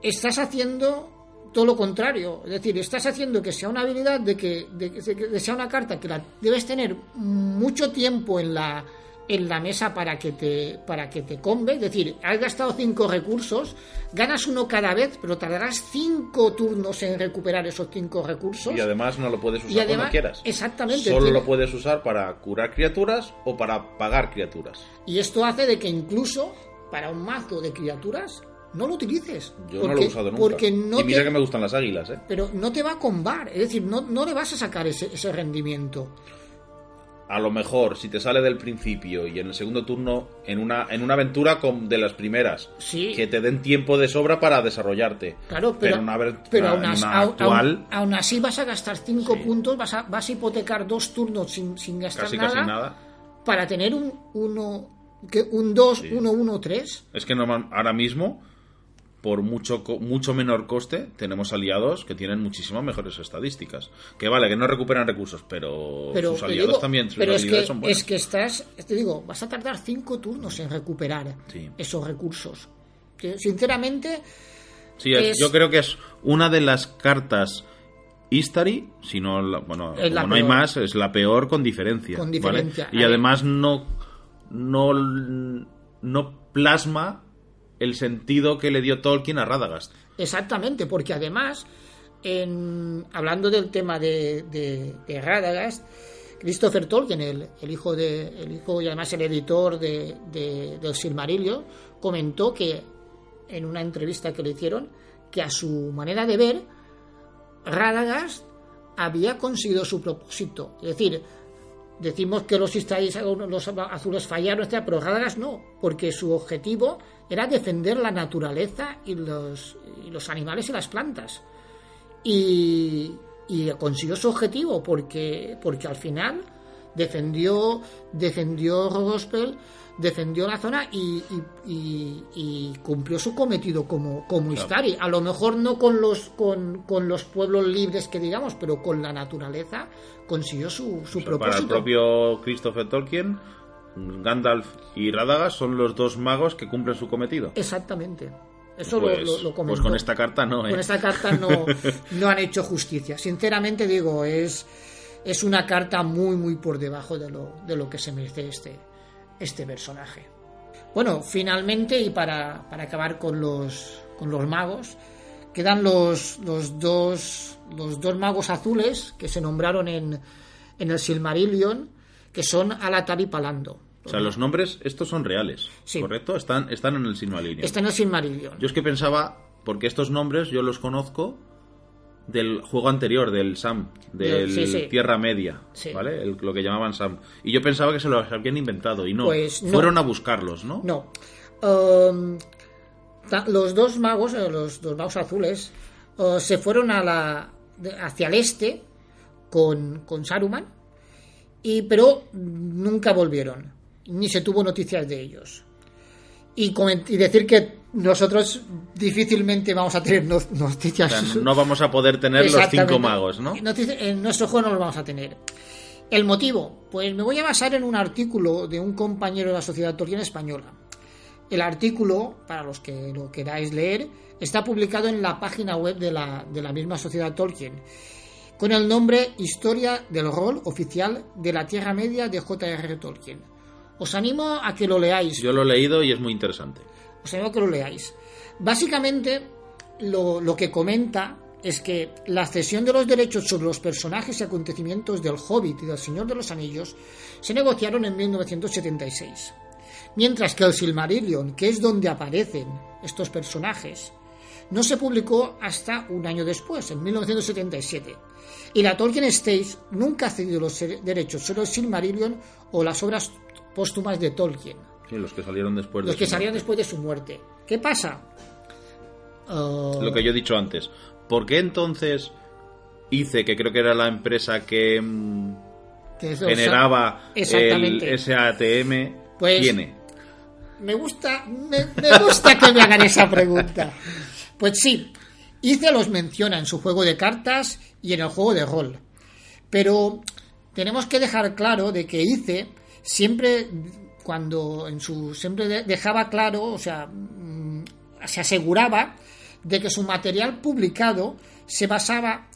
E: estás haciendo todo lo contrario, es decir, estás haciendo que sea una habilidad de que, de de que sea una carta que la debes tener mucho tiempo en la en la mesa para que te para que te combe, es decir, has gastado cinco recursos, ganas uno cada vez, pero tardarás cinco turnos en recuperar esos cinco recursos.
F: Y además no lo puedes usar
E: Y además-
F: cuando quieras.
E: exactamente,
F: Solo lo puedes usar para curar criaturas o para pagar criaturas.
E: Y esto hace de que incluso para un mazo de criaturas no lo utilices.
F: Yo no lo he usado nunca.
E: Porque no
F: y mira
E: te-
F: que me gustan las águilas, ¿eh?
E: pero no te va a combar, es decir, no, no le vas a sacar ese, ese rendimiento.
F: A lo mejor, si te sale del principio y en el segundo turno, en una, en una aventura con, de las primeras,
E: Sí.
F: que te den tiempo de sobra para desarrollarte.
E: Claro, pero,
F: en una,
E: pero
F: una-
E: aún,
F: una actual,
E: aún- aún así vas a gastar 5
F: Sí.
E: puntos, vas a, vas a hipotecar dos turnos sin, sin gastar
F: casi
E: nada,
F: casi nada.
E: para tener un 1, un 2,
F: Sí.
E: 1, 1, 3.
F: Es que ahora mismo, por mucho, mucho menor coste, tenemos aliados que tienen muchísimas mejores estadísticas. Que vale, que no recuperan recursos, pero,
E: Pero,
F: sus aliados
E: digo,
F: también, sus
E: pero es que,
F: son buenas.
E: es que estás, te digo, vas a tardar 5 turnos en recuperar
F: Sí.
E: esos recursos. Que, sinceramente,
F: Sí, es- yo creo que es una de las cartas Istari, si no, bueno, como no hay más, es la peor con diferencia.
E: Con
F: ¿vale?
E: diferencia.
F: Y
E: A
F: además no, no, no plasma el sentido que le dio Tolkien a Radagast.
E: Exactamente, porque además, en, hablando del tema de, de, de Radagast, Christopher Tolkien, el, hijo de, el hijo y además el editor de, de- del Silmarillion, comentó que en una entrevista que le hicieron que a su manera de ver, Radagast había conseguido su propósito. Es decir, decimos que los Istari- los azules fallaron, pero Radagast no, porque su objetivo era defender la naturaleza y los, y los animales y las plantas. Y, consiguió su objetivo porque, porque al final defendió, defendió defendió la zona y, y- y- y cumplió su cometido como, como Istari. A lo mejor no con los, con, con los pueblos libres que digamos, pero con la naturaleza consiguió su, su
F: O sea, para
E: propósito.
F: el propio Christopher Tolkien, Gandalf y Radagast son los dos magos que cumplen su cometido.
E: Exactamente. Eso
F: Pues,
E: lo, lo,
F: pues con esta carta no, ¿eh?
E: Con esta carta no, no han hecho justicia. Sinceramente digo, es, es una carta muy, muy por debajo de lo, de lo que se merece este, este personaje. Bueno, finalmente, y para, para acabar con los, con los magos, quedan los, los, dos, los dos magos azules que se nombraron en, en el Silmarillion, que son Alatar y Palando.
F: O sea, los nombres, estos son reales,
E: Sí.
F: ¿correcto? Están, están en el Silmarillion.
E: Está en el Silmarillion.
F: Yo es que pensaba, porque estos nombres yo los conozco del juego anterior, del Sam, del
E: Sí, sí.
F: Tierra Media,
E: Sí.
F: ¿vale? El- lo que llamaban Sam. Y yo pensaba que se los habían inventado y no.
E: Pues no.
F: Fueron a buscarlos, ¿no?
E: No. Um, los dos magos, eh, los dos magos azules, eh, se fueron a la, hacia el este con, con Saruman, y, pero nunca volvieron, ni se tuvo noticias de ellos. Y, decir que nosotros difícilmente vamos a tener no-
F: O
E: noticias.
F: sea, no vamos a poder tener los cinco magos, ¿no?
E: Notici- En nuestro juego no los vamos a tener. El motivo, pues me voy a basar en un artículo de un compañero de la Sociedad Tolkien Española. El artículo, para los que lo queráis leer, está publicado en la página web de la, de la misma Sociedad Tolkien, con el nombre Historia del rol oficial de la Tierra Media de J.R.R. Tolkien. Os animo a que lo leáis.
F: Yo lo he leído y es muy interesante.
E: Os animo a que lo leáis. Básicamente, lo, lo que comenta es que la cesión de los derechos sobre los personajes y acontecimientos del Hobbit y del Señor de los Anillos se negociaron en 1976. Mientras que el Silmarillion, que es donde aparecen estos personajes, no se publicó hasta un año después, en 1977. Y la Tolkien Stage nunca ha cedido los derechos sobre el Silmarillion o las obras póstumas de Tolkien.
F: Sí, los que salieron después
E: de Los que salieron después de su muerte. ¿Qué pasa?
F: Lo que yo he dicho antes. ¿Por qué entonces hice, que creo que era la empresa que, mm, generaba el SATM,
E: pues,
F: tiene?
E: Me gusta, me, gusta que me hagan esa pregunta. Pues sí, Ice los menciona en su juego de cartas y en el juego de rol. Pero tenemos que dejar claro de que Ice siempre cuando en su siempre dejaba claro, o sea, mm, se aseguraba de que su material publicado se basaba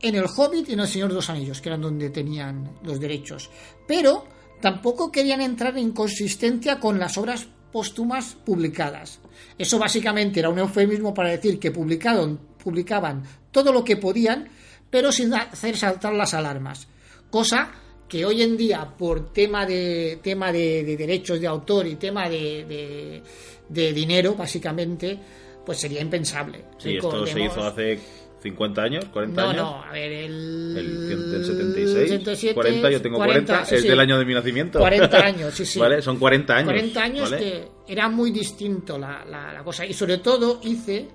E: en el Hobbit y en el Señor de los Anillos, que eran donde tenían los derechos. Pero tampoco querían entrar en consistencia con las obras póstumas publicadas. Eso básicamente era un eufemismo para decir que publicaban todo lo que podían, pero sin hacer saltar las alarmas. Cosa que hoy en día, por tema de, tema de, derechos de autor y tema de, de dinero, básicamente, pues sería impensable.
F: Sí, esto se hizo hace 50 años, 40 años.
E: No, no, a ver, el.
F: El del 76. 40, yo tengo 40, es del año de mi nacimiento.
E: 40 años, sí, sí.
F: ¿Vale? Son 40 años.
E: 40 años que era muy distinto la, la, cosa. Y sobre todo, hice.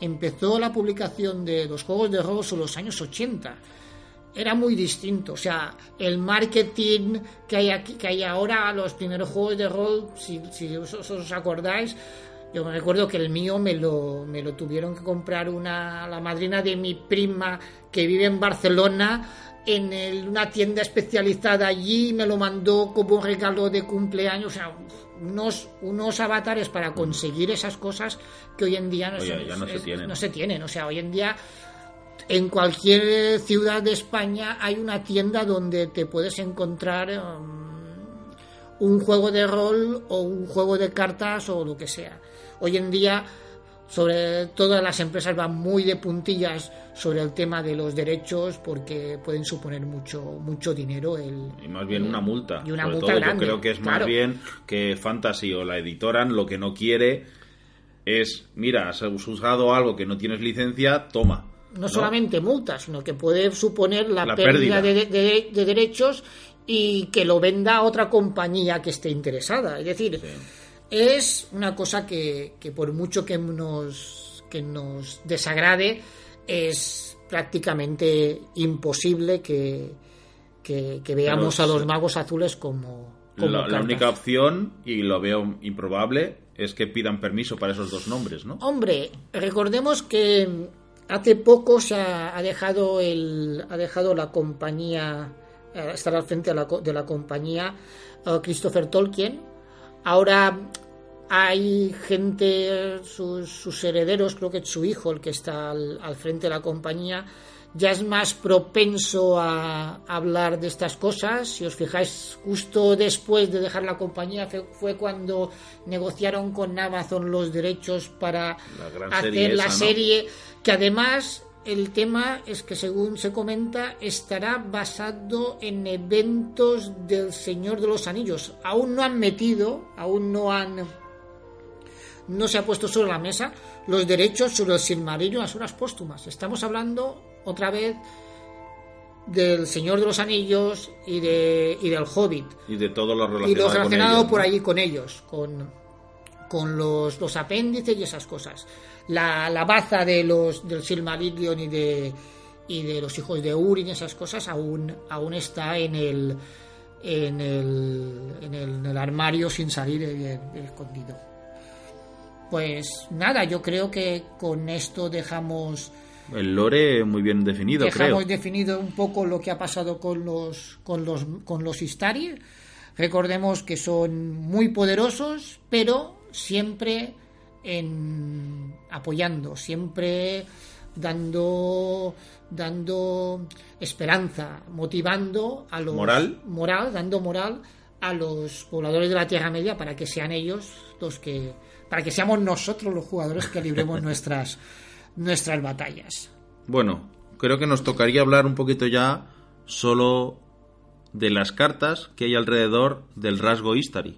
E: Empezó la publicación de los juegos de rol en los años 80 era muy distinto. O sea, el marketing que hay aquí, que hay ahora, los primeros juegos de rol, si, si os, os, acordáis, yo me recuerdo que el mío me lo, me lo tuvieron que comprar una, la madrina de mi prima que vive en Barcelona en una tienda especializada allí, me lo mandó como regalo de cumpleaños, o sea, unos, unos avatares para conseguir esas cosas que hoy en día no, se, tienen. no se tienen. O sea, hoy en día en cualquier ciudad de España hay una tienda donde te puedes encontrar um, un juego de rol o un juego de cartas o lo que sea. Hoy en día, sobre todo las empresas van muy de puntillas sobre el tema de los derechos porque pueden suponer mucho mucho dinero el,
F: y más bien una multa.
E: Y una multa grande,
F: yo creo que es más bien que Fantasy o la editoran lo que no quiere es mira has usado algo que no tienes licencia toma
E: no, solamente multas sino que puede suponer la, pérdida, De, derechos y que lo venda otra compañía que esté interesada. Es decir es una cosa que, por mucho que nos, que nos desagrade, es prácticamente imposible que, que, veamos a los magos azules como...
F: la, única opción, y lo veo improbable, es que pidan permiso para esos dos nombres, ¿no?
E: Hombre, recordemos que hace poco se ha, dejado el ha dejado la compañía eh, estar al frente de la, de la compañía eh, Christopher Tolkien. Ahora hay gente, sus, herederos, creo que es su hijo el que está al, frente de la compañía, ya es más propenso a, hablar de estas cosas. Si os fijáis, justo después de dejar la compañía fue, cuando negociaron con Amazon los derechos para hacer la serie, que además el tema es que según se comenta estará basado en eventos del Señor de los Anillos. Aún no han metido, aún no han no se ha puesto sobre la mesa los derechos sobre el Silmarillion las horas póstumas. Estamos hablando otra vez del Señor de los Anillos y, de, y del Hobbit.
F: Y de todo lo
E: relacionado, y lo relacionado por allí con ellos, con, con los, los apéndices y esas cosas. La, la baza de los, del Silmarillion y de, y de los hijos de Urin y esas cosas aún, aún está en el, en el, en el, armario sin salir escondido. Pues nada, yo creo que con esto dejamos...
F: El lore muy bien definido,
E: dejamos definido un poco lo que ha pasado con los, con los, con los Istari. Recordemos que son muy poderosos, pero siempre en apoyando, siempre dando dando esperanza, motivando a los
F: moral,
E: moral, dando moral a los pobladores de la Tierra Media para que sean ellos los que para que seamos nosotros los jugadores que libremos nuestras, nuestras batallas.
F: Bueno, creo que nos tocaría hablar un poquito ya solo de las cartas que hay alrededor del rasgo Istari.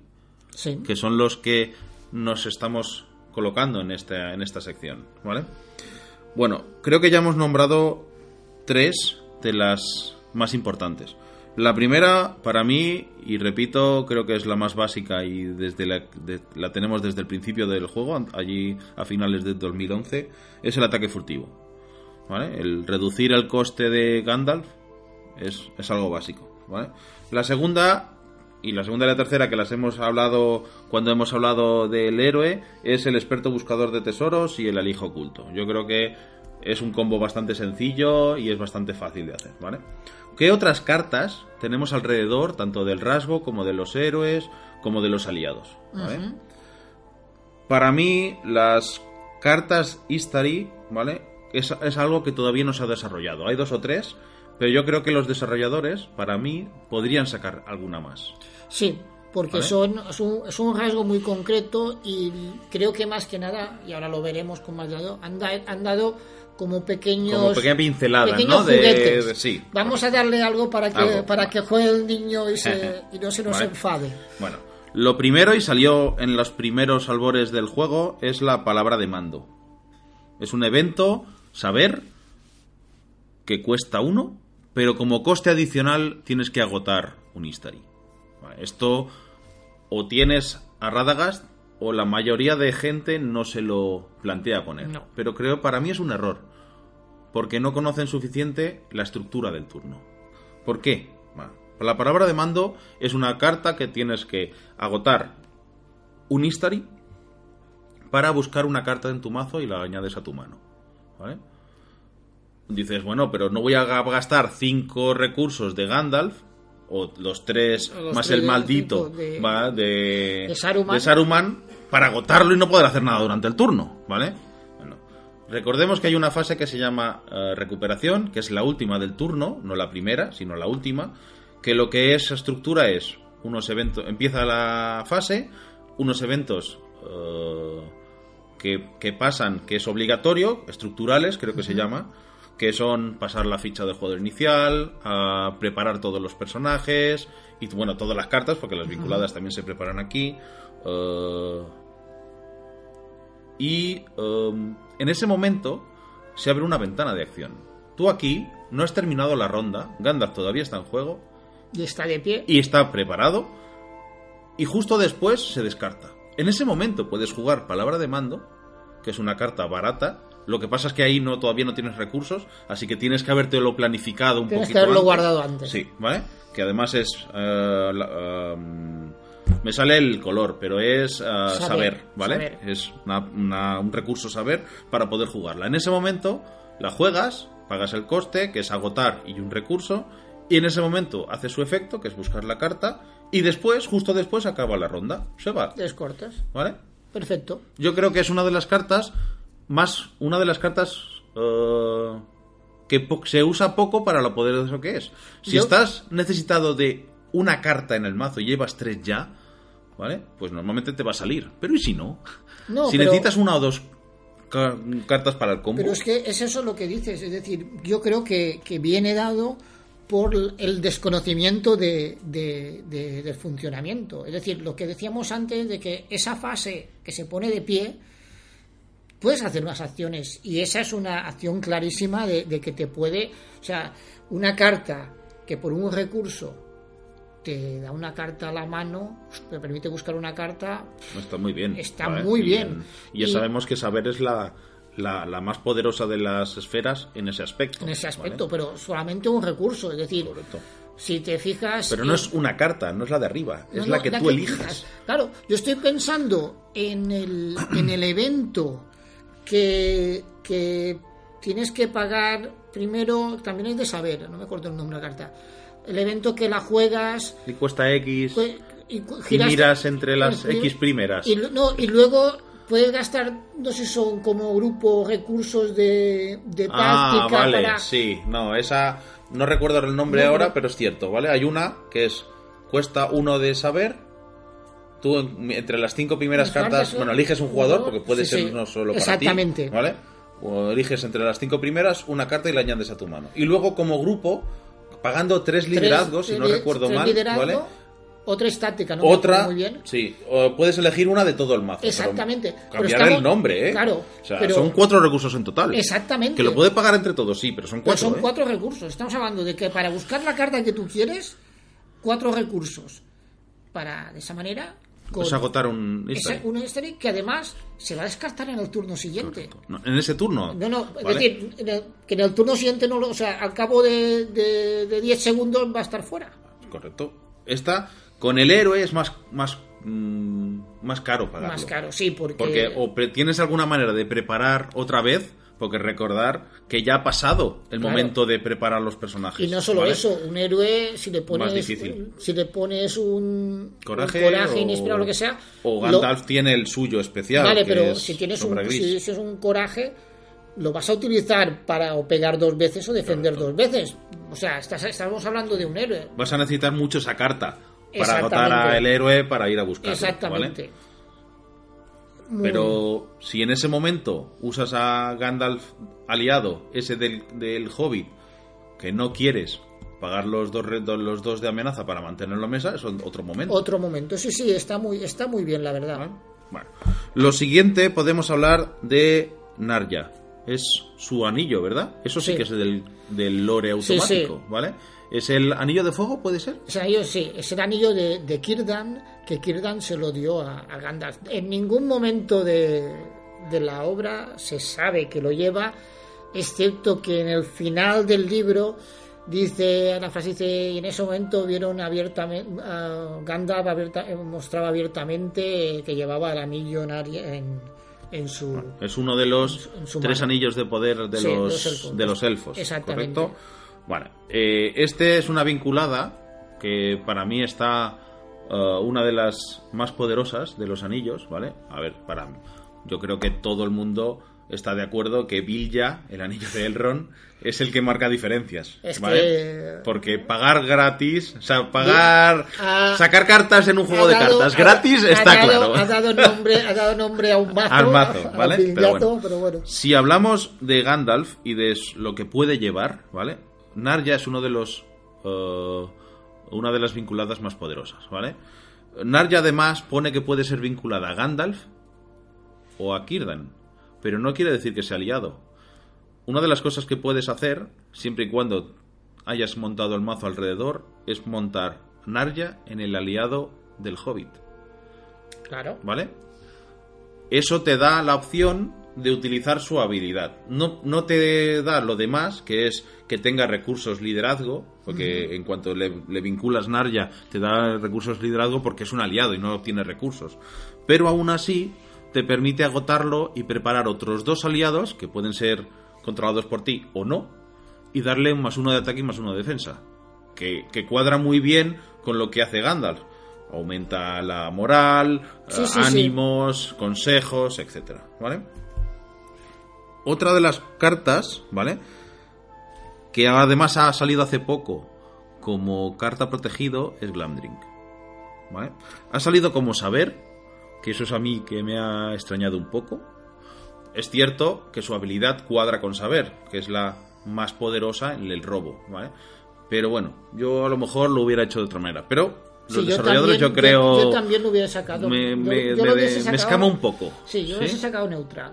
E: Sí.
F: Que son los que nos estamos colocando en esta, en esta sección, ¿vale? Bueno, creo que ya hemos nombrado tres de las más importantes. La primera, para mí, y repito, creo que es la más básica y desde la, de- la tenemos desde el principio del juego, allí a finales de 2011, es el ataque furtivo. ¿Vale? El reducir el coste de Gandalf es, es algo básico. ¿vale? La segunda, y la segunda y la tercera que las hemos hablado cuando hemos hablado del héroe, es el experto buscador de tesoros y el alijo oculto. Yo creo que es un combo bastante sencillo y es bastante fácil de hacer, ¿vale? ¿Qué otras cartas tenemos alrededor, tanto del rasgo como de los héroes, como de los aliados? ¿vale? Para mí, las cartas Istari, ¿vale? Es, es algo que todavía no se ha desarrollado. Hay dos o tres, pero yo creo que los desarrolladores, para mí, podrían sacar alguna más.
E: Sí, porque
F: ¿Vale?
E: son, es, un, es un rasgo muy concreto y creo que más que nada, y ahora lo veremos con más dado, han, da- han dado como pequeños
F: Como pequeña pincelada,
E: pequeños
F: ¿no?
E: Juguetes.
F: de- sí.
E: Vamos a darle algo para que
F: Algo,
E: para que juegue el niño y, se- y no se nos
F: Vale.
E: enfade.
F: Bueno, lo primero, y salió en los primeros albores del juego, es la palabra de mando. Es un evento, saber, que cuesta uno, pero como coste adicional tienes que agotar un Istari. Esto o tienes a Radagast o la mayoría de gente no se lo plantea poner.
E: No.
F: Pero creo para mí es un error, porque no conocen suficiente la estructura del turno. ¿Por qué? Bueno, la palabra de mando es una carta que tienes que agotar un Istari para buscar una carta en tu mazo y la añades a tu mano. ¿Vale? Dices, bueno, pero no voy a ga- gastar cinco recursos de Gandalf o los tres
E: O los
F: más
E: tres
F: el maldito
E: de-
F: ¿va? de,
E: de Saruman.
F: de Saruman para agotarlo y no poder hacer nada durante el turno, ¿vale? Bueno, recordemos que hay una fase que se llama eh, recuperación, que es la última del turno, no la primera, sino la última, que lo que es estructura es unos eventos, empieza la fase, unos eventos eh, que, que pasan, que es obligatorio, estructurales creo que se llama, que son pasar la ficha del jugador inicial, a preparar todos los personajes y bueno, todas las cartas, porque las vinculadas también se preparan aquí. eh, y em, en ese momento se abre una ventana de acción. Tú aquí no has terminado la ronda, Gandalf todavía está en juego
E: Y está de pie.
F: y está preparado y justo después se descarta. En ese momento puedes jugar palabra de mando, que es una carta barata. Lo que pasa es que ahí no todavía no tienes recursos, así que tienes que habértelo planificado un
E: Tienes que
F: poquito
E: haberlo
F: antes.
E: guardado antes.
F: Sí, ¿vale? Que además es eh, la- um, me sale el color, pero es eh, saber,
E: Saber,
F: ¿vale?
E: saber.
F: Es una- una- un recurso saber para poder jugarla. En ese momento la juegas, pagas el coste, que es agotar y un recurso, y en ese momento hace su efecto, que es buscar la carta, y después, justo después, acaba la ronda. Se va,
E: Descortas.
F: ¿vale?
E: Perfecto.
F: Yo creo que es una de las cartas más. Una de las cartas. eh, que se usa poco para lo poderoso que es. Si
E: Yo-
F: estás necesitado de una carta en el mazo y llevas tres ya, ¿vale? Pues normalmente te va a salir. Pero ¿y si no?
E: No,
F: si
E: pero-
F: necesitas una o dos ca- cartas para el combo.
E: Pero es que es eso lo que dices, es decir, yo creo que, que viene dado por el desconocimiento de, de- de- del funcionamiento. Es decir, lo que decíamos antes de que esa fase que se pone de pie, puedes hacer unas acciones y esa es una acción clarísima de, de que te puede, o sea, una carta que por un recurso te da una carta a la mano, te permite buscar una carta,
F: Está muy bien.
E: Está muy bien.
F: Y ya
E: Y-
F: sabemos que saber es la, la, la más poderosa de las esferas en ese aspecto.
E: en ese
F: ¿vale?
E: aspecto, pero solamente un recurso, es decir,
F: Correcto.
E: si te fijas...
F: Pero no es una carta, no es la de arriba, es
E: No,
F: la que tú elijas.
E: Claro, yo estoy pensando en el, en el evento que, que tienes que pagar primero, también es de saber, no me acuerdo el nombre de la carta. El evento que la juegas
F: Y cuesta X
E: pues, y, giras-
F: miras entre las
E: y-
F: X primeras.
E: Y, no, y luego puedes gastar, no sé si son como grupo recursos de, de
F: Ah, vale,
E: para...
F: sí, no, esa no recuerdo el nombre
E: No,
F: ahora,
E: no.
F: pero es cierto, ¿vale? Hay una que es cuesta uno de saber. Tú en- entre las cinco primeras cartas,
E: cartas,
F: bueno,
E: ¿no?
F: eliges un jugador porque puede
E: sí,
F: ser
E: sí.
F: uno solo para
E: Exactamente.
F: ti, ¿vale? O eliges entre las cinco primeras una carta y la añades a tu mano. Y luego como grupo, pagando tres liderazgos, si no recuerdo
E: tres
F: mal. ¿vale?
E: otra estática, ¿no?
F: Otra,
E: muy bien.
F: sí, o puedes elegir una de todo el mazo.
E: Exactamente. Pero
F: Cambiar
E: estamos-
F: el nombre, ¿eh?
E: Claro,
F: O sea,
E: pero-
F: son cuatro recursos en total.
E: Exactamente.
F: Que lo puede pagar entre todos, sí, pero son
E: Pero
F: cuatro.
E: son
F: ¿eh?
E: cuatro recursos. Estamos hablando de que para buscar la carta que tú quieres, cuatro recursos. Para, de esa manera,
F: Es agotar un easter egg.
E: un egg que además se va a descartar en el turno siguiente.
F: No, en ese turno.
E: No, no, es decir, en el- que en el turno siguiente no lo, o sea, al cabo de, de, de 10 segundos va a estar fuera.
F: Correcto. Esta, con el héroe es más, más, mm, más caro pagarlo.
E: Más caro, sí, porque,
F: Porque o tienes alguna manera de preparar otra vez, porque recordar que ya ha pasado el
E: Claro.
F: momento de preparar los personajes.
E: y no solo
F: ¿vale?
E: eso, un héroe si le pones
F: Más difícil.
E: si le pones un
F: Coraje,
E: un coraje
F: o,
E: inesperado lo que sea,
F: O
E: lo-
F: Gandalf tiene el suyo especial.
E: Vale,
F: que
E: pero
F: es
E: si tienes un, si, si es un coraje, lo vas a utilizar para o pegar dos veces o defender dos veces. O sea, estás, estamos hablando de un héroe.
F: Vas a necesitar mucho esa carta para agotar al héroe para ir a buscarlo.
E: Exactamente.
F: ¿vale? Pero si en ese momento usas a Gandalf aliado, ese del, del Hobbit, que no quieres pagar los dos, los dos de amenaza para mantenerlo en mesa, es otro momento.
E: Otro momento. Sí, sí, está muy, está muy bien, la verdad.
F: Bueno, lo siguiente podemos hablar de Narya. Es su anillo, ¿verdad? Eso sí,
E: Sí.
F: que es del, del lore
E: Sí,
F: automático, ¿vale? ¿Es el anillo de fuego, puede ser?
E: Ese anillo, sí, es el anillo de, de Círdan, que Círdan se lo dio a, a Gandalf. En ningún momento de, de la obra se sabe que lo lleva, excepto que en el final del libro dice, la frase dice, y en ese momento vieron abiertamente, Gandalf abierta- eh, mostraba abiertamente que llevaba el anillo en, en, su...
F: Es uno de los
E: En su
F: tres
E: mano.
F: anillos de poder de,
E: Sí,
F: los,
E: los elfos.
F: de los elfos.
E: Exactamente.
F: ¿correcto? Bueno, eh, este es una vinculada que para mí está eh, una de las más poderosas de los anillos, ¿vale? A ver, para yo creo que todo el mundo está de acuerdo que Vilja, el anillo de Elrond, es el que marca diferencias,
E: Es
F: ¿vale?
E: que-
F: Porque pagar gratis, o sea, pagar,
E: Ha-
F: sacar cartas en un juego
E: Ha
F: de cartas
E: ha-
F: gratis
E: ha
F: está
E: dado-
F: claro.
E: Ha dado nombre, ha dado nombre a un mazo.
F: Al mazo, ¿vale? Pero bueno.
E: pero bueno.
F: Si hablamos de Gandalf y de lo que puede llevar, ¿vale? Narya es uno de los eh, una de las vinculadas más poderosas, ¿vale? Narya además pone que puede ser vinculada a Gandalf o a Círdan, pero no quiere decir que sea aliado. Una de las cosas que puedes hacer, siempre y cuando hayas montado el mazo alrededor, es montar Narya en el aliado del Hobbit.
E: Claro.
F: ¿vale? Eso te da la opción de utilizar su habilidad. No, no te da lo demás, que es que tenga recursos liderazgo, porque en cuanto le, le vinculas Narya, te da recursos liderazgo porque es un aliado y no obtiene recursos. Pero aún así, te permite agotarlo y preparar otros dos aliados, que pueden ser controlados por ti o no, y darle un más uno de ataque y más uno de defensa. Que, que cuadra muy bien con lo que hace Gandalf. Aumenta la moral,
E: Sí,
F: eh,
E: sí.
F: ánimos, consejos, etcétera, ¿vale? Otra de las cartas, ¿vale? Que además ha salido hace poco como carta protegido es Glamdring. ¿Vale? Ha salido como saber, que eso es a mí que me ha extrañado un poco. Es cierto que su habilidad cuadra con saber, que es la más poderosa en el robo, ¿vale? Pero bueno, yo a lo mejor lo hubiera hecho de otra manera. Pero los
E: Sí, yo
F: desarrolladores
E: también-
F: yo creo...
E: Yo, también lo hubiera sacado.
F: me, me-
E: yo
F: me-
E: lo hubiese
F: me
E: sacado-
F: escama un poco.
E: Sí, yo lo hubiese sacado neutral.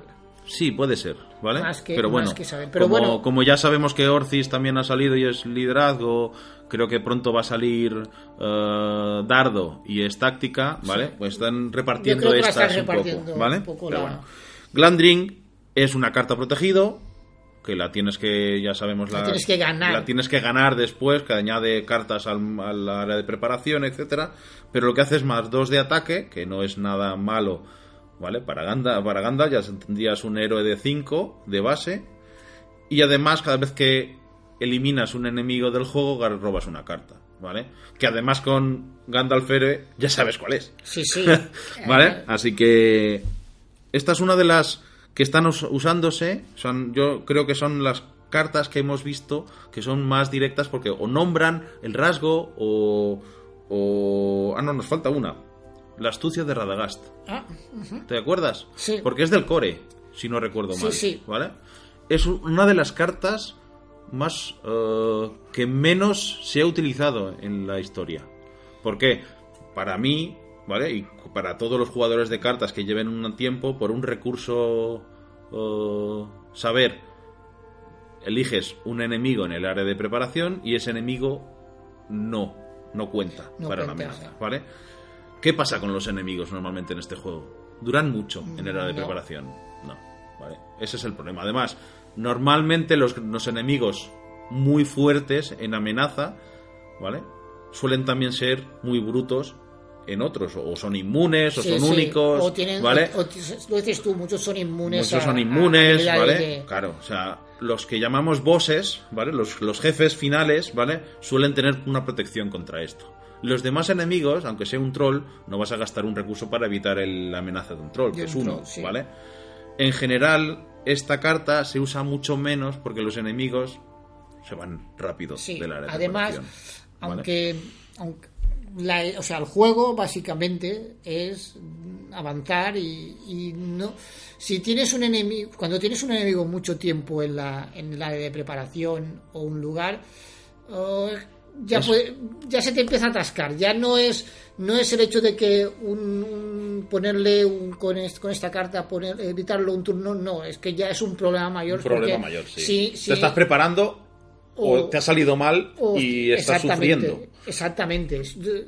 F: Sí, puede ser, ¿vale?
E: Más que-
F: pero
E: más
F: bueno,
E: que saber. Pero
F: como,
E: bueno.
F: como ya sabemos que Orcis también ha salido y es liderazgo, creo que pronto va a salir eh, Dardo y es táctica, ¿vale? Pues están repartiendo estas un poco, ¿vale?
E: un poco
F: Pero
E: la-
F: bueno. Glandring es una carta protegido que la tienes que, ya sabemos,
E: La tienes que ganar.
F: La tienes que ganar después, que añade cartas al, al área de preparación, etcétera. Pero lo que hace es más dos de ataque, que no es nada malo, ¿vale? Para Gandalf, para Gandalf ya tendrías un héroe de 5 de base. Y además, cada vez que eliminas un enemigo del juego, robas una carta, ¿vale? Que además con Gandalf héroe ya sabes cuál es.
E: Sí, sí.
F: ¿Vale? Así que esta es una de las que están us- usándose. Son, yo creo que son las cartas que hemos visto que son más directas porque o nombran el rasgo o... o ah, no, nos falta una. La astucia de Radagast.
E: Ah.
F: ¿Te acuerdas?
E: Sí.
F: Porque es del core, si no recuerdo
E: Sí,
F: mal.
E: sí.
F: ¿Vale? Es una de las cartas más eh, que menos se ha utilizado en la historia. ¿Por qué? para mí, ¿vale? Y para todos los jugadores de cartas que lleven un tiempo, por un recurso eh, saber, eliges un enemigo en el área de preparación y ese enemigo no, no cuenta
E: No
F: para la amenaza. ¿vale? ¿Qué pasa con los enemigos normalmente en este juego? ¿Duran mucho en el área de preparación? No, ¿vale? Ese es el problema. Además, normalmente los, los enemigos muy fuertes en amenaza, ¿vale? Suelen también ser muy brutos en otros, o son inmunes, o
E: Sí,
F: son
E: sí.
F: únicos,
E: O tienen,
F: ¿vale?
E: o- o- lo dices tú, muchos son inmunes.
F: Muchos
E: a-
F: son
E: a
F: inmunes, ¿vale?
E: de-
F: Claro, o sea, los que llamamos bosses, ¿vale? Los, los jefes finales, ¿vale? Suelen tener una protección contra esto. Los demás enemigos, aunque sea un troll, no vas a gastar un recurso para evitar el- la amenaza de un troll,
E: De
F: que es
E: un
F: uno,
E: troll, sí.
F: ¿vale? En general, esta carta se usa mucho menos porque los enemigos se van rápido
E: Sí,
F: del área de
E: además,
F: ¿vale?
E: aunque, aunque la- o sea, el juego básicamente es avanzar y, y no si tienes un enemigo cuando tienes un enemigo mucho tiempo en la en el área de preparación o un lugar oh, ya
F: Es-
E: puede- ya se te empieza a atascar ya no es no es el hecho de que un, un- ponerle un, con, est- con esta carta poner evitarlo un turno no es que ya es un problema mayor
F: Un problema mayor, sí.
E: si-
F: Te estás preparando o,
E: o-
F: te ha salido mal
E: o-
F: y estás
E: exactamente,
F: sufriendo.
E: Exactamente.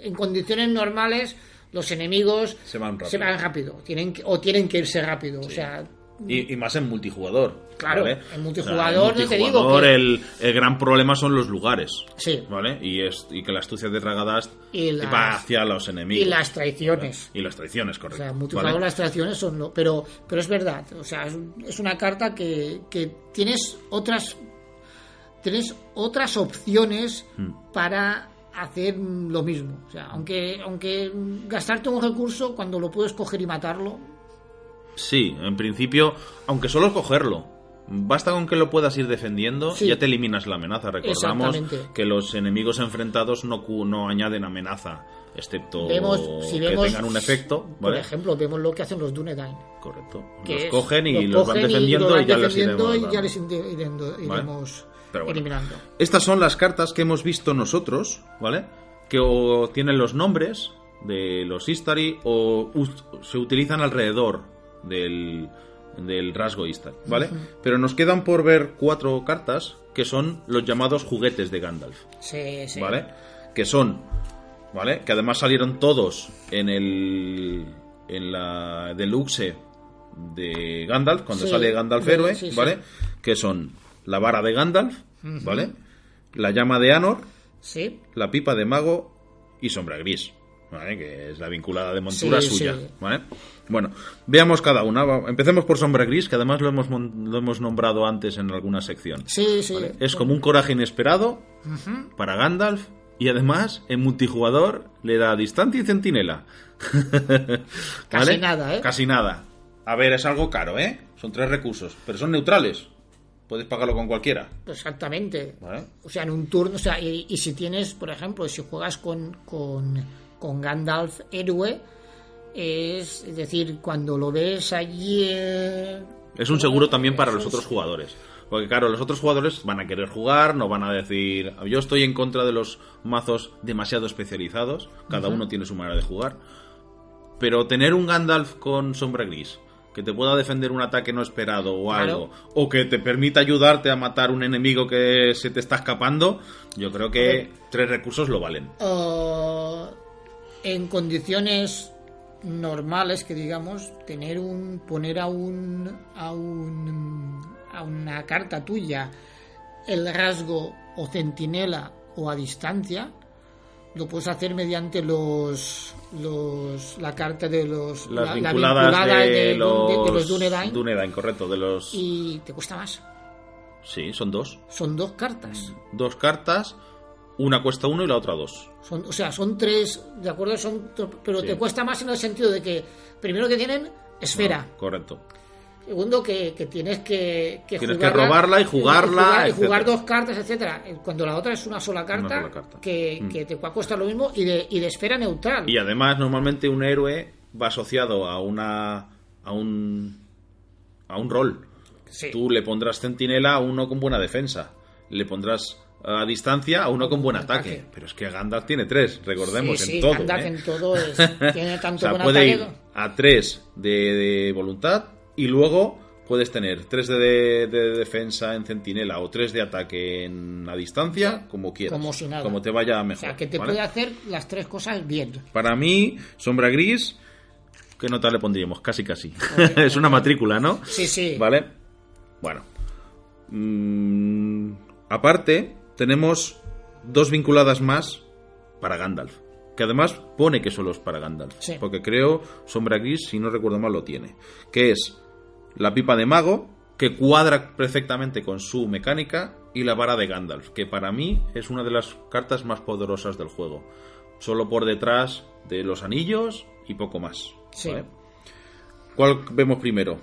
E: En condiciones normales, los enemigos
F: Se van rápido.
E: rápido, Tienen que- o tienen que irse rápido. O sea,
F: Y, y más en multijugador.
E: Claro,
F: ¿vale?
E: en multijugador,
F: O sea,
E: no te
F: en
E: digo
F: multijugador
E: que-
F: el, el gran problema son los lugares.
E: sí.
F: ¿Vale? Y, es, y que la astucia de Ragadast
E: Y las-
F: va hacia los enemigos.
E: Y las traiciones.
F: Y las traiciones,
E: O
F: correcto.
E: sea, en
F: ¿vale?
E: multijugador las traiciones son lo. Pero, pero es verdad. O sea, es una carta que, que tienes otras. Tienes otras opciones
F: Hmm.
E: para hacer lo mismo. O sea, aunque, aunque gastarte un recurso cuando lo puedes coger y matarlo,
F: Sí, en principio, aunque solo es cogerlo. Basta con que lo puedas ir defendiendo
E: Sí.
F: y ya te eliminas la amenaza. Recordamos que los enemigos enfrentados no, no añaden amenaza, excepto
E: vemos, si
F: que
E: vemos,
F: tengan un efecto.
E: por
F: ¿vale?
E: ejemplo, vemos lo que hacen los Dunedain.
F: Correcto.
E: que
F: Los
E: es-
F: cogen y
E: los
F: los van defendiendo y,
E: van
F: ya les iremos
E: y ya
F: dando.
E: les inde- irendo- iremos
F: Pero bueno.
E: eliminando.
F: Estas son las cartas que hemos visto nosotros, ¿vale? Que o tienen los nombres de los Istari o se utilizan alrededor del, del rasgo Istar, ¿vale? Pero nos quedan por ver cuatro cartas que son los llamados juguetes de Gandalf,
E: Sí, sí.
F: ¿vale? Que son, ¿vale? Que además salieron todos en el en la deluxe de Gandalf, cuando
E: Sí,
F: sale Gandalf héroe,
E: sí, sí.
F: ¿vale? Que son la vara de Gandalf, ¿vale? La llama de Anor,
E: Sí,
F: la pipa de mago y sombra gris, ¿vale? Que es la vinculada de montura suya. ¿vale? Bueno, veamos cada una. Empecemos por sombra gris, que además lo hemos, lo hemos nombrado antes en alguna sección.
E: sí, sí.
F: ¿vale? Es como un coraje inesperado para Gandalf y además en multijugador le da distancia y centinela.
E: Casi nada, ¿eh?
F: Casi nada. A ver, es algo caro, ¿eh? Son tres recursos, pero son neutrales. Puedes pagarlo con cualquiera.
E: Exactamente.
F: ¿Vale?
E: O sea, en un turno, o sea, y, y si tienes, por ejemplo, si juegas con, con, con Gandalf héroe, es, es decir, cuando lo ves allí... eh,
F: Es un seguro también para los otros jugadores. Porque claro, los otros jugadores van a querer jugar, no van a decir, yo estoy en contra de los mazos demasiado especializados, cada uno tiene su manera de jugar. Pero tener un Gandalf con sombra gris, que te pueda defender un ataque no esperado o
E: Claro.
F: algo, o que te permita ayudarte a matar un enemigo que se te está escapando, yo creo que tres recursos lo valen.
E: Uh, en condiciones normales que digamos tener un poner a un a un a una carta tuya el rasgo o centinela o a distancia lo puedes hacer mediante los los la carta de los
F: Las
E: la- la
F: vinculadas
E: vinculada
F: de,
E: de,
F: los,
E: de- de los Dunedain.
F: Dunedain, correcto, de los...
E: y te cuesta más.
F: Sí, son dos.
E: son dos cartas.
F: Dos cartas, una cuesta uno y la otra dos.
E: Son, o sea, son tres, ¿de acuerdo? Son, pero
F: Sí.
E: te cuesta más en el sentido de que, primero que tienen esfera,
F: Correcto.
E: segundo que, que tienes que, que
F: Tienes que robarla y jugarla,
E: y jugar, y jugar dos cartas, etcétera. Cuando la otra es una sola carta,
F: sola carta.
E: Que,
F: Mm.
E: que te va a costar lo mismo y de, y de esfera neutral.
F: Y además, normalmente un héroe va asociado a una. a un. a un rol.
E: Sí.
F: Tú le pondrás centinela a uno con buena defensa. Le pondrás a distancia a uno con buen
E: ataque.
F: ataque. Pero es que Gandalf tiene tres, recordemos,
E: Sí, sí,
F: en todo.
E: Gandalf
F: ¿eh?
E: en todo es- tiene tanto
F: o sea,
E: buen
F: puede
E: ataque.
F: ir a 3 de, de voluntad y luego puedes tener 3 de, de- de defensa en centinela o 3 de ataque en a distancia, como quieras.
E: Como si nada.
F: Como te vaya
E: O
F: mejor.
E: sea, que te
F: ¿vale?
E: puede hacer las tres cosas bien.
F: Para mí, Sombra Gris, ¿qué nota le pondríamos? Casi, casi. Es una matrícula, ¿no?
E: Sí, sí.
F: ¿Vale? Bueno. Mm, aparte, tenemos dos vinculadas más para Gandalf. Que además pone que solo es para Gandalf.
E: Sí.
F: Porque creo Sombra Gris, si no recuerdo mal, lo tiene. Que es la pipa de mago, que cuadra perfectamente con su mecánica, y la vara de Gandalf, que para mí es una de las cartas más poderosas del juego. Solo por detrás de los anillos y poco más.
E: Sí.
F: ¿vale? ¿Cuál vemos primero?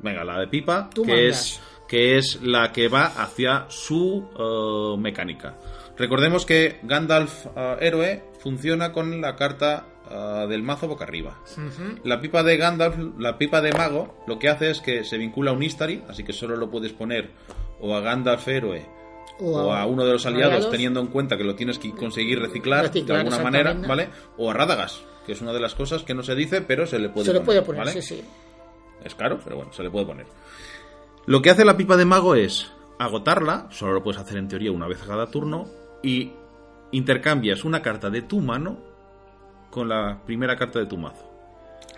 F: Venga, la de pipa,
E: Tú
F: que es, que es la que va hacia su eh, mecánica. Recordemos que Gandalf eh, héroe funciona con la carta eh, del mazo boca arriba. La pipa de Gandalf, la pipa de mago, lo que hace es que se vincula a un Istari, así que solo lo puedes poner o a Gandalf héroe o a, uno de los aliados,
E: aliados.
F: teniendo en cuenta que lo tienes que conseguir reciclar,
E: Reciclar,
F: de alguna manera. ¿vale? O a Rádagas, que es una de las cosas que no se dice, pero se le puede
E: Se lo
F: poner.
E: puede poner,
F: ¿vale?
E: sí, sí.
F: Es caro, pero bueno, se le puede poner. Lo que hace la pipa de mago es agotarla, solo lo puedes hacer en teoría una vez cada turno, y intercambias una carta de tu mano con la primera carta de tu mazo.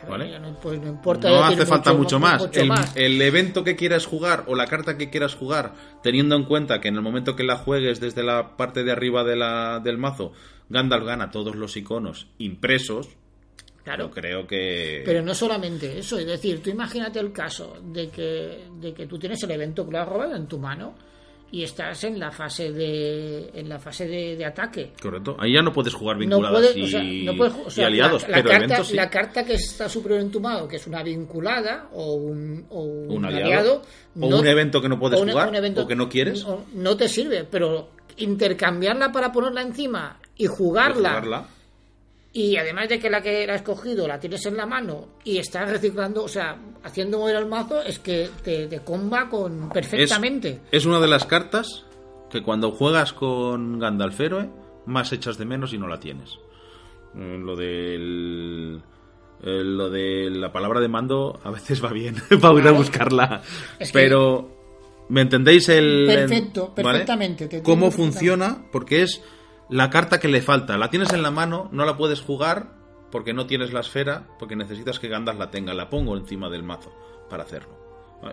F: ¿Vale?
E: no, pues no importa
F: No hace falta mucho, más.
E: mucho
F: el,
E: más.
F: el evento que quieras jugar o la carta que quieras jugar, teniendo en cuenta que en el momento que la juegues desde la parte de arriba de la, del mazo, Gandalf gana todos los iconos impresos.
E: Claro.
F: Yo creo que.
E: Pero no solamente eso, es decir, tú imagínate el caso de que, de que tú tienes el evento que lo has robado en tu mano y estás en la fase de en la fase de, de ataque.
F: Correcto. Ahí ya no puedes jugar
E: No
F: vinculadas
E: puedes,
F: y,
E: o sea, no puedes, o sea,
F: y aliados,
E: la, la
F: pero
E: carta,
F: sí.
E: la carta que está superior en tu mano, que es una vinculada o un, o un,
F: Un aliado.
E: aliado,
F: O
E: no-
F: un evento que no puedes
E: o un-
F: jugar,
E: un evento-
F: o que no quieres.
E: no, te sirve, pero intercambiarla para ponerla encima y jugarla. Y además de que la que la has cogido la tienes en la mano y estás reciclando, o sea, haciendo mover el mazo, es que te, te comba con perfectamente.
F: es una de las cartas que cuando juegas con Gandalf héroe, más echas de menos y no la tienes. Eh, Lo del. eh, Lo de la palabra de mando a veces va bien para ir a buscarla.
E: Es que-
F: Pero. ¿Me entendéis el.
E: Perfecto,
F: ¿vale?
E: perfectamente, te
F: ¿Cómo funciona? Porque es la carta que le falta. La tienes en la mano, no la puedes jugar porque no tienes la esfera, porque necesitas que Gandalf la tenga. La pongo encima del mazo para hacerlo.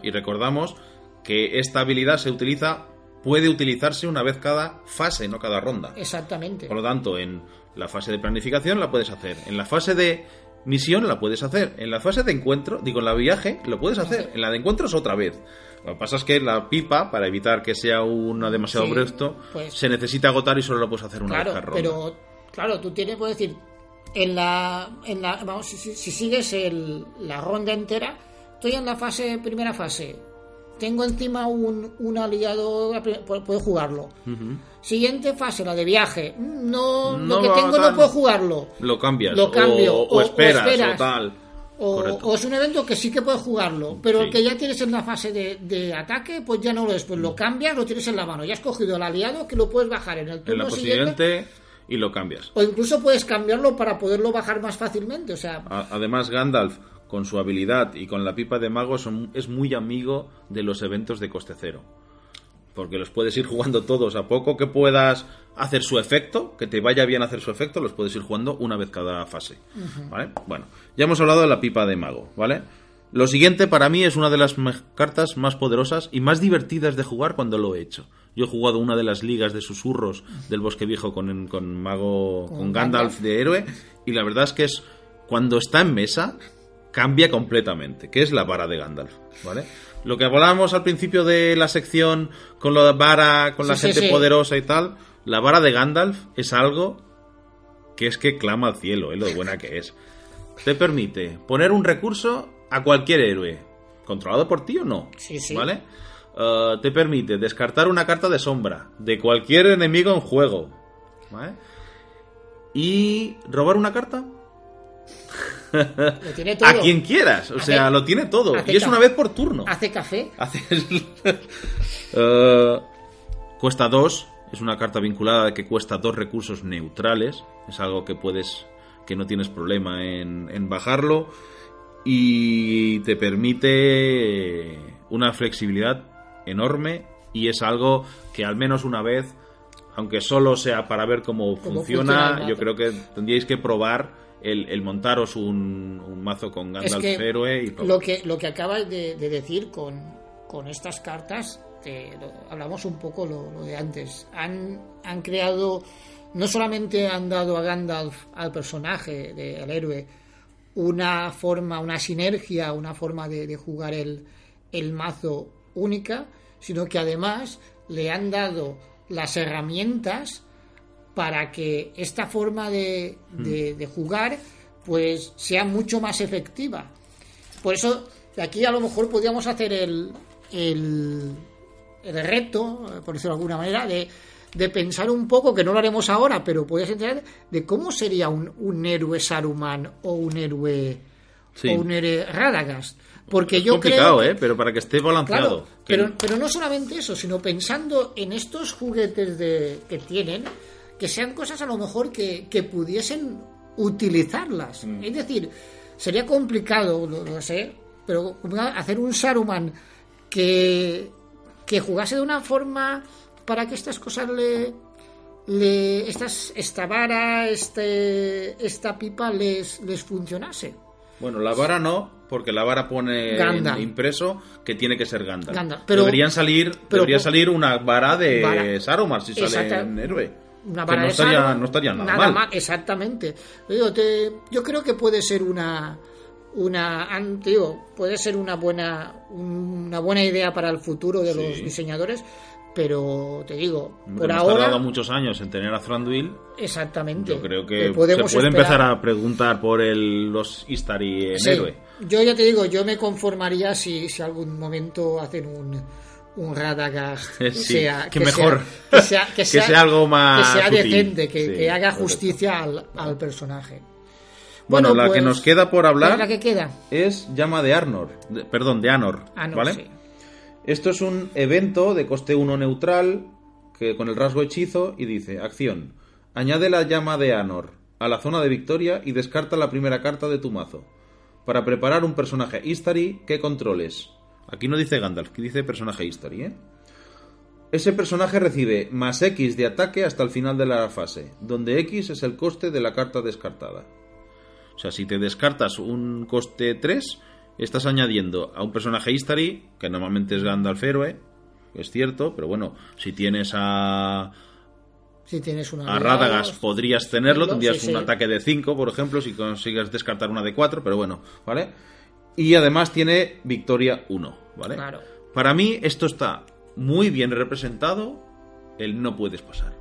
F: Y recordamos que esta habilidad se utiliza, puede utilizarse una vez cada fase, no cada ronda.
E: Exactamente.
F: Por lo tanto, en la fase de planificación la puedes hacer. En la fase de misión la puedes hacer. En la fase de encuentro, digo, en la viaje, lo puedes hacer. En la de encuentros otra vez. Lo que pasa es que la pipa, para evitar que sea una demasiado
E: Sí,
F: bresto,
E: pues-
F: se necesita agotar y solo lo puedes hacer una
E: Claro,
F: vez ronda.
E: pero claro, tú tienes, puedes decir, en la, en la vamos, si, si- si sigues el- la ronda entera, estoy en la fase, primera fase, tengo encima un, un aliado, pu- puedo jugarlo. Siguiente fase, la de viaje, no,
F: No
E: lo que tengo
F: tal.
E: no puedo jugarlo.
F: Lo cambias.
E: Lo cambio,
F: O, o
E: o- o
F: esperas, o, tal.
E: O, es un evento que sí que puedes jugarlo, pero
F: Sí.
E: el que ya tienes en la fase de, de ataque, pues ya no lo es. Pues lo cambias, lo tienes en la mano. Ya has cogido el aliado que lo puedes bajar en el
F: En
E: turno
F: la
E: siguiente.
F: y lo cambias.
E: O incluso puedes cambiarlo para poderlo bajar más fácilmente. O sea,
F: Además, Gandalf, con su habilidad y con la pipa de mago, son- es muy amigo de los eventos de coste cero. Porque los puedes ir jugando todos. A poco que puedas hacer su efecto, que te vaya bien hacer su efecto, los puedes ir jugando una vez cada fase. ¿Vale? Bueno, ya hemos hablado de la pipa de mago, ¿vale? Lo siguiente para mí es una de las cartas más poderosas y más divertidas de jugar cuando lo he hecho. Yo he jugado una de las ligas de susurros del Bosque Viejo con, con Mago,
E: Con
F: con Gandalf
E: Gandalf.
F: de héroe y la verdad es que es cuando está en mesa cambia completamente, que es la vara de Gandalf, ¿vale? Lo que hablábamos al principio de la sección con la vara, con la
E: Sí,
F: gente
E: sí.
F: poderosa y tal, la vara de Gandalf es algo que es que clama al cielo, es lo buena que es. Te permite poner un recurso a cualquier héroe, controlado por ti o no,
E: Sí, sí.
F: ¿vale? Eh, te permite descartar una carta de sombra de cualquier enemigo en juego, ¿vale? Y robar una carta
E: lo tiene todo.
F: a quien quieras, o
E: Hace-
F: sea, lo tiene todo. Y es una vez por turno.
E: Hace café.
F: Eh, cuesta dos, Es una carta vinculada que cuesta dos recursos neutrales. Es algo que puedes, que no tienes problema en, en bajarlo. Y te permite una flexibilidad enorme. Y es algo que al menos una vez, aunque solo sea para ver cómo,
E: Cómo
F: funciona, yo creo que tendríais que probar el, el montaros un, un mazo con
E: Es
F: Gandalf
E: que
F: héroe y
E: lo que lo que acabas de, de decir con, con estas cartas, lo- hablamos un poco lo, lo de antes. Han, han creado, no solamente han dado a Gandalf, al personaje, de- al héroe, una forma, una sinergia, una forma de, de jugar el, el mazo única, sino que además le han dado las herramientas para que esta forma de, de- de jugar pues sea mucho más efectiva. Por eso, de aquí a lo mejor podríamos hacer el, el, el reto, eh, por decirlo de alguna manera, de, de pensar un poco, que no lo haremos ahora, pero podrías entender de cómo sería un, un héroe Saruman o un héroe
F: Sí.
E: o un héroe Radagast. Porque
F: es
E: yo
F: complicado,
E: creo
F: ¿eh? Pero para que esté balanceado.
E: Claro,
F: Que-
E: pero, pero no solamente eso, sino pensando en estos juguetes de, que tienen, que sean cosas a lo mejor que, que pudiesen utilizarlas.
F: Mm.
E: Es decir, sería complicado, lo, lo sé, pero hacer un Saruman que, que jugase de una forma para que estas cosas le, le estas, esta vara, este, esta pipa les, les funcionase.
F: Bueno, la vara no, porque la vara pone
E: Gandalf.
F: impreso que tiene que ser Gandalf.
E: Gandalf, pero-
F: deberían salir,
E: pero
F: debería salir una vara de
E: Vara.
F: Saruman si sale en héroe.
E: Una
F: Que
E: vara
F: no
E: de
F: estaría, no estaría nada, mal.
E: exactamente. Te digo, te- yo creo que puede ser una una digo, puede ser una buena una buena idea para el futuro de los diseñadores, pero te digo,
F: Hombre,
E: por ahora
F: tardado muchos años en tener a Thranduil.
E: exactamente.
F: Yo creo que se puede
E: esperar.
F: empezar a preguntar por el, los Istari en
E: Sí.
F: héroe.
E: Yo ya te digo, yo me conformaría si, si algún momento hacen un un Radagast
F: Sí,
E: sea,
F: que mejor.
E: sea, que sea,
F: Que sea algo más
E: que sea
F: sutil.
E: decente, que,
F: Sí,
E: que haga justicia al, al personaje.
F: Bueno, la
E: pues,
F: que nos queda por
E: ¿cuál
F: hablar
E: es la que queda?
F: es Llama de Arnor. de- perdón, de Anor.
E: Ah,
F: ¿Vale?
E: sí.
F: Esto es un evento de coste 1 neutral que con el rasgo hechizo y dice, acción, añade la llama de Anor a la zona de victoria y descarta la primera carta de tu mazo para preparar un personaje Istari que controles. Aquí no dice Gandalf, aquí dice personaje Istari, ¿eh? Ese personaje recibe más X de ataque hasta el final de la fase, donde X es el coste de la carta descartada. O sea, si te descartas un coste 3, estás añadiendo a un personaje Istari, que normalmente es Gandalf héroe, es cierto, pero bueno, si tienes a,
E: Si tienes una
F: a Radagast podrías tenerlo, tendrías
E: sí.
F: un ataque de 5, por ejemplo, si consigues descartar una de 4, pero bueno, ¿vale? Y además tiene victoria 1, ¿vale?
E: Claro.
F: Para mí esto está muy bien representado, el no puedes pasar.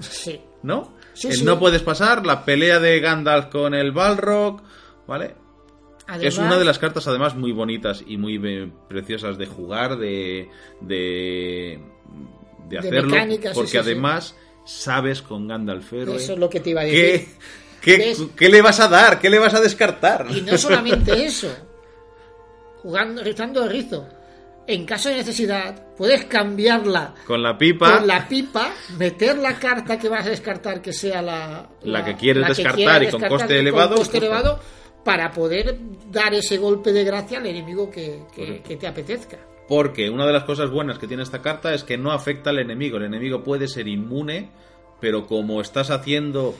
E: Sí.
F: ¿no?
E: Sí,
F: el
E: sí.
F: no puedes pasar, la pelea de Gandalf con el Balrog, ¿vale?
E: Además,
F: es una de las cartas además muy bonitas y muy preciosas de jugar, de, de, de
E: De
F: hacerlo,
E: mecánica,
F: porque
E: sí,
F: además sabes con Gandalf héroe
E: Eso es lo que te iba a decir.
F: ¿qué, qué le vas a dar? ¿Qué le vas a descartar?
E: Y no solamente eso. Jugando, rizando el rizo. En caso de necesidad, puedes cambiarla
F: con la pipa,
E: con la pipa, meter la carta que vas a descartar que sea la,
F: La que quieres descartar
E: quieras
F: y con coste elevado,
E: coste elevado, para poder dar ese golpe de gracia al enemigo que, que- te apetezca.
F: Porque una de las cosas buenas que tiene esta carta es que no afecta al enemigo. El enemigo puede ser inmune, pero como estás haciendo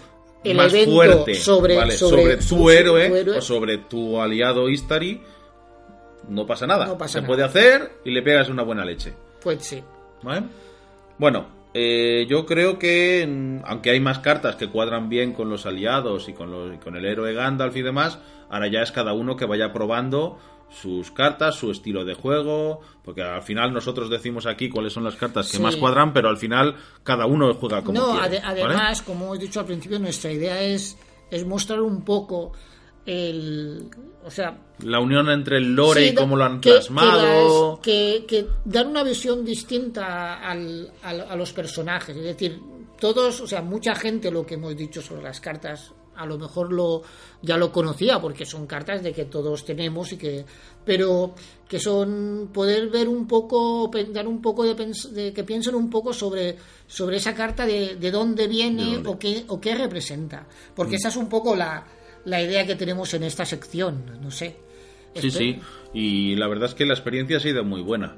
E: El
F: más fuerte
E: sobre-
F: ¿vale?
E: sobre
F: tu héroe,
E: héroe.
F: o sobre tu aliado Istari, no pasa nada.
E: No pasa
F: Se
E: nada.
F: puede hacer y le pegas una buena leche.
E: Pues sí.
F: ¿Vale? Bueno, eh, yo creo que, mm, aunque hay más cartas que cuadran bien con los aliados y con, los, y con el héroe Gandalf y demás, ahora ya es cada uno que vaya probando sus cartas, su estilo de juego, porque al final nosotros decimos aquí cuáles son las cartas que
E: Sí.
F: más cuadran, pero al final cada uno juega como
E: no, además, como he dicho al principio, nuestra idea es, es mostrar un poco el. O sea,
F: La unión entre el lore
E: Sí,
F: y cómo lo han
E: que-
F: plasmado.
E: Que, las- que, que dar una visión distinta al- al- a los personajes. Es decir, todos, o sea, mucha gente lo que hemos dicho sobre las cartas a lo mejor lo ya lo conocía porque son cartas de que todos tenemos y que pero que son poder ver un poco dar un poco de, que piensen un poco sobre sobre esa carta de, de dónde viene o qué o qué representa porque mm. esa es un poco la, la idea que tenemos en esta sección no sé.
F: Sí sí y la verdad es que la experiencia ha sido muy buena.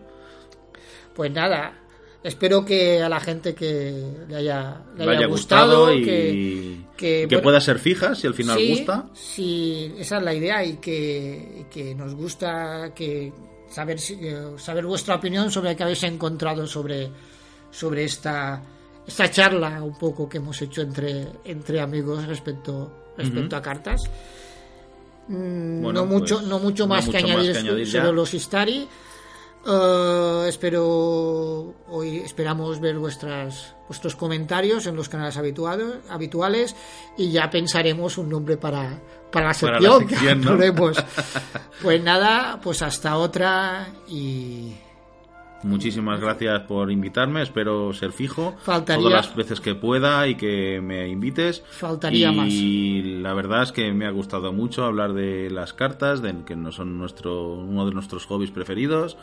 E: Pues nada espero que a la gente que le haya, le haya, gustado,
F: y que, que, pueda ser fija si al final gusta.
E: Sí, esa es la idea y que, que nos gusta que saber eh, saber vuestra opinión sobre qué habéis encontrado sobre sobre esta esta charla un poco que hemos hecho entre entre amigos respecto respecto a cartas. Mm, no mucho pues, no mucho más, que, añadir sobre los Istari. Uh, espero hoy esperamos ver vuestras vuestros comentarios en los canales habituados, habituales y ya pensaremos un nombre para, para la sección, pues nada, pues hasta otra y
F: Muchísimas gracias por invitarme, espero ser fijo Faltaría... todas las veces que pueda y que me invites.
E: Faltaría más.
F: Y la verdad es que me ha gustado mucho hablar de las cartas, de que no son nuestro uno de nuestros hobbies preferidos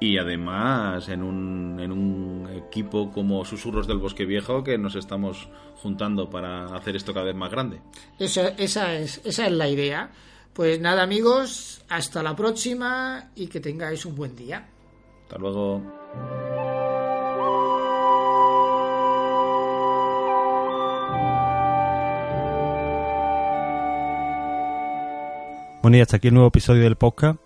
F: y además en un, en un equipo como Susurros del Bosque Viejo que nos estamos juntando para hacer esto cada vez más grande.
E: Esa, esa, es, esa es la idea. Pues nada amigos, hasta la próxima y que tengáis un buen día.
F: Hasta luego.
A: Bueno, y hasta aquí el nuevo episodio del podcast.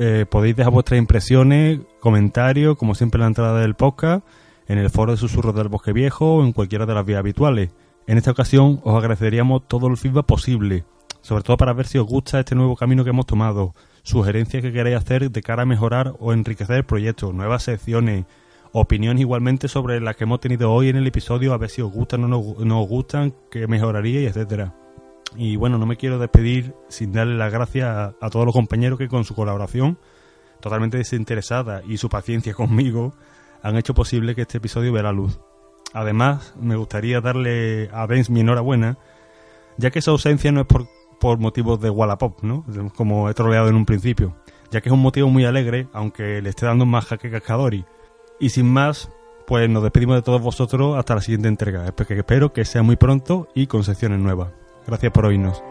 A: Eh, podéis dejar vuestras impresiones, comentarios, como siempre en la entrada del podcast, en el foro de Susurros del Bosque Viejo o en cualquiera de las vías habituales. En esta ocasión os agradeceríamos todo el feedback posible, sobre todo para ver si os gusta este nuevo camino que hemos tomado, sugerencias que queréis hacer de cara a mejorar o enriquecer el proyecto, nuevas secciones, opiniones igualmente sobre las que hemos tenido hoy en el episodio, a ver si os gustan o no, no os gustan, qué mejoraría, etcétera. Y bueno, no me quiero despedir sin darle las gracias a, todos los compañeros que con su colaboración, totalmente desinteresada y su paciencia conmigo, han hecho posible que este episodio vea la luz. Además, me gustaría darle a Benz mi enhorabuena, ya que esa ausencia no es por, por motivos de Wallapop, ¿no? Como he troleado en un principio, ya que es un motivo muy alegre, aunque le esté dando más jaque cascadori. Y sin más, pues nos despedimos de todos vosotros hasta la siguiente entrega. Espero que sea muy pronto y con secciones nuevas. Gracias por oírnos.